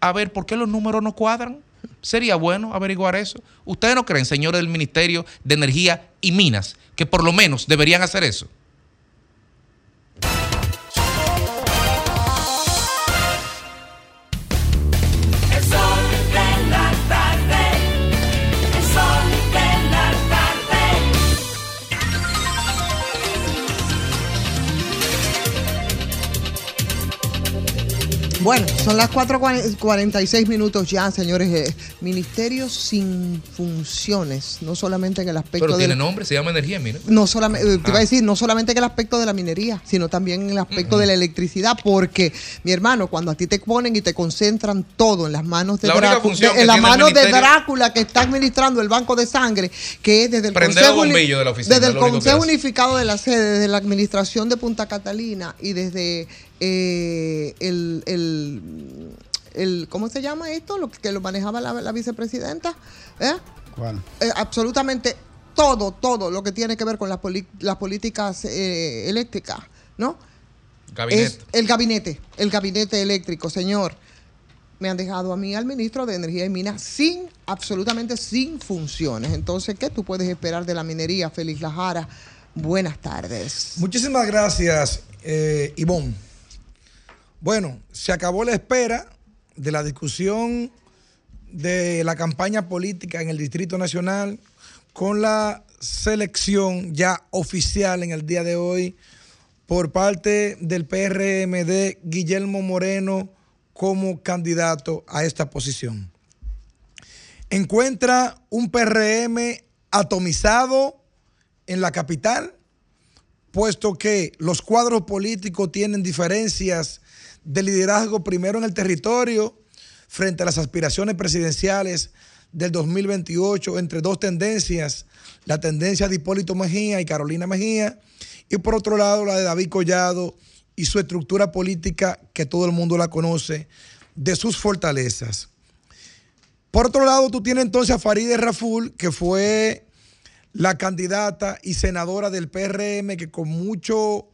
A ver, ¿por qué los números no cuadran? Sería bueno averiguar eso. ¿Ustedes no creen, señores del Ministerio de Energía y Minas, que por lo menos deberían hacer eso? Bueno, son las 4.46 minutos ya, señores. Eh, Ministerio sin funciones, no solamente en el aspecto Pero tiene nombre, se llama Energía y Minas. No solamente, te iba a Ah. decir, no solamente en el aspecto de la minería, sino también en el aspecto de la electricidad, porque, mi hermano, cuando a ti te ponen y te concentran todo en las manos de La Drácula, de- en el manos de Drácula que está administrando el banco de sangre, que es desde el Consejo, de la oficina, desde el Consejo. Unificado de la Sede, desde la administración de Punta Catalina y desde eh, el, el, el- ¿cómo se llama esto? Lo que lo manejaba la, la vicepresidenta, ¿eh? ¿Cuál? eh, absolutamente todo, todo lo que tiene que ver con las, las políticas eh, eléctricas, ¿no? Gabinete. Es el gabinete, el gabinete eléctrico, señor. Me han dejado a mí al ministro de Energía y Minas sin, absolutamente sin funciones. Entonces, ¿qué tú puedes esperar de la minería, Félix Lajara? Buenas tardes. Muchísimas gracias, eh, Ivonne. Bueno, se acabó la espera de la discusión de la campaña política en el Distrito Nacional con la selección ya oficial en el día de hoy por parte del PRM de Guillermo Moreno como candidato a esta posición. Encuentra un PRM atomizado en la capital, puesto que los cuadros políticos tienen diferencias de liderazgo primero en el territorio frente a las aspiraciones presidenciales del 2028 entre dos tendencias, la tendencia de Hipólito Mejía y Carolina Mejía, y por otro lado la de David Collado y su estructura política que todo el mundo la conoce, de sus fortalezas. Por otro lado, tú tienes entonces a Farideh Raful, que fue la candidata y senadora del PRM que con mucho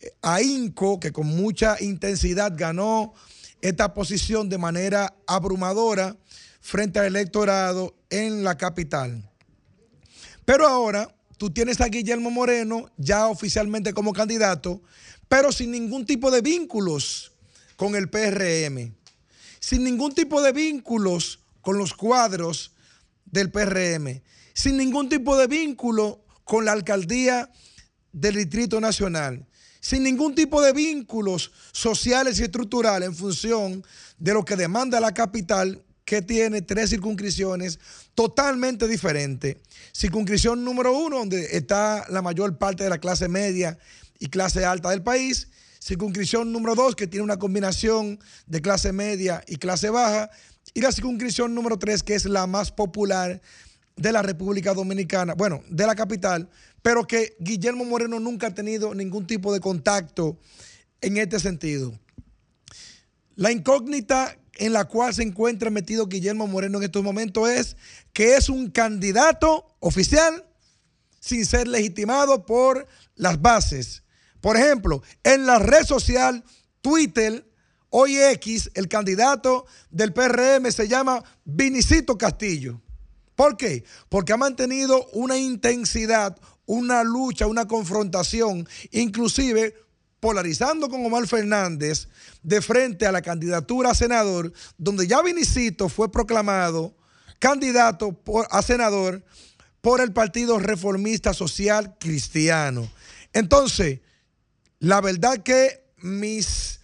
eh, ahínco, que con mucha intensidad ganó esta posición de manera abrumadora frente al electorado en la capital. Pero ahora tú tienes a Guillermo Moreno ya oficialmente como candidato, pero sin ningún tipo de vínculos con el PRM, sin ningún tipo de vínculos con los cuadros del PRM, sin ningún tipo de vínculo con la alcaldía del Distrito Nacional, sin ningún tipo de vínculos sociales y estructurales en función de lo que demanda la capital, que tiene tres circunscripciones totalmente diferentes. Circunscripción número uno, donde está la mayor parte de la clase media y clase alta del país. Circunscripción número dos, que tiene una combinación de clase media y clase baja. Y la circunscripción número tres, que es la más popular de la República Dominicana, bueno, de la capital, pero que Guillermo Moreno nunca ha tenido ningún tipo de contacto en este sentido. La incógnita en la cual se encuentra metido Guillermo Moreno en estos momentos es que es un candidato oficial sin ser legitimado por las bases. Por ejemplo, en la red social Twitter, hoy X, el candidato del PRM se llama Vinicito Castillo. ¿Por qué? Porque ha mantenido una intensidad, una lucha, una confrontación, inclusive polarizando con Omar Fernández de frente a la candidatura a senador, donde ya Vinicito fue proclamado candidato a senador por el Partido Reformista Social Cristiano. Entonces, la verdad que mis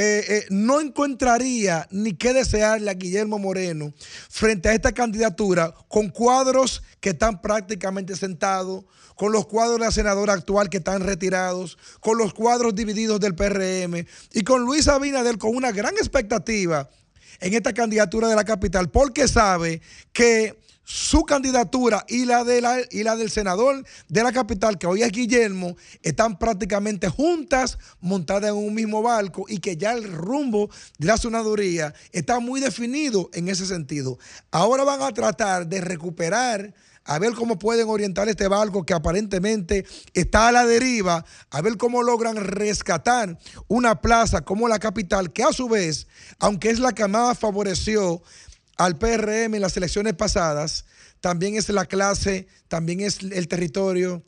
eh, eh, no encontraría ni qué desearle a Guillermo Moreno frente a esta candidatura con cuadros que están prácticamente sentados, con los cuadros de la senadora actual que están retirados, con los cuadros divididos del PRM y con Luis Abinader con una gran expectativa en esta candidatura de la capital porque sabe que su candidatura y la, de la, y la del senador de la capital, que hoy es Guillermo, están prácticamente juntas, montadas en un mismo barco y que ya el rumbo de la senaduría está muy definido en ese sentido. Ahora van a tratar de recuperar a ver cómo pueden orientar este barco que aparentemente está a la deriva, a ver cómo logran rescatar una plaza como la capital, que a su vez, aunque es la que más favoreció al PRM en las elecciones pasadas, también es la clase, también es el territorio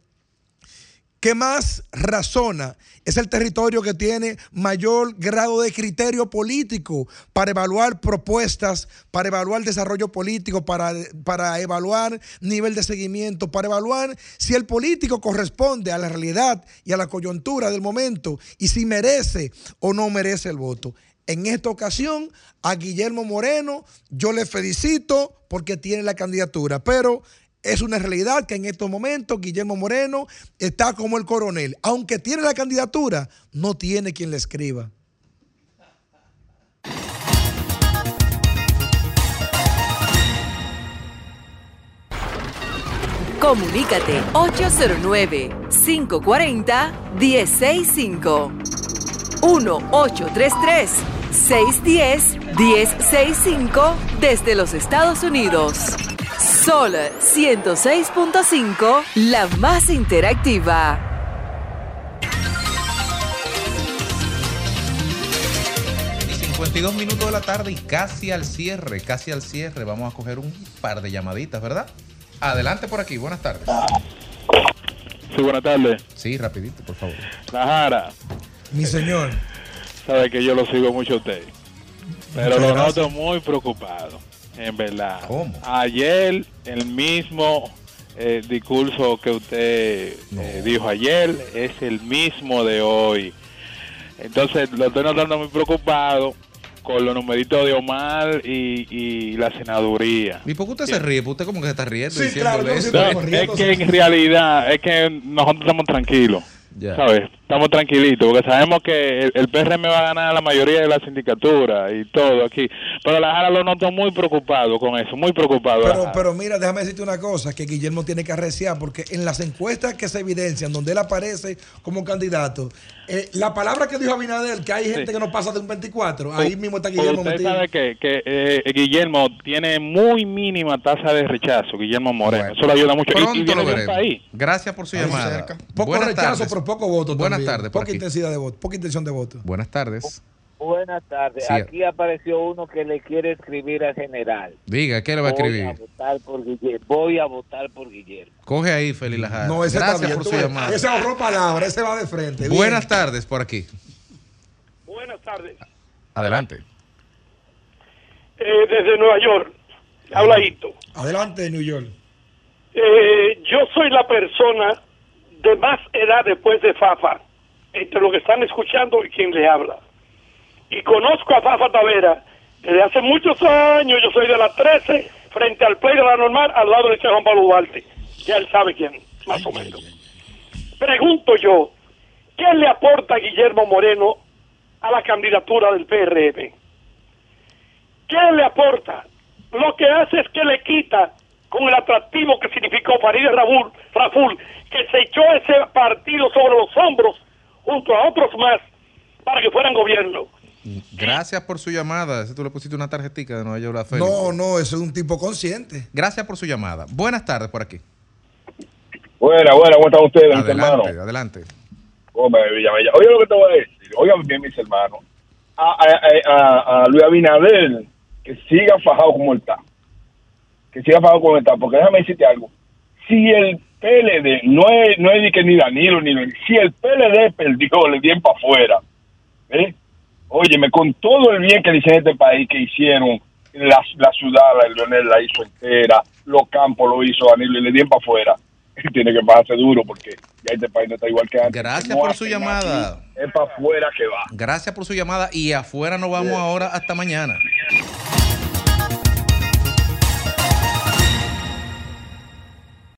que más razona, es el territorio que tiene mayor grado de criterio político para evaluar propuestas, para evaluar desarrollo político, para, para evaluar nivel de seguimiento, para evaluar si el político corresponde a la realidad y a la coyuntura del momento y si merece o no merece el voto. En esta ocasión, a Guillermo Moreno, yo le felicito porque tiene la candidatura, pero es una realidad que en estos momentos Guillermo Moreno está como el coronel. Aunque tiene la candidatura, no tiene quien le escriba. Comunícate 809 540 165 1833 610-1065 desde los Estados Unidos. Sol 106.5, la más interactiva. Y 52 minutos de la tarde y casi al cierre, casi al cierre. Vamos a coger un par de llamaditas, ¿verdad? Adelante por aquí, buenas tardes. Sí, buenas tardes. Sí, rapidito, por favor. La Jara. Mi señor sabe que yo lo sigo mucho a usted. Pero lo noto muy preocupado, en verdad. Ayer, el mismo eh, discurso que usted eh, dijo ayer es el mismo de hoy. Entonces, lo estoy notando muy preocupado con los numeritos de Omar y, la senaduría. ¿Y por qué usted se ríe? ¿Usted como que se está riendo? Sí, claro, es que en realidad, es que nosotros estamos tranquilos. ¿Sabes? Estamos tranquilitos porque sabemos que el, PRM va a ganar la mayoría de la sindicatura y todo aquí. Pero la Jara lo noto muy preocupado con eso, muy preocupado. Pero, pero mira, déjame decirte una cosa, que Guillermo tiene que arreciar porque en las encuestas que se evidencian, donde él aparece como candidato, eh, la palabra que dijo Abinader, que hay gente que no pasa de un 24, ahí mismo está Guillermo Usted sabe que, que eh, Guillermo tiene muy mínima tasa de rechazo, Guillermo Moreno. eso le ayuda mucho. y, y Gracias por su llamada. Poco rechazo, pero poco voto. Buenas tardes. Poca intensidad de voto, poca intención de voto. Buenas tardes. Buenas tardes. Sí. Aquí apareció uno que le quiere escribir al general. Diga, ¿qué le va a Voy a escribir? votar por Guillermo. Voy a votar por Guillermo. Coge ahí, Félix Lajara. No, ese Gracias está bien. por su llamada. Ese ahorró palabra, ese va de frente. bien. Buenas tardes por aquí. Buenas tardes. Adelante. Eh, desde Nueva York, habla Hito. Adelante, New York. Eh, yo soy la persona de más edad después de Fafa, entre los que están escuchando y quien le habla. Y conozco a Fafa Tavera desde hace muchos años. Yo soy de la 13, frente al play de la normal, al lado de Juan Pablo Duarte. Ya él sabe quién, más o menos. Pregunto yo, ¿qué le aporta Guillermo Moreno a la candidatura del PRM? ¿Qué le aporta? Lo que hace es que le quita con el atractivo que significó Farideh Raful, Raful, que se echó ese partido sobre los hombros junto a otros más para que fueran gobierno. Gracias por su llamada. Ese tú le pusiste una tarjetita de Nueva York a Félix. No, no, ese es un tipo consciente. Gracias por su llamada. Buenas tardes por aquí. Buena, buena, ¿cómo están ustedes, mis hermanos? Adelante, adelante. Villamella. Oye lo que te voy a decir, oigan bien, mis hermanos. A, a, a, a Luis Abinader, que siga fajado como él está. Que siga fajado como él está, porque déjame decirte algo. Si el PLD, no es, no es de que ni Danilo, ni si el PLD perdió, le dieron para afuera. ¿eh? Óyeme, con todo el bien que dice este país que hicieron, la, la ciudad, la Leonel la hizo entera, los campos lo hizo Danilo y le dieron para afuera. [LAUGHS] Tiene que bajarse duro porque ya este país no está igual que antes. Gracias No por su llamada. aquí, Es para afuera que va. Gracias por su llamada y afuera nos vamos ahora hasta mañana.